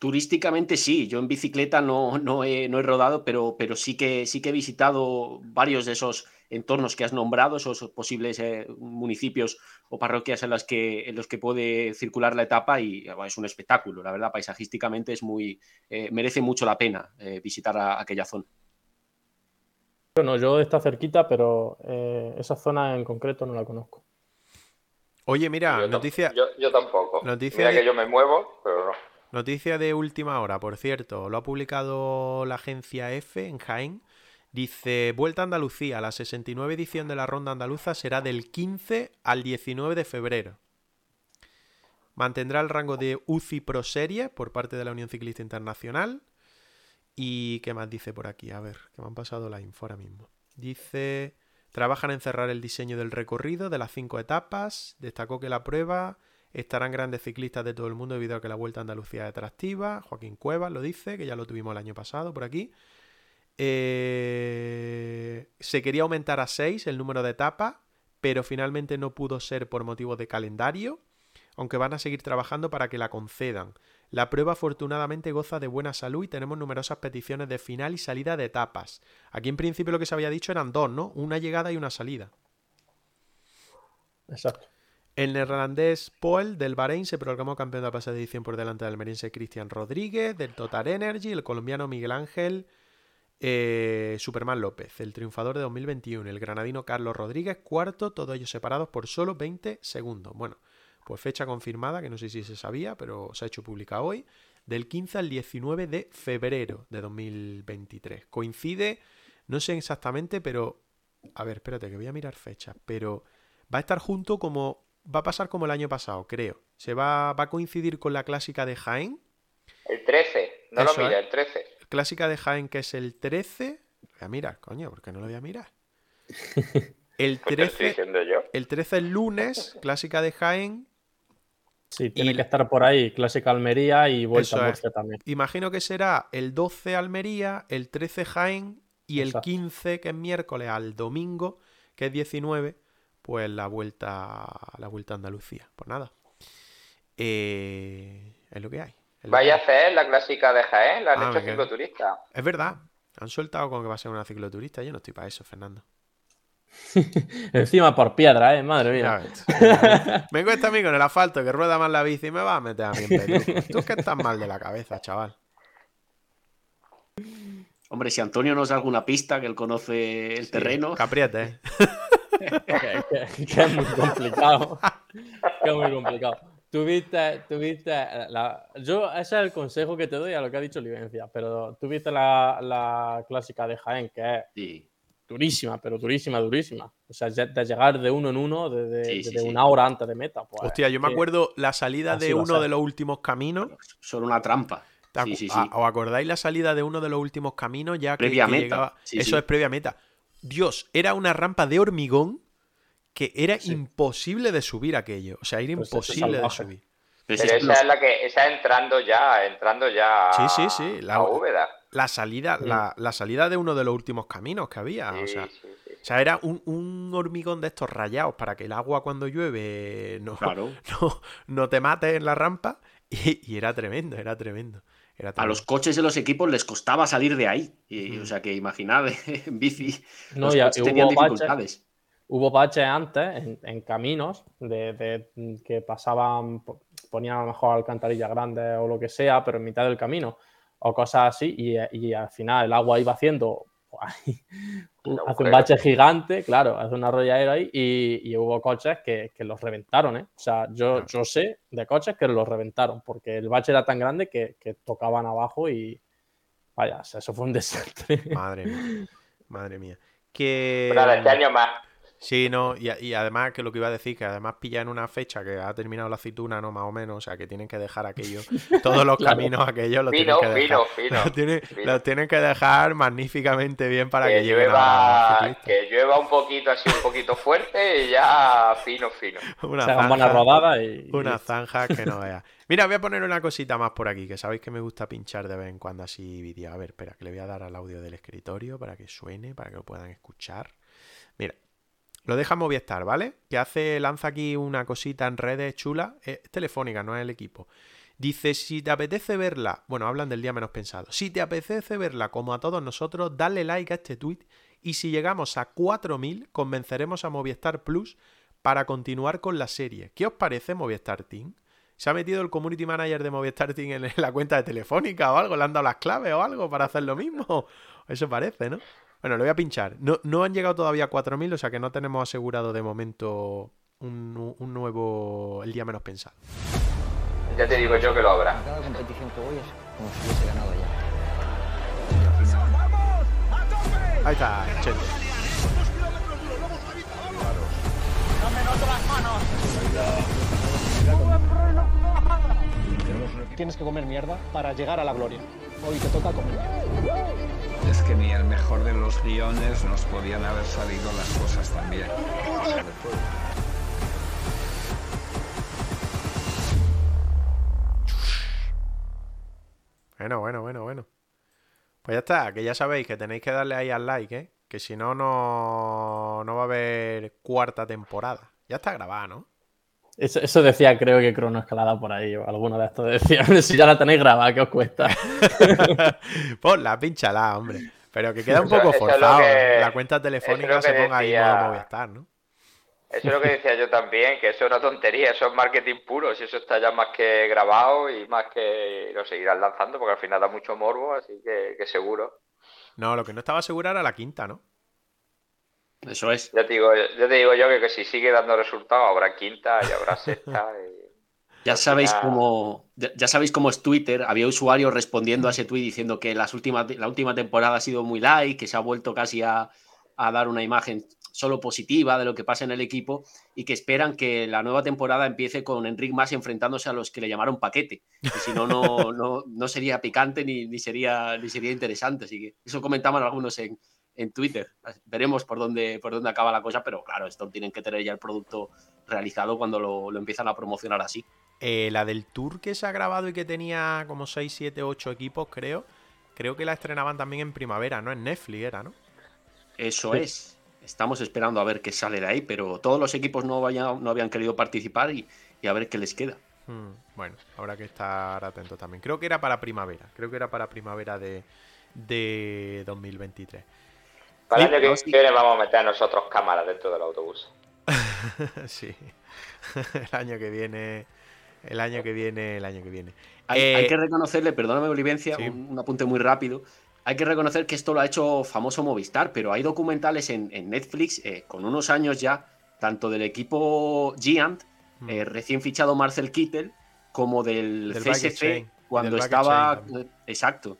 Turísticamente sí, yo en bicicleta no, no, he, no he rodado, pero, pero sí, que, sí que he visitado varios de esos entornos que has nombrado, esos posibles eh, municipios o parroquias en, las que, en los que puede circular la etapa y es un espectáculo, la verdad, paisajísticamente es muy, eh, merece mucho la pena eh, visitar aquella zona. Bueno, yo está cerquita, pero esa zona en concreto no la conozco. Oye, mira, noticia. Yo, tampoco. Noticia mira que yo me muevo, pero no. Noticia de última hora, por cierto. Lo ha publicado la agencia F en Jaén. Dice, Vuelta a Andalucía, la 69 edición de la Ronda Andaluza será del 15 al 19 de febrero. Mantendrá el rango de UCI Pro Serie por parte de la Unión Ciclista Internacional. ¿Y qué más dice por aquí? A ver, que me han pasado la info ahora mismo. Dice, trabajan en cerrar el diseño del recorrido de las cinco etapas. Destacó que la prueba estarán grandes ciclistas de todo el mundo debido a que la Vuelta a Andalucía es atractiva. Joaquín Cuevas lo dice, que ya lo tuvimos el año pasado por aquí. Eh, se quería aumentar a 6 el número de etapas, pero finalmente no pudo ser por motivos de calendario, aunque van a seguir trabajando para que la concedan. La prueba afortunadamente goza de buena salud y tenemos numerosas peticiones de final y salida de etapas. Aquí en principio lo que se había dicho eran dos, ¿no? Una llegada y una salida. Exacto. El neerlandés Poel del Bahrein se proclamó campeón de la pasada edición por delante del almeriense Cristian Rodríguez, del Total Energy, el colombiano Miguel Ángel eh, Superman López, el triunfador de 2021, el granadino Carlos Rodríguez, cuarto, todos ellos separados por solo 20 segundos. Bueno, pues fecha confirmada, que no sé si se sabía, pero se ha hecho pública hoy, del 15 al 19 de febrero de 2023. Coincide, no sé exactamente, pero... A ver, espérate, que voy a mirar fechas, pero va a estar junto como... Va a pasar como el año pasado, creo. Se va, va a coincidir con la clásica de Jaén. El 13, no lo mira, el 13 clásica de Jaén, que es el 13. Voy a mirar, coño, ¿por qué no lo voy a mirar? El 13, el 13 es lunes, clásica de Jaén. Sí, tiene que estar por ahí, clásica Almería y vuelta a Murcia también. Imagino que será el 12 Almería, el 13 Jaén y el 15, que es miércoles, al domingo, que es 19, pues la vuelta, la vuelta a Andalucía. Pues nada. Eh, es lo que hay. Vaya a hacer la clásica de Jaén, la han ah, hecho cicloturista. Es verdad, han soltado con que va a ser una cicloturista. Yo no estoy para eso, Fernando. Encima por piedra, ¿eh? Madre mía. me cuesta a mí con el asfalto que rueda más la bici y me va a meter a mí en. Tú es que estás mal de la cabeza, chaval. Hombre, si Antonio nos da alguna pista que él conoce el terreno. Capriete, ¿eh? que, es muy complicado. que es muy complicado. Tuviste, tuviste la, yo, ese es el consejo que te doy a lo que ha dicho Livencia, pero tuviste la, la clásica de Jaén, que es durísima, pero durísima, durísima. O sea, de llegar de uno en uno desde una hora antes de meta. Pues, Hostia, yo me acuerdo la salida de uno de los últimos caminos. Son una trampa. ¿Os acordáis la salida de uno de los últimos caminos ya que, llegaba? Eso es previa meta. Dios, era una rampa de hormigón que era imposible de subir aquello. O sea, era pues imposible de subir. Pero, esa es la que, esa entrando ya, entrando ya sí, sí, sí. La, La salida, la, salida de uno de los últimos caminos que había. o, sea, o sea, era un, hormigón de estos rayados para que el agua cuando llueve no, no, te mate en la rampa. Y, era tremendo, era tremendo. A los coches de los equipos les costaba salir de ahí. Y, O sea, que imaginad, en bici, no, ya, tenían dificultades. Hubo baches antes en, caminos de, que pasaban, ponían a lo mejor alcantarillas grandes o lo que sea, pero en mitad del camino o cosas así, y, al final el agua iba haciendo hace un bache gigante, claro, hace un arrolladero ahí y, hubo coches que, los reventaron, ¿eh? O sea, yo, yo sé de coches que los reventaron porque el bache era tan grande que, tocaban abajo y vaya, eso fue un desastre. Madre mía, madre mía. Que... este año más. Sí, no, y, además que lo que iba a decir, que además pilla en una fecha que ha terminado la aceituna, ¿no? Más o menos, o sea, que tienen que dejar aquello, todos los caminos aquellos los tienen que dejar. Los, tienen, que dejar magníficamente bien para que, llueva, Que llueva un poquito así, un poquito fuerte y ya fino, fino. Una zanja, rodada y... Una zanja que no vea. Mira, voy a poner una cosita más por aquí, que sabéis que me gusta pinchar de vez en cuando así vídeo. A ver, espera, que le voy a dar al audio del escritorio para que suene, para que lo puedan escuchar. Lo deja Movistar, ¿vale? Que hace, lanza aquí una cosita en redes chula. Es telefónica, no es el equipo. Dice, si te apetece verla, bueno, hablan del día menos pensado. Si te apetece verla como a todos nosotros, dale like a este tweet y si llegamos a 4.000, convenceremos a Movistar Plus para continuar con la serie. ¿Qué os parece Movistar Team? ¿Se ha metido el community manager de Movistar Team en la cuenta de Telefónica o algo? ¿Le han dado las claves o algo para hacer lo mismo? Eso parece, ¿no? Bueno, lo voy a pinchar. No, no han llegado todavía a 4.000, o sea que no tenemos asegurado de momento un, nuevo, el día menos pensado. Ya te digo yo que lo habrá. Cada competición que voy es como si hubiese ganado ya. Ahí está, Chelo. ¡No me noto las manos! Tienes que comer mierda para llegar a la gloria. Hoy te toca comer Es que ni el mejor de los guiones nos podían haber salido las cosas tan bien. Bueno, bueno, bueno, bueno. Pues ya está, que ya sabéis que tenéis que darle ahí al like, ¿eh? Que si no, no, no va a haber cuarta temporada. Ya está grabada, ¿no? Eso, decía, creo que Cronoescalada por ahí, o alguno de estos decía, si ya la tenéis grabada, ¿qué os cuesta? Ponla, pinchala, hombre. Pero que queda un poco forzado. la cuenta telefónica se ponga ahí modo Movistar, ¿no? Eso es lo que decía yo también, que eso es una tontería, eso es marketing puro, si eso está ya más que grabado y más que lo seguirán lanzando, porque al final da mucho morbo, así que, que seguro. No, lo que no estaba seguro era la quinta, ¿no? Eso es. Ya te digo, yo te digo yo que, si sigue dando resultados habrá quinta y habrá sexta. Ya sabéis cómo ya, sabéis cómo es Twitter. Había usuarios respondiendo a ese tweet diciendo que las últimas, la última temporada ha sido muy light, que se ha vuelto casi a, dar una imagen solo positiva de lo que pasa en el equipo y que esperan que la nueva temporada empiece con Enric más enfrentándose a los que le llamaron paquete. Que si no, no, no, sería picante ni, ni, sería, ni sería interesante. Así que eso comentaban algunos en, en Twitter. Veremos por dónde, por dónde acaba la cosa, pero claro, esto tienen que tener ya el producto realizado cuando lo, empiezan a promocionar así. Eh, la del tour que se ha grabado y que tenía como 6, 7, 8 equipos, creo. Creo que la estrenaban también en primavera, ¿no? En Netflix era, ¿no? Eso es. Estamos esperando a ver qué sale de ahí, pero todos los equipos no, vayan, no habían querido participar y, a ver qué les queda. Hmm, bueno, habrá que estar atento también. Creo que era para primavera. Creo que era para primavera de, de 2023. Para el año que sí. viene vamos a meter nosotros cámaras dentro del autobús. sí. el año que viene. El año que viene, el año que viene. Hay, Eh, hay que reconocerle, perdóname Olivencia, sí. un, un apunte muy rápido. Hay que reconocer que esto lo ha hecho famoso Movistar, pero hay documentales en, en Netflix eh, con unos años ya, tanto del equipo Giant, Mm. eh, recién fichado Marcel Kittel, como del, CSC cuando del estaba. Eh, exacto.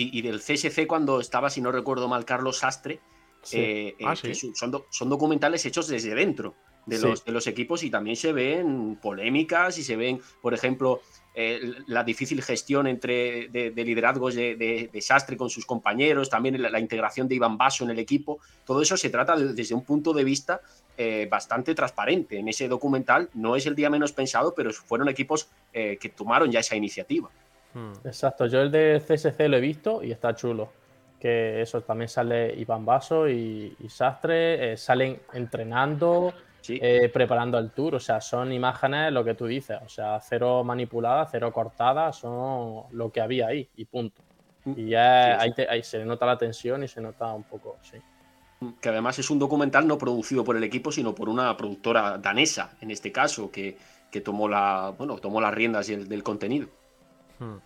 Y, y del CSC cuando estaba, si no recuerdo mal, Carlos Sastre. Sí. eh, eh, Ah, sí. son- son, do- son documentales hechos desde dentro de Sí. los, de los equipos y también se ven polémicas y se ven, por ejemplo, eh, la difícil gestión entre de, de liderazgos de, de- de Sastre con sus compañeros, también la, la integración de Iván Basso en el equipo. Todo eso se trata de- desde un punto de vista eh, bastante transparente. En ese documental no es el día menos pensado, pero fueron equipos eh, que tomaron ya esa iniciativa. Mm. Exacto, yo el de CSC lo he visto y está chulo. Que eso también sale Iván Basso y, y Sastre, eh, salen entrenando, Sí. eh, preparando el tour. O sea, son imágenes lo que tú dices. O sea, cero manipuladas, cero cortadas, son lo que había ahí y punto. Y ya Sí, sí. ahí, te- ahí se nota la tensión y se nota un poco, sí. que además es un documental no producido por el equipo, sino por una productora danesa, en este caso, que, que tomó, la, bueno, tomó las riendas del, del contenido. Hmm.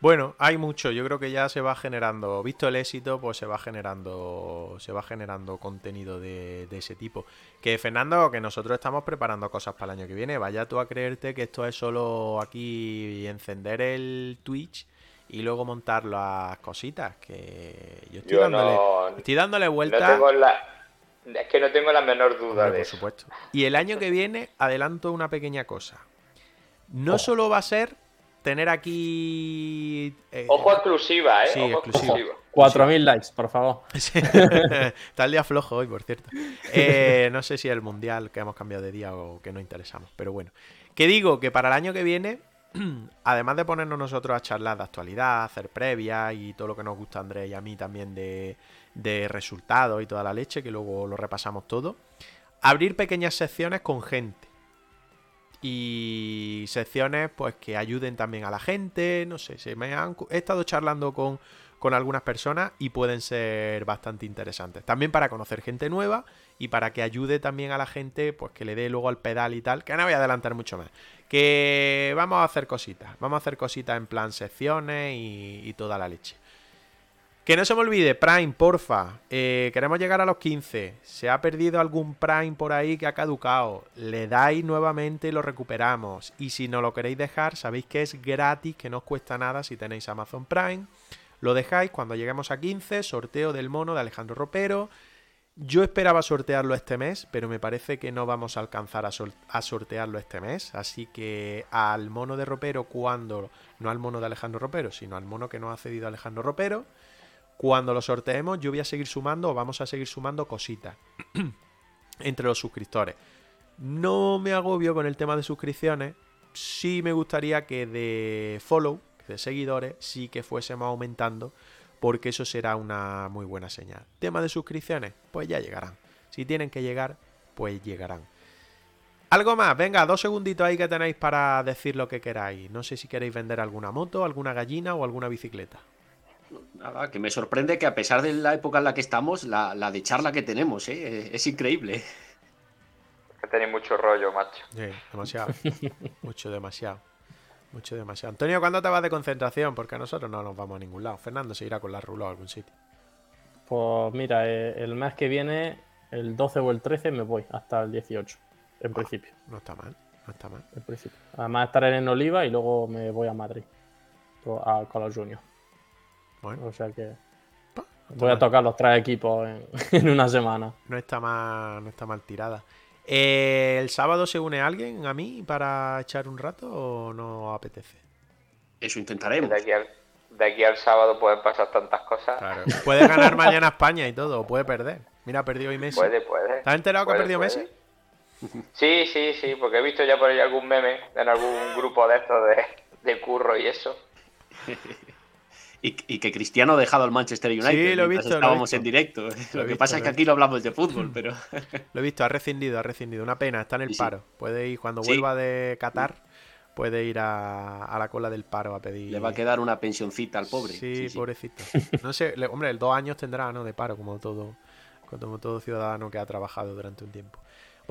Bueno, hay mucho. Yo creo que ya se va generando, visto el éxito, pues se va generando, se va generando contenido de, de ese tipo. Que Fernando, que nosotros estamos preparando cosas para el año que viene. Vaya tú a creerte que esto es solo aquí encender el Twitch y luego montar las cositas. Que yo estoy Yo dándole, no, estoy dándole vuelta. la. Es que no tengo la menor duda Hombre, de por eso. supuesto. Y el año que viene, adelanto una pequeña cosa. No solo va a ser tener aquí. eh, Ojo exclusiva, ¿eh? Sí, Ojo exclusiva. exclusiva. 4.000 likes, por favor. Sí. Está el día flojo hoy, por cierto. Eh, no sé si el mundial que hemos cambiado de día o que no interesamos, pero bueno. Que digo que para el año que viene, además de ponernos nosotros a charlar de actualidad, hacer previas y todo lo que nos gusta a Andrés y a mí también de, de resultados y toda la leche, que luego lo repasamos todo, abrir pequeñas secciones con gente. Y secciones pues que ayuden también a la gente, no sé, se me han, he estado charlando con, con algunas personas y pueden ser bastante interesantes. También para conocer gente nueva y para que ayude también a la gente, pues que le dé luego al pedal y tal, que no voy a adelantar mucho más. Que vamos a hacer cositas, vamos a hacer cositas en plan secciones y, y toda la leche. Que no se me olvide, Prime, porfa. Eh, queremos llegar a los 15. Se ha perdido algún Prime por ahí que ha caducado. Le dais nuevamente y lo recuperamos. Y si no lo queréis dejar, sabéis que es gratis, que no os cuesta nada si tenéis Amazon Prime. Lo dejáis cuando lleguemos a 15, sorteo del mono de Alejandro Ropero. Yo esperaba sortearlo este mes, pero me parece que no vamos a alcanzar a, a sortearlo este mes. Así que al mono de Ropero, cuando, no al mono de Alejandro Ropero, sino al mono que nos ha cedido Alejandro Ropero, cuando lo sorteemos, yo voy a seguir sumando o vamos a seguir sumando cositas entre los suscriptores. No me agobio con el tema de suscripciones. Sí me gustaría que de follow, de seguidores, sí que fuésemos aumentando, porque eso será una muy buena señal. Tema de suscripciones, pues ya llegarán. Si tienen que llegar, pues llegarán. Algo más, venga, dos segunditos ahí que tenéis para decir lo que queráis. No sé si queréis vender alguna moto, alguna gallina o alguna bicicleta. Nada, que me sorprende que a pesar de la época en la que estamos, la, la de charla que tenemos, ¿eh? es increíble. Que tenéis mucho rollo, macho. Sí, demasiado. Mucho, demasiado. Mucho, demasiado. Antonio, ¿cuándo te vas de concentración? Porque a nosotros no nos vamos a ningún lado. Fernando se irá con la rula a algún sitio. Pues mira, eh, el mes que viene, el 12 o el 13, me voy hasta el 18, en principio. No está mal, no está mal. En principio. Además estaré en Oliva y luego me voy a Madrid. to- A Call Junior. Bueno, O sea que pa, voy a tocar los tres equipos en, en una semana. No está mal, no está mal tirada. Eh, ¿El sábado se une alguien a mí para echar un rato o no apetece? Eso intentaremos. De aquí, al, de aquí al sábado pueden pasar tantas cosas. Claro. Puede ganar mañana España y todo, o puede perder. Mira, ha perdido hoy Messi. Puede, puede. ¿Estás enterado que ha perdido puede. Messi? Sí, sí, sí, porque he visto ya por ahí algún meme en algún grupo de estos de, de curro y eso. Y, y que Cristiano ha dejado al Manchester United. Sí, lo he mientras visto, lo he Estábamos visto. en directo. Lo que visto, pasa lo es que aquí no hablamos de fútbol, pero. Lo he visto, ha rescindido, ha rescindido. Una pena, está en el Sí, sí. paro. Puede ir cuando vuelva de Qatar, puede ir a, la cola del paro a pedir. Le va a quedar una pensioncita al pobre. Sí, pobrecito. No sé, hombre, el dos años tendrá, ¿no? De paro, como todo, como todo ciudadano que ha trabajado durante un tiempo.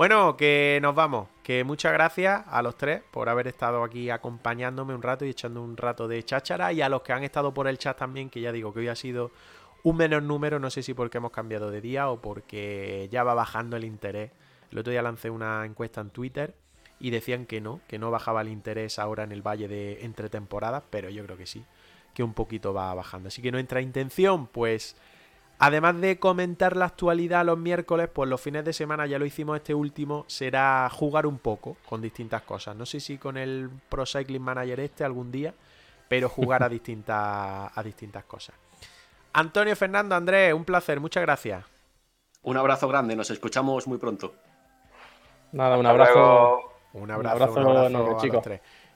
Bueno, que nos vamos. Que muchas gracias a los tres por haber estado aquí acompañándome un rato y echando un rato de cháchara. Y a los que han estado por el chat también, que ya digo que hoy ha sido un menor número. No sé si porque hemos cambiado de día o porque ya va bajando el interés. El otro día lancé una encuesta en Twitter y decían que no, que no bajaba el interés ahora en el valle de entre temporadas, pero yo creo que sí, que un poquito va bajando. Así que nuestra intención, pues Además de comentar la actualidad los miércoles, pues los fines de semana, ya lo hicimos este último, será jugar un poco con distintas cosas. No sé si con el Pro Cycling Manager este algún día, pero jugar a distintas, a distintas cosas. Antonio Fernando, Andrés, un placer, muchas gracias. Un abrazo grande, nos escuchamos muy pronto. Nada, un abrazo. Un abrazo, un abrazo, chicos.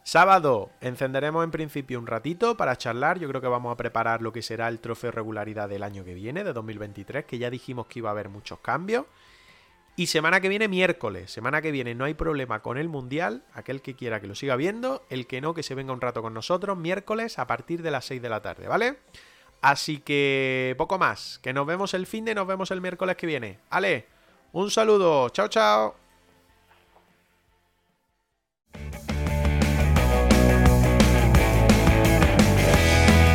Sábado encenderemos en principio un ratito para charlar. Yo creo que vamos a preparar lo que será el trofeo regularidad del año que viene, de 2023, que ya dijimos que iba a haber muchos cambios. Y semana que viene, miércoles. Semana que viene no hay problema con el Mundial. Aquel que quiera que lo siga viendo. El que no, que se venga un rato con nosotros. Miércoles a partir de las 6 de la tarde, ¿vale? Así que poco más. Que nos vemos el fin de, nos vemos el miércoles que viene. Ale, un saludo. Chao, chao.